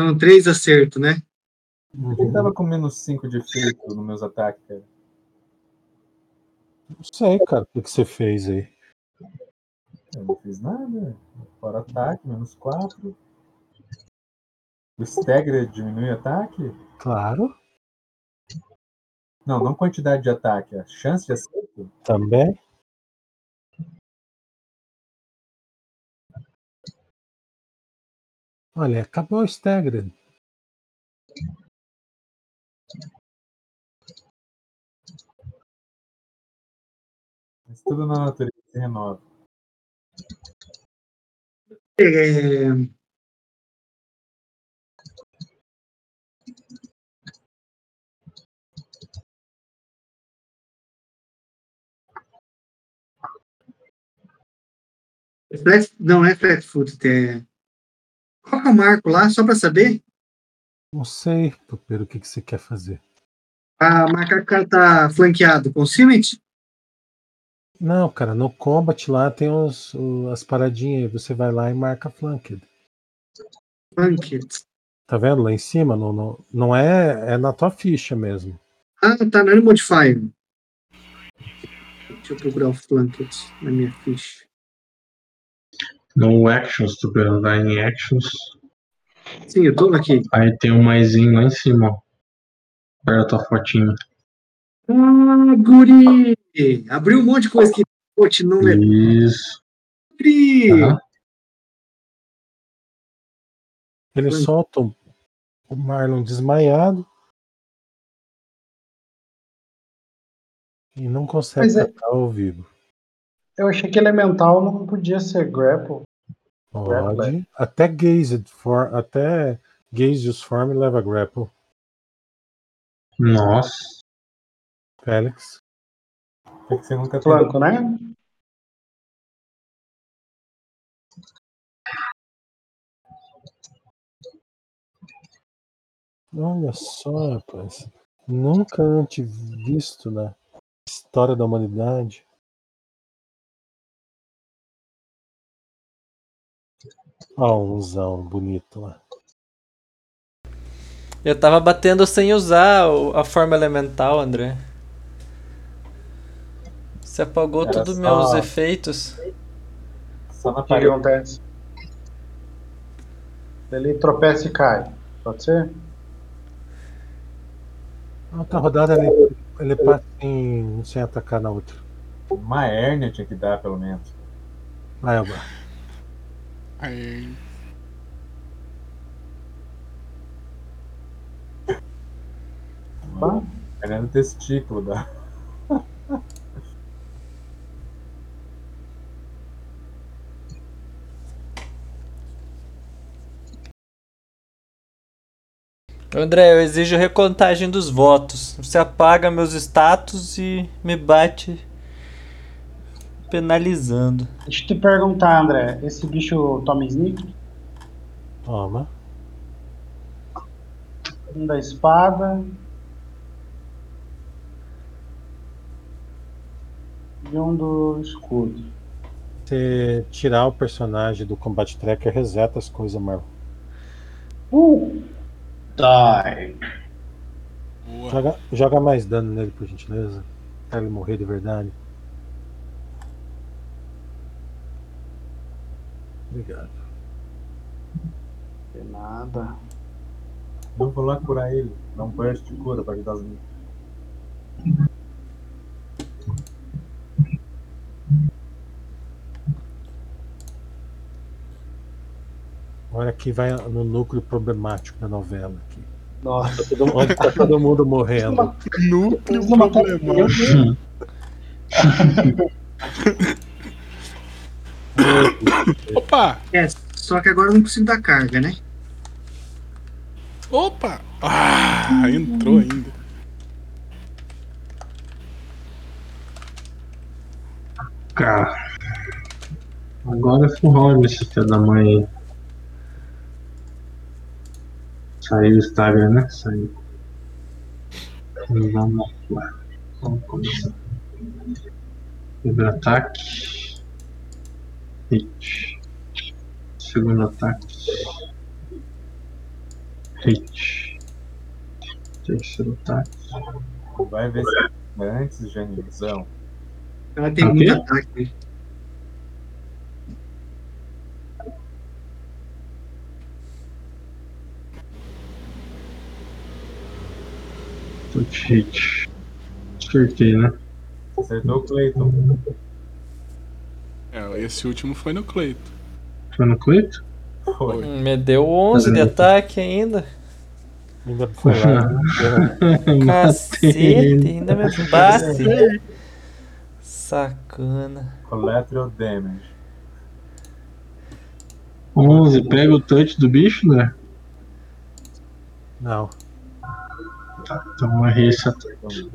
Então, três acertos, né?
Por que tava com menos 5 de efeito nos meus ataques, cara?
Não sei, cara, o que, que você fez aí.
Eu não fiz nada. Fora ataque, menos 4. O stagger diminui ataque?
Claro,
Não, não quantidade de ataque, a chance de acerto.
também. Olha, acabou o Staggered.
Mas tudo na natureza se renova.
É, Flat, não é flat foot, é. Qual que é o marco lá, só para saber?
Não sei, Topeiro, o que, que você quer fazer.
A o cara tá flanqueado com cement?
Não, cara, no combat lá tem os, o- as paradinhas. Você vai lá e marca flanked.
Flanked.
Tá vendo lá em cima? Não, não, não é, é na tua ficha mesmo.
Ah, tá no modifier. Deixa eu procurar o flanked na minha ficha.
No Actions, tu vai em Actions.
Sim, eu tô aqui.
Aí tem um maisinho lá em cima, ó. Perto da tua fotinha.
Ah, guri! Abriu um monte de coisa que Putz, não lembro.
Isso.
Guri!
Tá.
Ele solta o- Marlon desmaiado. E não consegue
é.
ao vivo.
Eu achei que elemental não podia ser grapple.
Pode. Até Gazed for, até Gaseous Form leva grapple.
Nossa.
Félix.
Por que você nunca tem?
Flanco, né?
Olha só, rapaz. Nunca antes visto na história da humanidade. Zão bonito lá.
Eu tava batendo sem usar a forma elemental, André. Você apagou
Era
todos os
só-
meus efeitos.
Só na
O que, que
parede.
acontece? Ele tropeça e cai. Pode ser?
Na outra rodada ele, ele passa sem, sem atacar na outra.
Uma hérnia tinha que dar, pelo menos.
Vai, Elba.
Aí,
Tá?
Hérnia no testículo da.
André, eu exijo recontagem dos votos. Você apaga meus status e me bate penalizando.
Deixa eu te perguntar, André. Esse bicho toma sneak?
Toma.
Um da espada. E um do escudo.
Você tirar o personagem do Combat Tracker, reseta as coisas, Marvel.
Uh! Die.
Joga, joga mais dano nele, por gentileza. Pra ele morrer de verdade. Obrigado.
De nada.
Não vou lá curar ele. Dá um burst de cura pra ajudar as minhas.
Olha aqui vai no núcleo problemático da novela. Aqui.
Nossa.
Todo mundo- Onde tá todo mundo morrendo.
Núcleo
mataram-
problemático. Opa!
É, só que agora eu não consigo dar carga, né?
Opa! Ah, entrou ainda.
Cara. Agora é full round esse filho da mãe. Saiu o Instagram, né? Saiu. Vamos lá. Vamos começar. Primeiro ataque. Hit. Segundo ataque. Hit. Terceiro ataque.
Vai ver se antes, Janilzão.
Ela tem
Ok.
muito ataque.
Touch hit. Acertei, né?
Acertou o Clayton.
É, esse último foi no Cleito.
Foi no Cleito?
Foi.
Hum, Me deu 11 de ataque ainda.
Ainda foi lá. né?
Cacete, ainda me bate. Sacana.
Collateral damage.
11, pega o touch do bicho, né?
Não.
Tá, então eu errei esse ataque.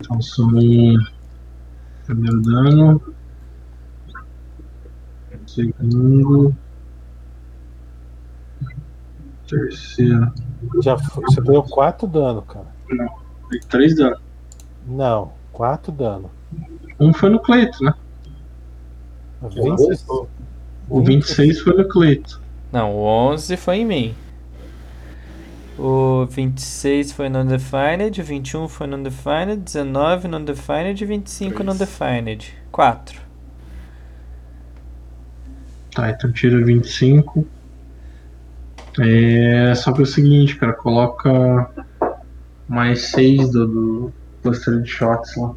Então,
são primeiro dano. Segundo. Terceiro.
Já foi- você deu 4 dano, cara.
Tem três danos.
Não, 4 dano.
Um foi no Cleito, né?
26.
O 26 foi no Cleito.
Não, o 11 foi em mim. O 26 foi non-defined, o 21 foi non-defined, 19 non-defined e 25
Três.
non-defined. 4.
Tá, então tira 25. É só que é o seguinte, cara, coloca mais 6 do, do cluster de shots lá.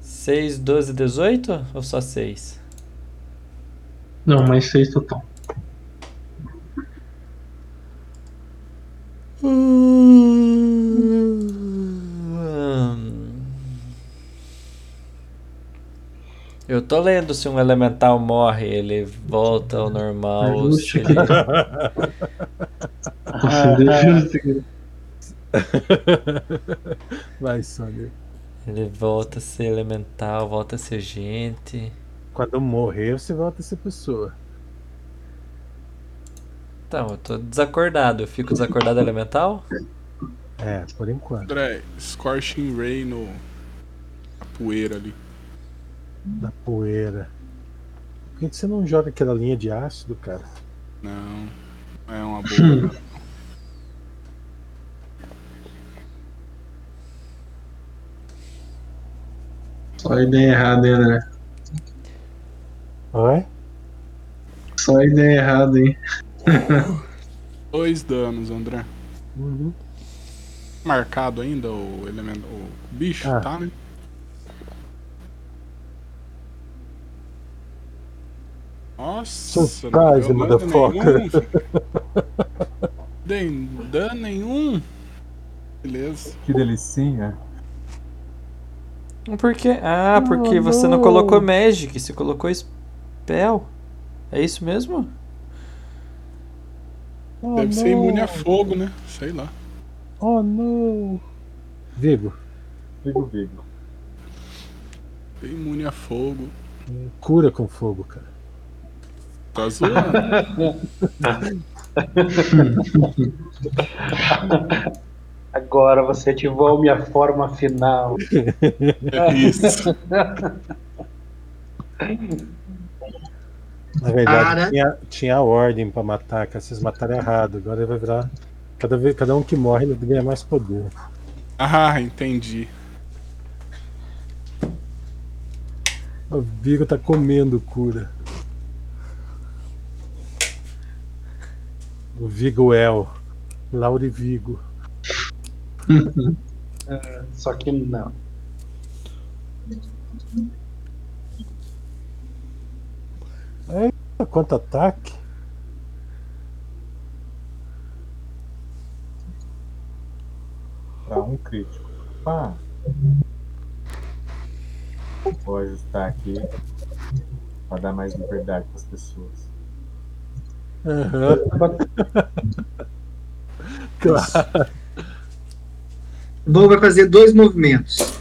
6, 12, 18 ou só 6?
Não, mais 6 total.
Eu tô lendo se um elemental morre, ele volta ao normal. ou se ele...
Vai, Sônia.
ele volta a ser elemental, volta a ser gente.
Quando morrer, você volta a ser pessoa.
Então, eu tô desacordado. Eu fico desacordado elemental?
É, por enquanto.
André, Scorching Ray no. A poeira ali.
Da poeira. Por que que você não joga aquela linha de ácido, cara?
Não. É uma boa.
Só ideia errada, hein, André?
Oi?
Só ideia errada, hein?
Dois danos, André.
Uhum.
Marcado ainda o elemento. O bicho,
Ah.
tá, né? Nossa,
Surprise,
não deu dano
motherfucker.
nenhum. Dei dano nenhum. Beleza.
Que delicinha.
Por quê? Ah, porque você não colocou Magic, você colocou Spell. É isso mesmo?
Oh,
Deve ser
não.
imune a fogo, né? Sei lá.
Oh, não. Vigo,
Vigo, Vigo.
Bem imune a fogo.
cura com fogo, cara.
Tá zoando.
Agora você ativou minha forma final.
É isso.
Na verdade,
Cara.
tinha, tinha a ordem pra matar, que vocês mataram errado. Agora vai virar. Cada, vez, cada um que morre ele ganha mais poder.
Ah, entendi.
O Vigo tá comendo cura. O Vigo El. Lauri Vigo.
Só que não.
Quanto ataque?
Pra um crítico. Pá. Vou ajustar aqui. Pra dar mais liberdade pras pessoas.
Aham. Claro.
Bom, vai fazer dois movimentos.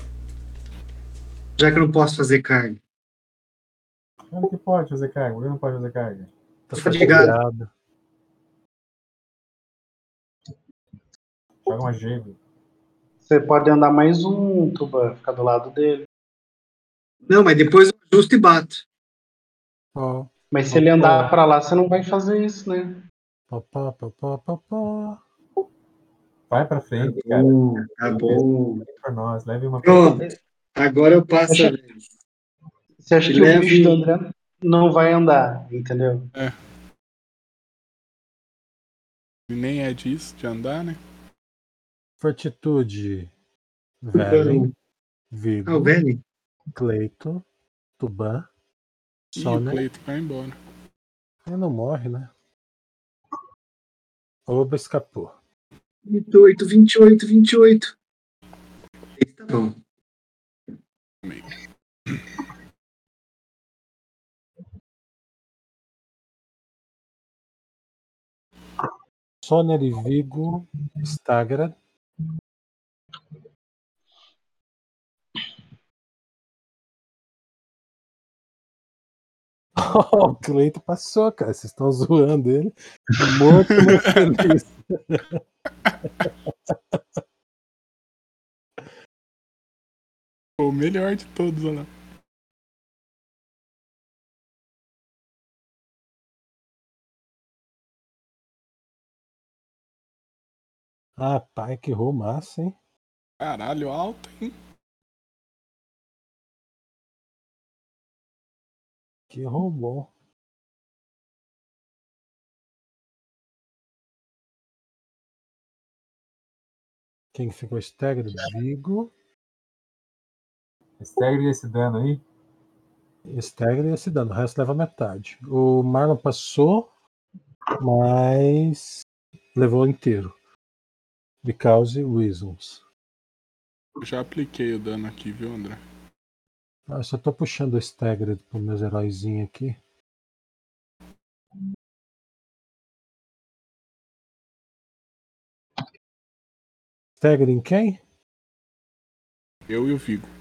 Já que eu não posso fazer carga.
Ele que pode fazer carga, ele não pode fazer carga.
Tá
Fatigado.
Joga uma gelo.
Você pode andar mais um, Tuba, ficar do lado dele.
Não, mas depois eu ajusto e bato.
Ó,
Mas se ele andar pra lá, você não vai fazer isso, né?
pó, pó, pó.
Vai pra frente, cara. Pra nós, leve uma
Pronto. Agora eu passo. a vez.
Você acha que
Leve-
o bicho do André não vai andar, entendeu?
E nem é disso de andar, né?
Fortitude. Velen. Vigo.
Ah, o?
Cleito. Tuban. Só,
o
né?
Cleito vai embora.
Ele não morre, né? Oba escapou.
28, 28, 28. Esse tá bom.
Soner e Vigo. Stagra. Oh, o Cleito passou, cara. Vocês estão zoando ele. Morto, mas feliz.
O melhor de todos, olha lá.
Ah, pai, que errou massa, hein?
Caralho, alto, hein?
Que errou bom. Quem ficou Stagra? Vigo.
Estagre esse dano aí.
Stagra e esse dano. O resto leva metade. O Marlon passou, mas levou inteiro. Because reasons.
Eu já apliquei o dano aqui, viu, André?
Ah, eu só tô puxando o Stagger para meus heróizinhos aqui. Stagger em quem?
Eu e o Vigo.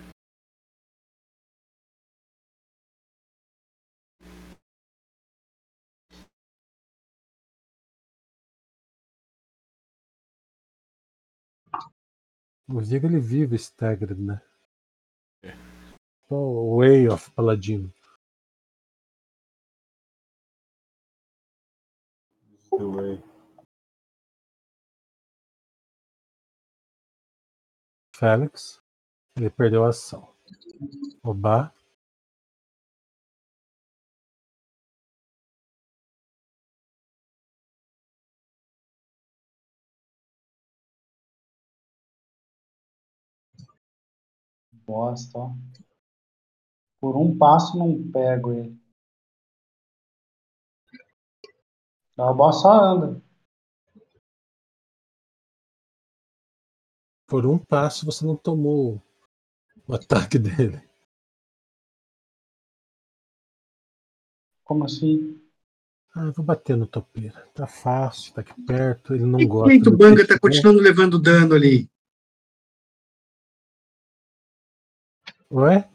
O Vigo ele vive Staggered, né?
É.
O Way of Paladino.
The way.
Félix. Ele perdeu a ação. Oba.
Bosta, ó. Por um passo não pego ele. A só anda.
Por um passo você não tomou o ataque dele.
Como assim?
Ah, eu vou bater no topeira. Tá fácil, tá aqui perto. Ele não
Por
gosta.
que o Banga tá continuando levando dano ali?
Ué?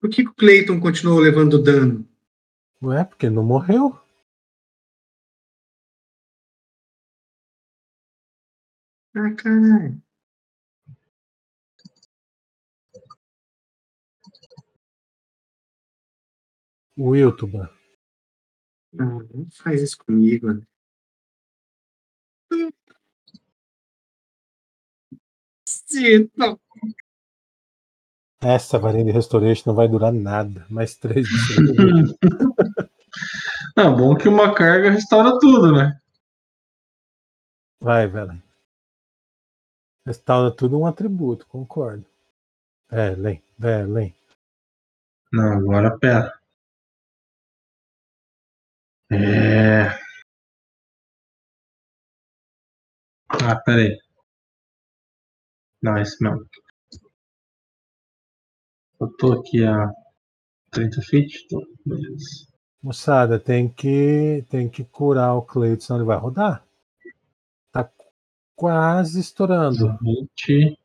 Por que, o Clayton continuou levando dano?
Ué, porque não morreu.
Ah, caralho.
Wiltuba.
Não, não faz isso comigo, né? Sim, não.
Essa varinha de Restoration não vai durar nada. Mais três segundo.
Ah, bom que uma carga restaura tudo, né?
Vai, velho. Restaura tudo um atributo, concordo. Velen, Velen.
Não, agora pera. É. Ah, pera aí. Não, esse não. Eu tô aqui a 30 feet? Tô. Beleza.
Moçada, tem que, tem que curar o Cleiton, senão ele vai rodar. Tá quase estourando.
20.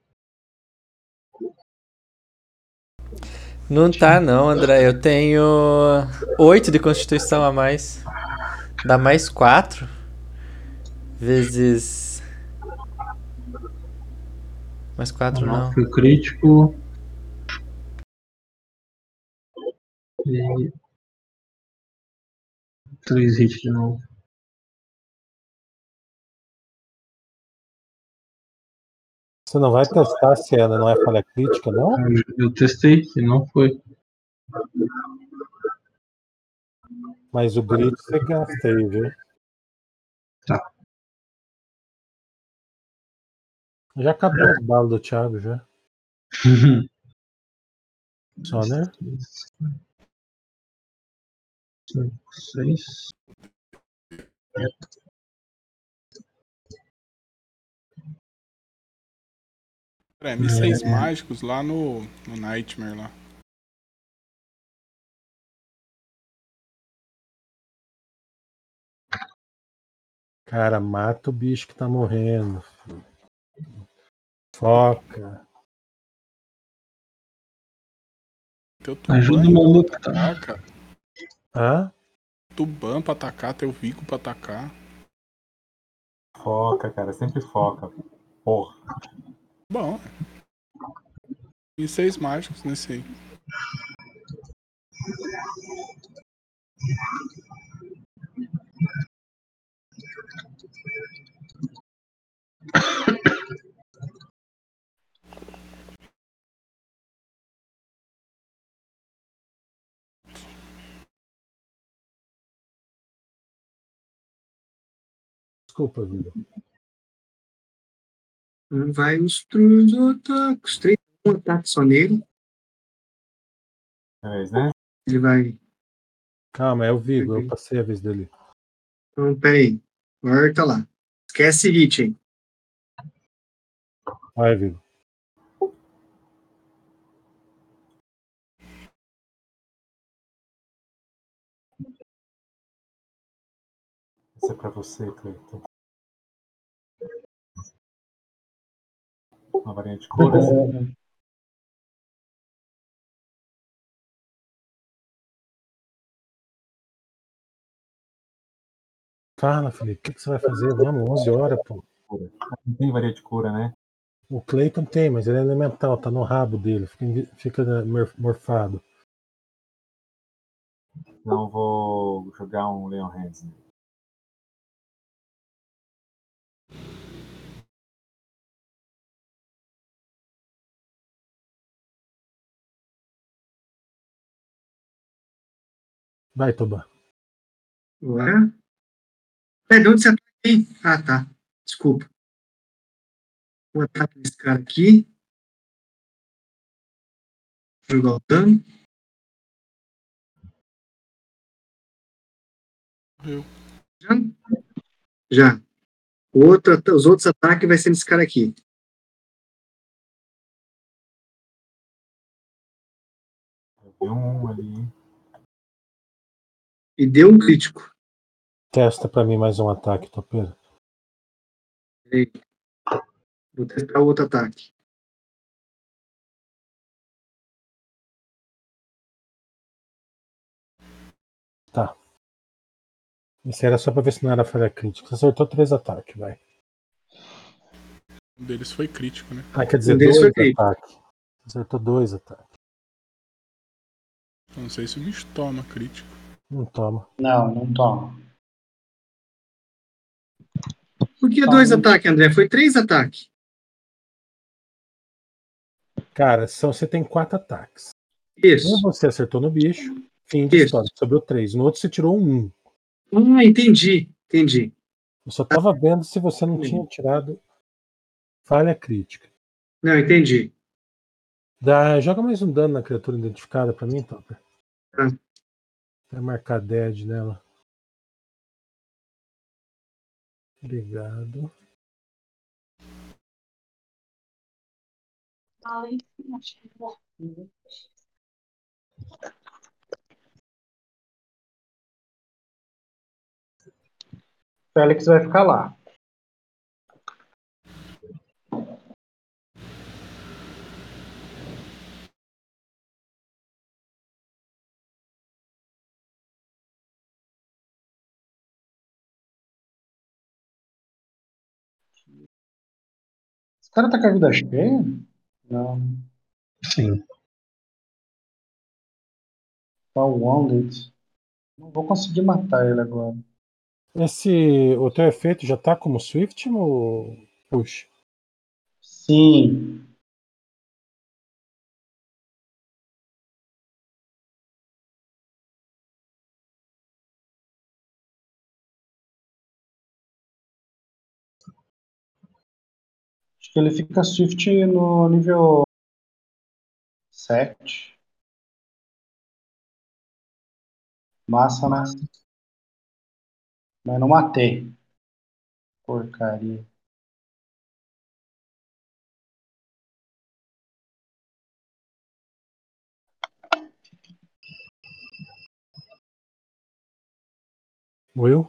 Não tá não, André. Eu tenho 8 de constituição a mais. Dá mais 4. Vezes. Mais 4 não.
Foi crítico. E... 3 hits de novo.
Você não vai testar se ela não é falha crítica, não?
Eu testei, e não foi.
Mas o grito você gasta aí, viu?
Tá.
Já acabou as balas do Thiago já. Só, né?
6.
É, mísseis mágicos lá no, no Nightmare lá.
Cara, mata o bicho que tá morrendo. filho. Foca.
Ajuda o maluco, tá?
cara.
Hã?
Tuban pra atacar, teu Vico pra atacar.
Foca, cara, sempre foca. Porra.
Bom. Mísseis mágicos nesse aí.
Desculpa, vida.
Vai os três ataques. Três, um ataque só nele.
Beleza, né?
Ele vai.
Calma, é o Vigo, eu passei a vez dele.
Então, peraí. Corta lá. Esquece hit, hein?
Vai, Vigo.
Esse é pra você, Cleiton. Uma varinha de cura.
Fala, Felipe, o que, que você vai fazer? Vamos, 11 horas, pô.
Não tem varinha de cura, né?
O Clayton tem, mas ele é elemental, tá no rabo dele, fica, fica mor- morfado.
Então eu vou jogar um Leon Hands nele.
Vai, Toba.
Agora. É, de onde você ataca aí? Ah, tá. Desculpa. Vou atacar esse cara aqui. Jogar o dano.
Morreu.
Já? Já. O outro, os outros ataques vai ser nesse cara aqui.
Eu vi um ali.
E deu um crítico.
Testa pra mim mais um ataque, Topeira.
Peraí. Vou testar o outro ataque.
Esse era só pra ver se não era falha crítica. Você acertou três ataques, vai.
Um deles foi crítico, né?
Ah, quer dizer,
Um
dois ataques. Acertou dois ataques.
Não sei se o bicho toma crítico.
Não toma.
Não, não toma.
Por que
Tá
dois ataques, André? Foi três ataques.
Cara, são, você tem quatro ataques.
Isso.
Um você acertou no bicho, fim de
Isso.
história. Sobrou três. No outro você tirou um.
Ah, entendi. Entendi.
Eu só tava vendo se você não tinha tirado falha crítica.
Não, entendi.
Dá, joga mais um dano na criatura identificada pra mim, Topper.
Tá.
Vai marcar dead nela. Obrigado.
Félix vai ficar lá. Esse cara tá com a vida cheia? Não.
Sim.
Tá wounded. Não vou conseguir matar ele agora.
Esse, o teu efeito já tá como Swift ou push?
Sim. Acho que ele fica Swift no nível 7. Massa, né? Mas não matei. Porcaria.
Will?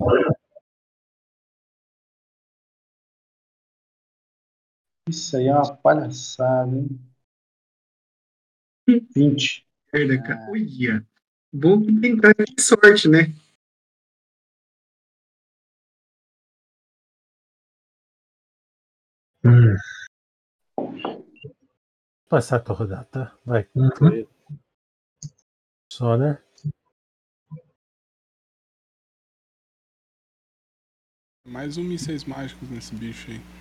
Isso aí é uma palhaçada, hein? 20.
Merda, cara. Olha. Bom que tem cara de sorte, né?
Hum.
Passar a tua rodada, tá? Vai.
Uhum.
Soner.
Mais um mísseis mágicos nesse bicho aí.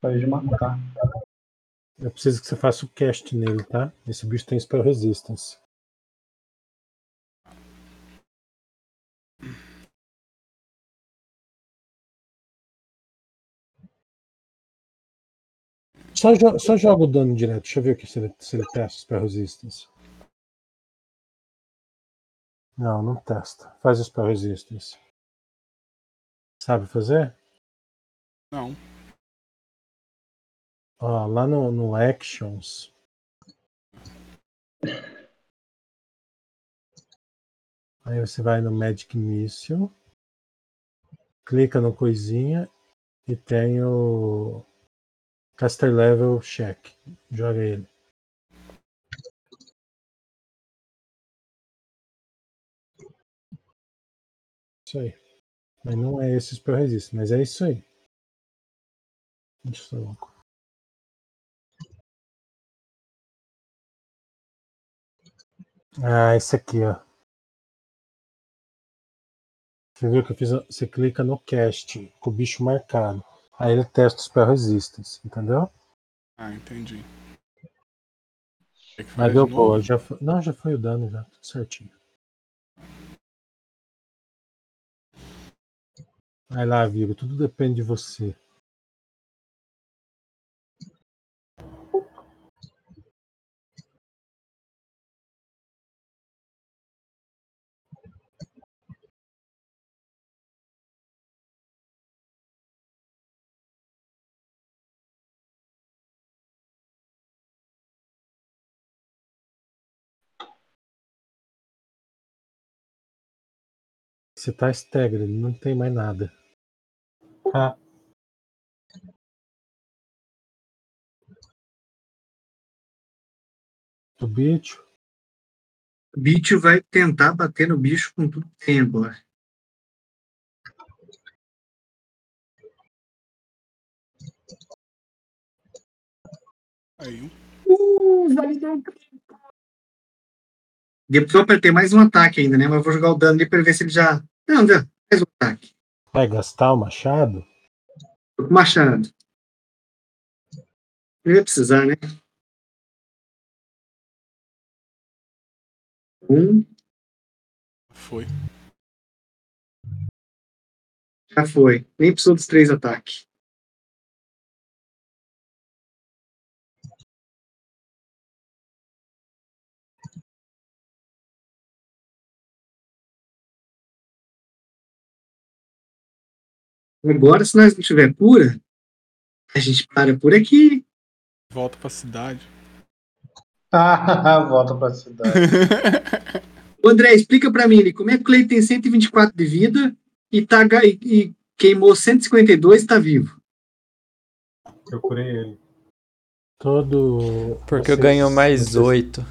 Pode matar.
Eu preciso que você faça o cast nele, tá? Esse bicho tem spell resistance. Só, jo- só joga o dano direto. Deixa eu ver aqui se ele, se ele testa spell resistance. Não, não testa. Faz spell resistance. Sabe fazer?
Não.
Lá no, no Actions. Aí você vai no Magic Missile. Clica no coisinha e tem o Caster Level Check. Joga ele. Isso aí. Mas não é esse spell resist, mas é isso aí. Deixa eu só- Ah, esse aqui, ó. Você viu que eu fiz? Você clica no cast com o bicho marcado. Aí ele testa o spell resistance, entendeu?
Ah, entendi.
Mas deu boa. Já foi... Não, já foi o dano, já. Tudo certinho. Vai lá, Vigo. Tudo depende de você. Você tá staggered, não tem mais nada. Ah. O bicho.
O bicho vai tentar bater no bicho com tudo que tem agora.
Aí, um.
Uh, validou um crítico. Depois eu apertei mais um ataque ainda, né? Mas eu vou jogar o dano ali pra ver se ele já. Não, deu. Mais um ataque.
Vai gastar o machado?
Tô com o machado. Não ia precisar, né? Um,
Foi.
já foi. Nem precisou dos três ataques. Agora, se nós não tiver cura, a gente para por aqui.
Volta pra cidade.
Ah, volta pra cidade.
André, explica pra mim ali, como é que o Clay tem 124 de vida e, tá, e, e queimou 152 e tá vivo?
Eu curei ele.
Todo.
Porque eu
vocês-
ganho mais
vocês-
8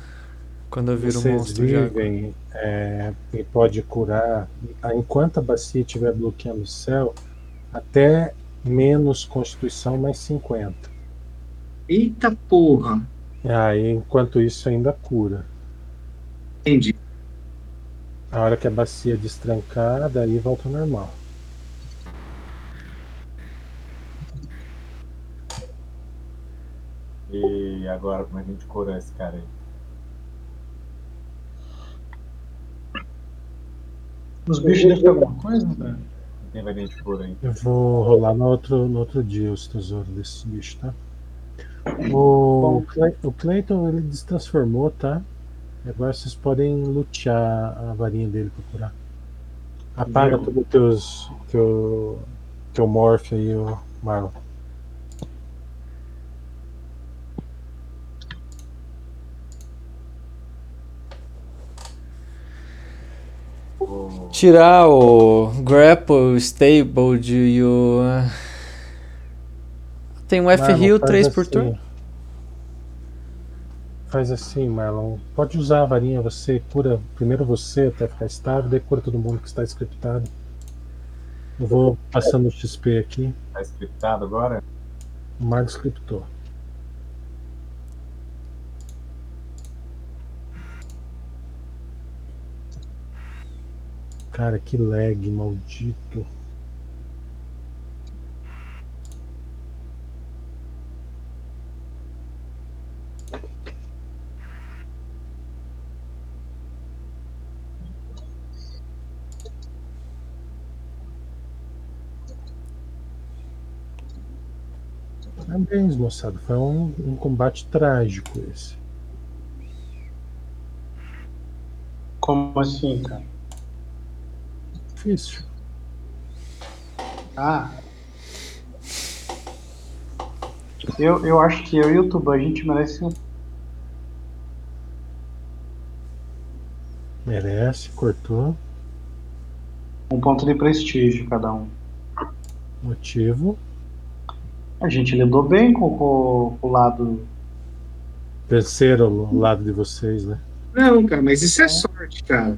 quando eu viro um monstro de água.
vivem é, e pode curar enquanto a bacia estiver bloqueando o céu até menos constituição mais 50.
Eita porra.
E aí, enquanto isso, ainda cura.
Entendi.
A hora que a bacia destrancar, daí volta ao normal.
E agora, como é que a gente cura esse cara aí?
Os bichos devem ter alguma coisa, né?
De cura aí?
Eu vou rolar no outro, no outro dia os tesouros desses bichos, tá? O, o Clayton ele destransformou, tá? Agora vocês podem lutear a varinha dele pra curar. Apaga todos os teus. Teu, teu morph aí, o Marlon.
Tirar o grapple, stable de o. Tem um F heal
faz
3 por
assim.
turno.
Faz assim, Marlon. Pode usar a varinha, você cura primeiro você até ficar estável, daí cura todo mundo que está scriptado. Eu vou passando o XP aqui.
Tá scriptado agora?
O Marlon scriptou. Cara, que lag, maldito. Parabéns, moçada. Foi um, um combate trágico esse.
Como assim, cara?
Difícil.
Ah. Eu, eu acho que eu e o Tuba, a gente merece um.
Merece, cortou.
um ponto de prestígio cada um.
Motivo.
A gente lidou bem com, com- com o lado.
Venceram o lado de vocês, né?
Não, cara, mas isso é sorte, cara.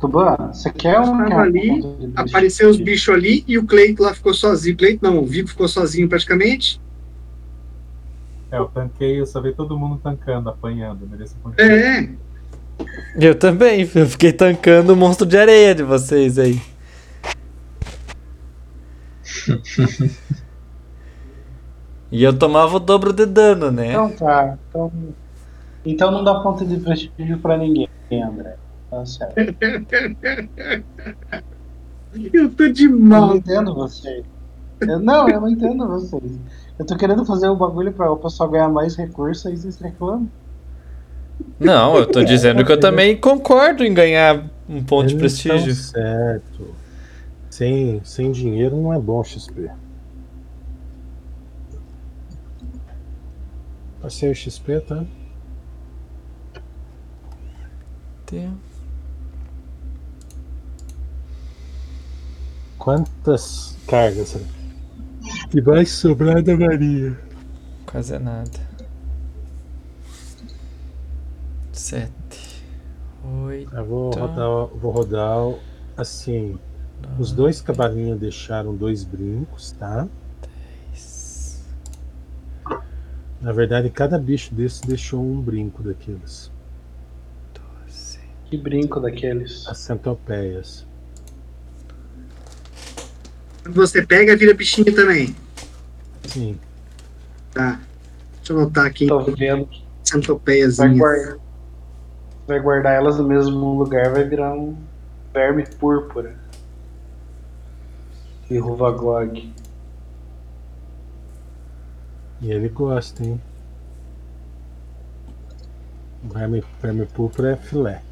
Tuban, você quer um
Tava ali, Apareceu os bichos ali e o Cleito lá ficou sozinho. Cleito não, o Vigo ficou sozinho praticamente.
É, eu tanquei, eu só vi todo mundo tancando, apanhando. Mereço.
É,
Eu também, eu fiquei tancando o monstro de areia de vocês aí. e eu tomava o dobro de dano, né?
Então tá. Então, então não dá ponto de prestígio pra ninguém, André. Tá certo.
eu tô de
Eu não
mal.
entendo vocês. Eu- não, eu não entendo vocês. Eu tô querendo fazer o bagulho pra o pessoal ganhar mais recursos e vocês reclamam.
Não, eu tô dizendo que eu também concordo em ganhar um ponto de
Eles estão
prestígio.
Certo. Sem, sem dinheiro não é bom XP. Passei o XP, tá?
Tem-
Quantas cargas que vai sobrar da Maria?
Quase nada. Sete. Oito.
Eu vou rodar, vou rodar o- assim. Os dois cavalinhos deixaram dois brincos, tá?
dez,
Na verdade, cada bicho desse deixou um brinco daqueles.
doze.
Que brinco daqueles.
As centopeias.
Quando você pega, vira bichinho também.
Sim.
Tá. Deixa eu anotar aqui.
Tô vendo que vai guardar, vai guardar elas no mesmo lugar, vai virar um verme púrpura. E Ruvaglog.
E ele gosta, hein? Verme, verme púrpura é filé.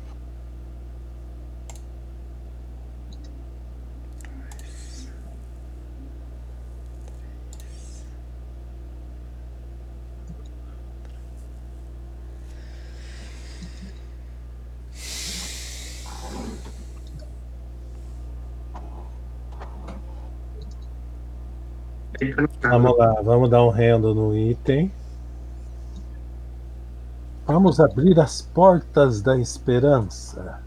Vamos lá, vamos dar um rendo no item. Vamos abrir as portas da esperança.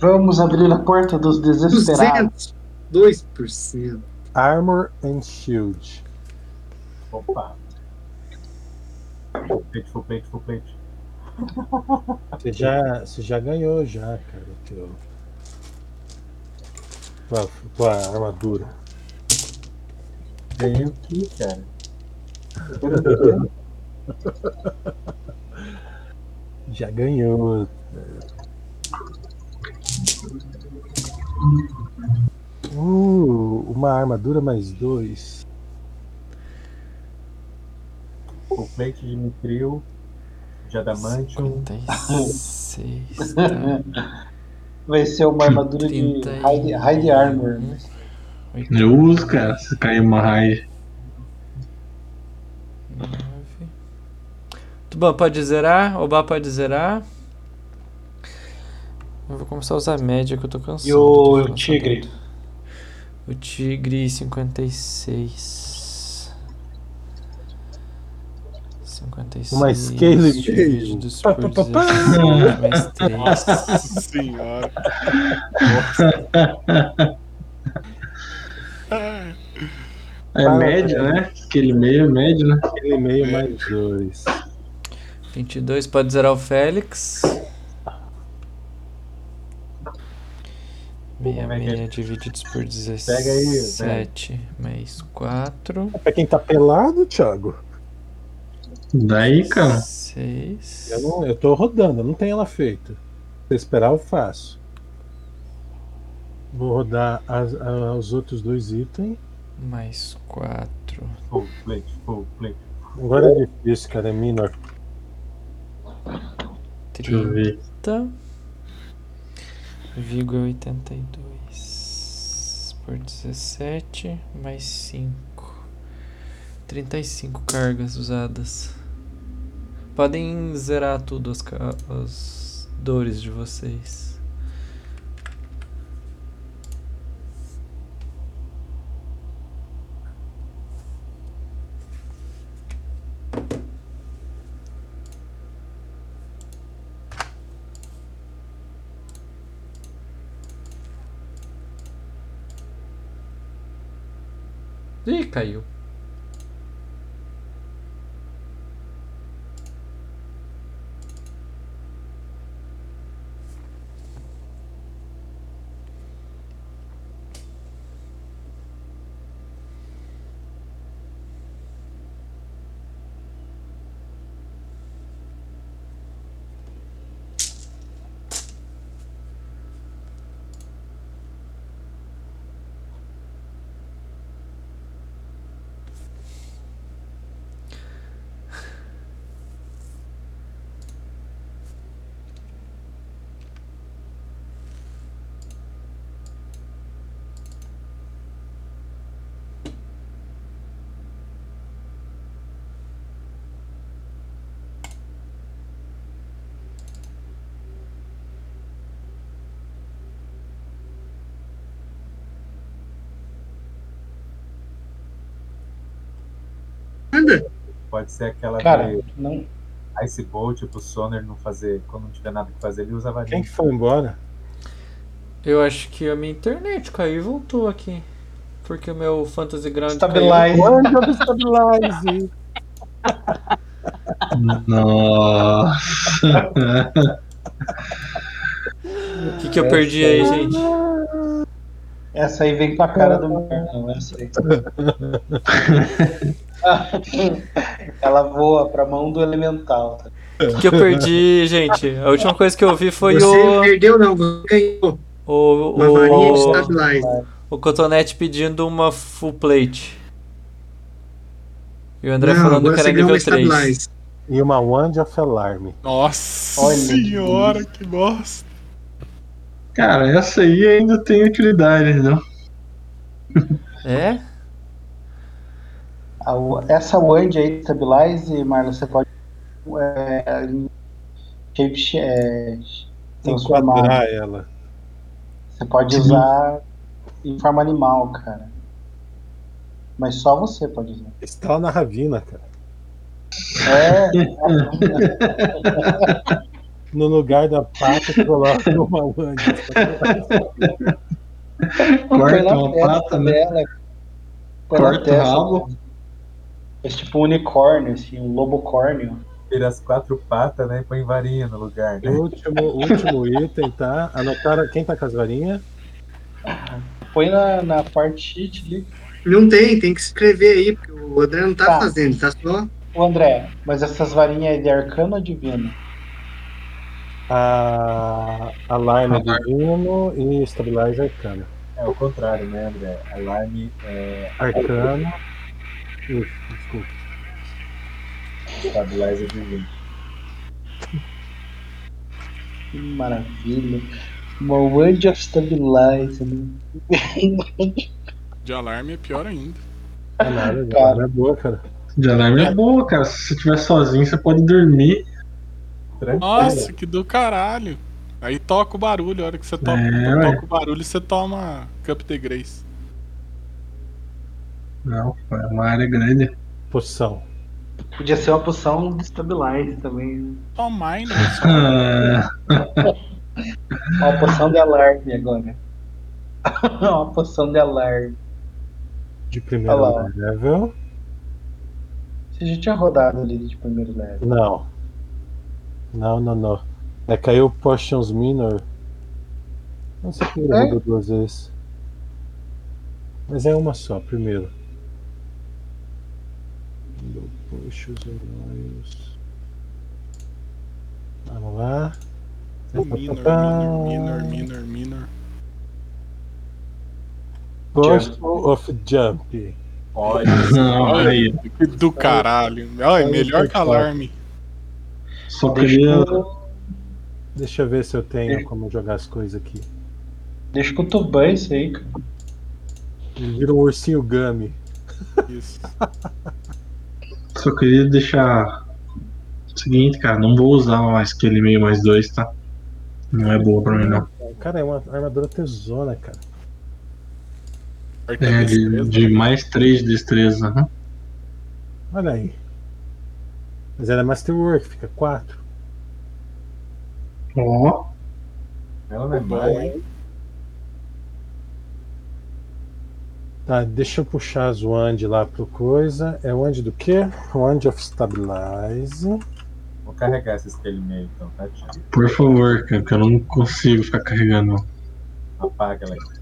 Vamos abrir a porta dos desesperados.
200. 2%.
Armor and Shield.
Opa. Full plate, full plate, full plate.
Você já, você já ganhou já, cara, o teu. Tua, tua armadura.
Ganhei o que, cara?
Já ganhou. Uh, uma armadura mais dois.
Full plate de Mitril, de Adamantium.
56. Tá.
Vai ser uma armadura de
Trinta e-
hide, hide armor. né?
Eu uso, cara, se cair uma raid.
Nove. Tuban pode zerar, Oba pode zerar. Eu vou começar a usar a média que eu tô cansado.
E o
de falar
tigre?
O tigre 56. 56.
Uma scale
por
pá, pá, pá.
16 mais 3.
Nossa senhora.
É média, né? Aquele meio é médio, né?
Aquele meio mais dois.
22 pode zerar o Félix.
É?
66 divididos por
Pega aí,
17 mais 4.
É pra quem tá pelado, Thiago.
Daí, cara.
6.
Eu, não, eu tô rodando, eu não tenho ela feita. Se esperar, eu faço. Vou rodar as- a- os outros dois itens.
Mais 4.
Full plate, full plate.
Agora é difícil, cara. É minor.
Eu ver.
30. Vigo é 82. Por 17. Mais 5. 35 cargas usadas. Podem zerar tudo as, as dores de vocês. E caiu.
Pode ser aquela
Cara,
de
não.
Ice Bolt pro Soner não fazer. Quando não tiver nada que fazer, ele usa a varinha.
Quem que foi embora?
Eu acho que a minha internet caiu e voltou aqui. Porque o meu Fantasy Ground.
Stabilize.
Stabilize!
Nossa.
O que, que eu perdi aí, gente?
Essa aí vem pra cara do Marlon, essa aí. Ela voa pra mão do elemental. tá?
O que eu perdi, gente? A última coisa que eu vi foi
Você
o.
perdeu, não. Você ganhou.
O,
Uma varinha de
o,
stabilize.
o Cotonete pedindo uma full plate. E o André
não,
falando que era
você
nível
uma
3.
stabilize.
E uma Wand of Alarm.
Nossa
Olha,
senhora, que bosta.
Cara, essa aí ainda tem utilidade, não?
É?
Essa wand aí, Stabilize, Marlon, você pode. É, shape, é, transformar.
Ela.
Você pode
Sim.
usar em forma animal, cara. Mas só você pode usar.
Está na Ravina, cara.
É,
No lugar da pata, coloca uma Wand.
põe na
uma pata, né? Corta o rabo.
É tipo um unicórnio, assim, um lobocórnio.
Tira as quatro patas, né? E põe varinha no lugar, né?
o último, último item, tá? Anotaram quem tá com as varinhas?
Põe na, na parte sheet ali.
Não tem, tem que escrever aí, porque o André não tá,
Tá.
fazendo, tá só.
Ô André, mas essas varinhas aí de arcano ou divino?
A Alarm é divino e Stabilize Arcano.
É o contrário, né, André? Alarme é
Arcano. Ih, desculpa.
stabilizer divino.
Que maravilha. Uma wand of stabilize. né?
De alarme é pior ainda.
É nada,
Cara.
Alarm é boa, cara.
De alarme é boa, cara. Se você estiver sozinho, você pode dormir.
Tranquilo.
Nossa, que do caralho. Aí toca o barulho, a hora que você toca,
É,
toca o barulho, você toma Cup de Grace.
Não, é uma área grande.
Poção.
Podia ser uma poção de stabilize também.
Toma aí?
Ah,
Uma poção de alarme agora. uma poção de alarme.
De primeiro level.
Você já tinha rodado ali de primeiro level.
Não. Não, não, não. É, caiu Potions Minor. Não sei ele
É?
duas vezes. Mas é uma só, primeiro. Puxa os heróis. Vamos lá.
Minor, minor, minor, minor, minor.
Of Jump.
Olha.
Que do caralho. Ai, melhor que alarme.
Só queria.
Deixa eu ver se eu tenho como jogar as coisas aqui.
Deixa com o Tuban isso aí, cara.
Ele vira um ursinho Gummy.
Isso.
Só queria deixar. o Seguinte, cara, não vou usar uma skill meio mais dois, tá? Não é boa pra mim, não.
Cara, é uma armadura tesona, cara.
É, de, de mais três de destreza. aham.
Olha aí. Mas ela é Masterwork, fica 4.
Ó,
ela não é má,
hein?
Tá, deixa eu puxar as wand lá pro coisa. É wand do quê? Wand of Stabilize.
Vou carregar esse espelho meio então, tá, Thiago?
Por favor, cara, que eu não consigo ficar carregando.
Apaga ela aí.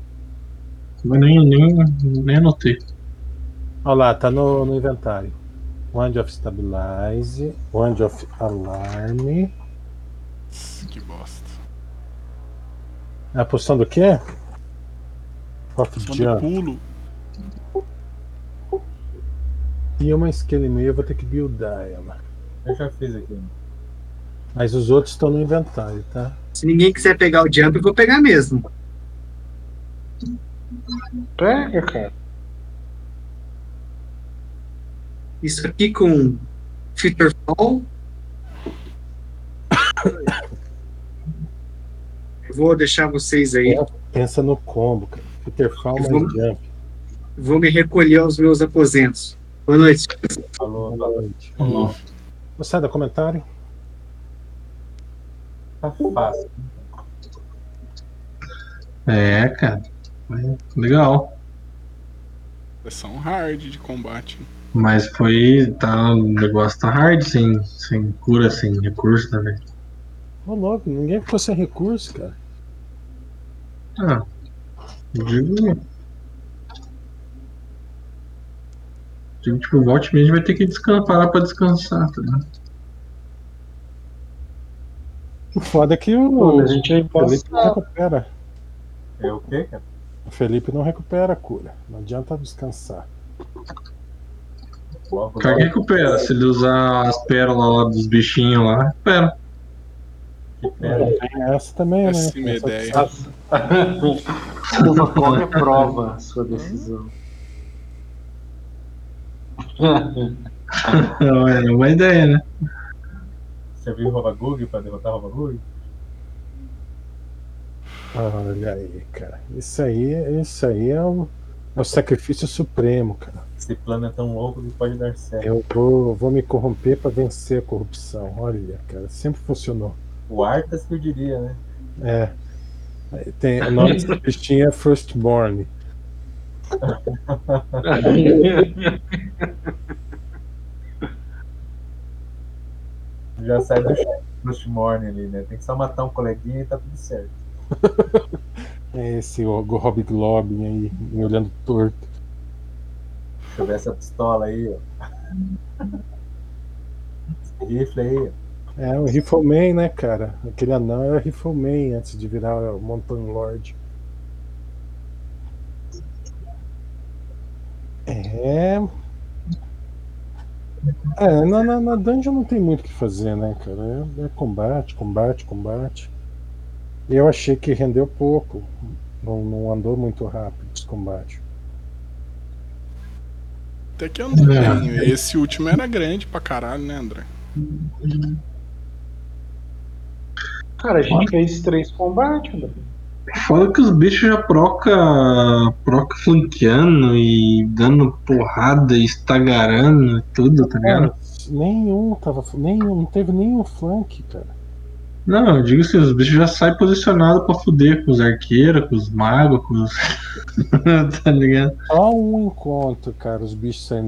Mas nem, nem, nem anotei.
Olha lá, tá no, no inventário. Wand of Stabilize. Wand of Alarm.
Que bosta.
É a posição do quê? Of
Quando
Jump.
pulo,
E uma skill e meia eu vou ter que buildar ela.
Eu já fiz aqui.
Mas os outros estão no inventário, tá?
Se ninguém quiser pegar o jump, eu vou pegar mesmo.
Pega, cara.
Isso aqui com Filterfall. Eu vou deixar vocês aí.
Pensa no combo, cara. Peterfall mais
Vamos-
jump.
Vou me recolher aos meus aposentos. Boa noite.
Falou,
Boa noite.
falou.
Você dá comentário?
Tá fácil.
É, cara. Foi Legal.
sessão hard de combate.
Mas foi. Tá, o negócio tá hard, sem, sem cura, sem recurso, né, velho?
Ô, louco, ninguém ficou sem recurso, cara.
Ah. eu Digo. Digo, tipo, volte mesmo vai ter que descansar, parar pra descansar, tá ligado?
O foda é que
Pô,
o
mas a gente vai
Felipe não recupera.
É o quê, cara?
O Felipe não recupera a cura. Não adianta descansar.
Logo,
O cara que recupera, se ele usar as pérolas lá dos bichinhos lá, recupera.
pena.
Tem essa também, né?
Péssima
Essa-
ideia.
Uma qual prova a sua decisão.
Não, é uma ideia, né?
Você viu o Robagug pra derrotar o Robagug?
Olha aí, cara. Isso aí, isso aí é o, é o sacrifício supremo, cara.
Esse plano é tão louco que pode dar certo.
Eu vou, vou me corromper pra vencer a corrupção. Olha, cara, sempre funcionou.
O Arthas que eu diria, né?
É. Tem, o nome desse bichinho é Firstborn.
Já sai do Morning ali, né? Tem que só matar um coleguinha e tá tudo certo.
É esse o Rob Globin aí, me olhando torto.
Deixa eu ver essa pistola aí, ó. Esse rifle aí.
É o Rifleman, né, cara? Aquele anão era Rifleman antes de virar o Mountain Lord. É. É, na, na, na dungeon não tem muito o que fazer, né, cara? É, é combate, combate, combate. Eu achei que rendeu pouco. Não, não andou muito rápido esse combate.
Até que andou
É.
bem. Esse último era grande pra caralho, né, André?
Cara, a gente fez três combates, André.
Foda que os bichos já proca, proca flanqueando e dando porrada e estagarando e tudo, tá ligado?
Nenhum tava. Nenhum, não teve nenhum flank, cara.
Não, eu digo assim, os bichos já saem posicionados pra fuder com os arqueiros, com os magos, com os. tá ligado?
Só um encontro, cara, os bichos saindo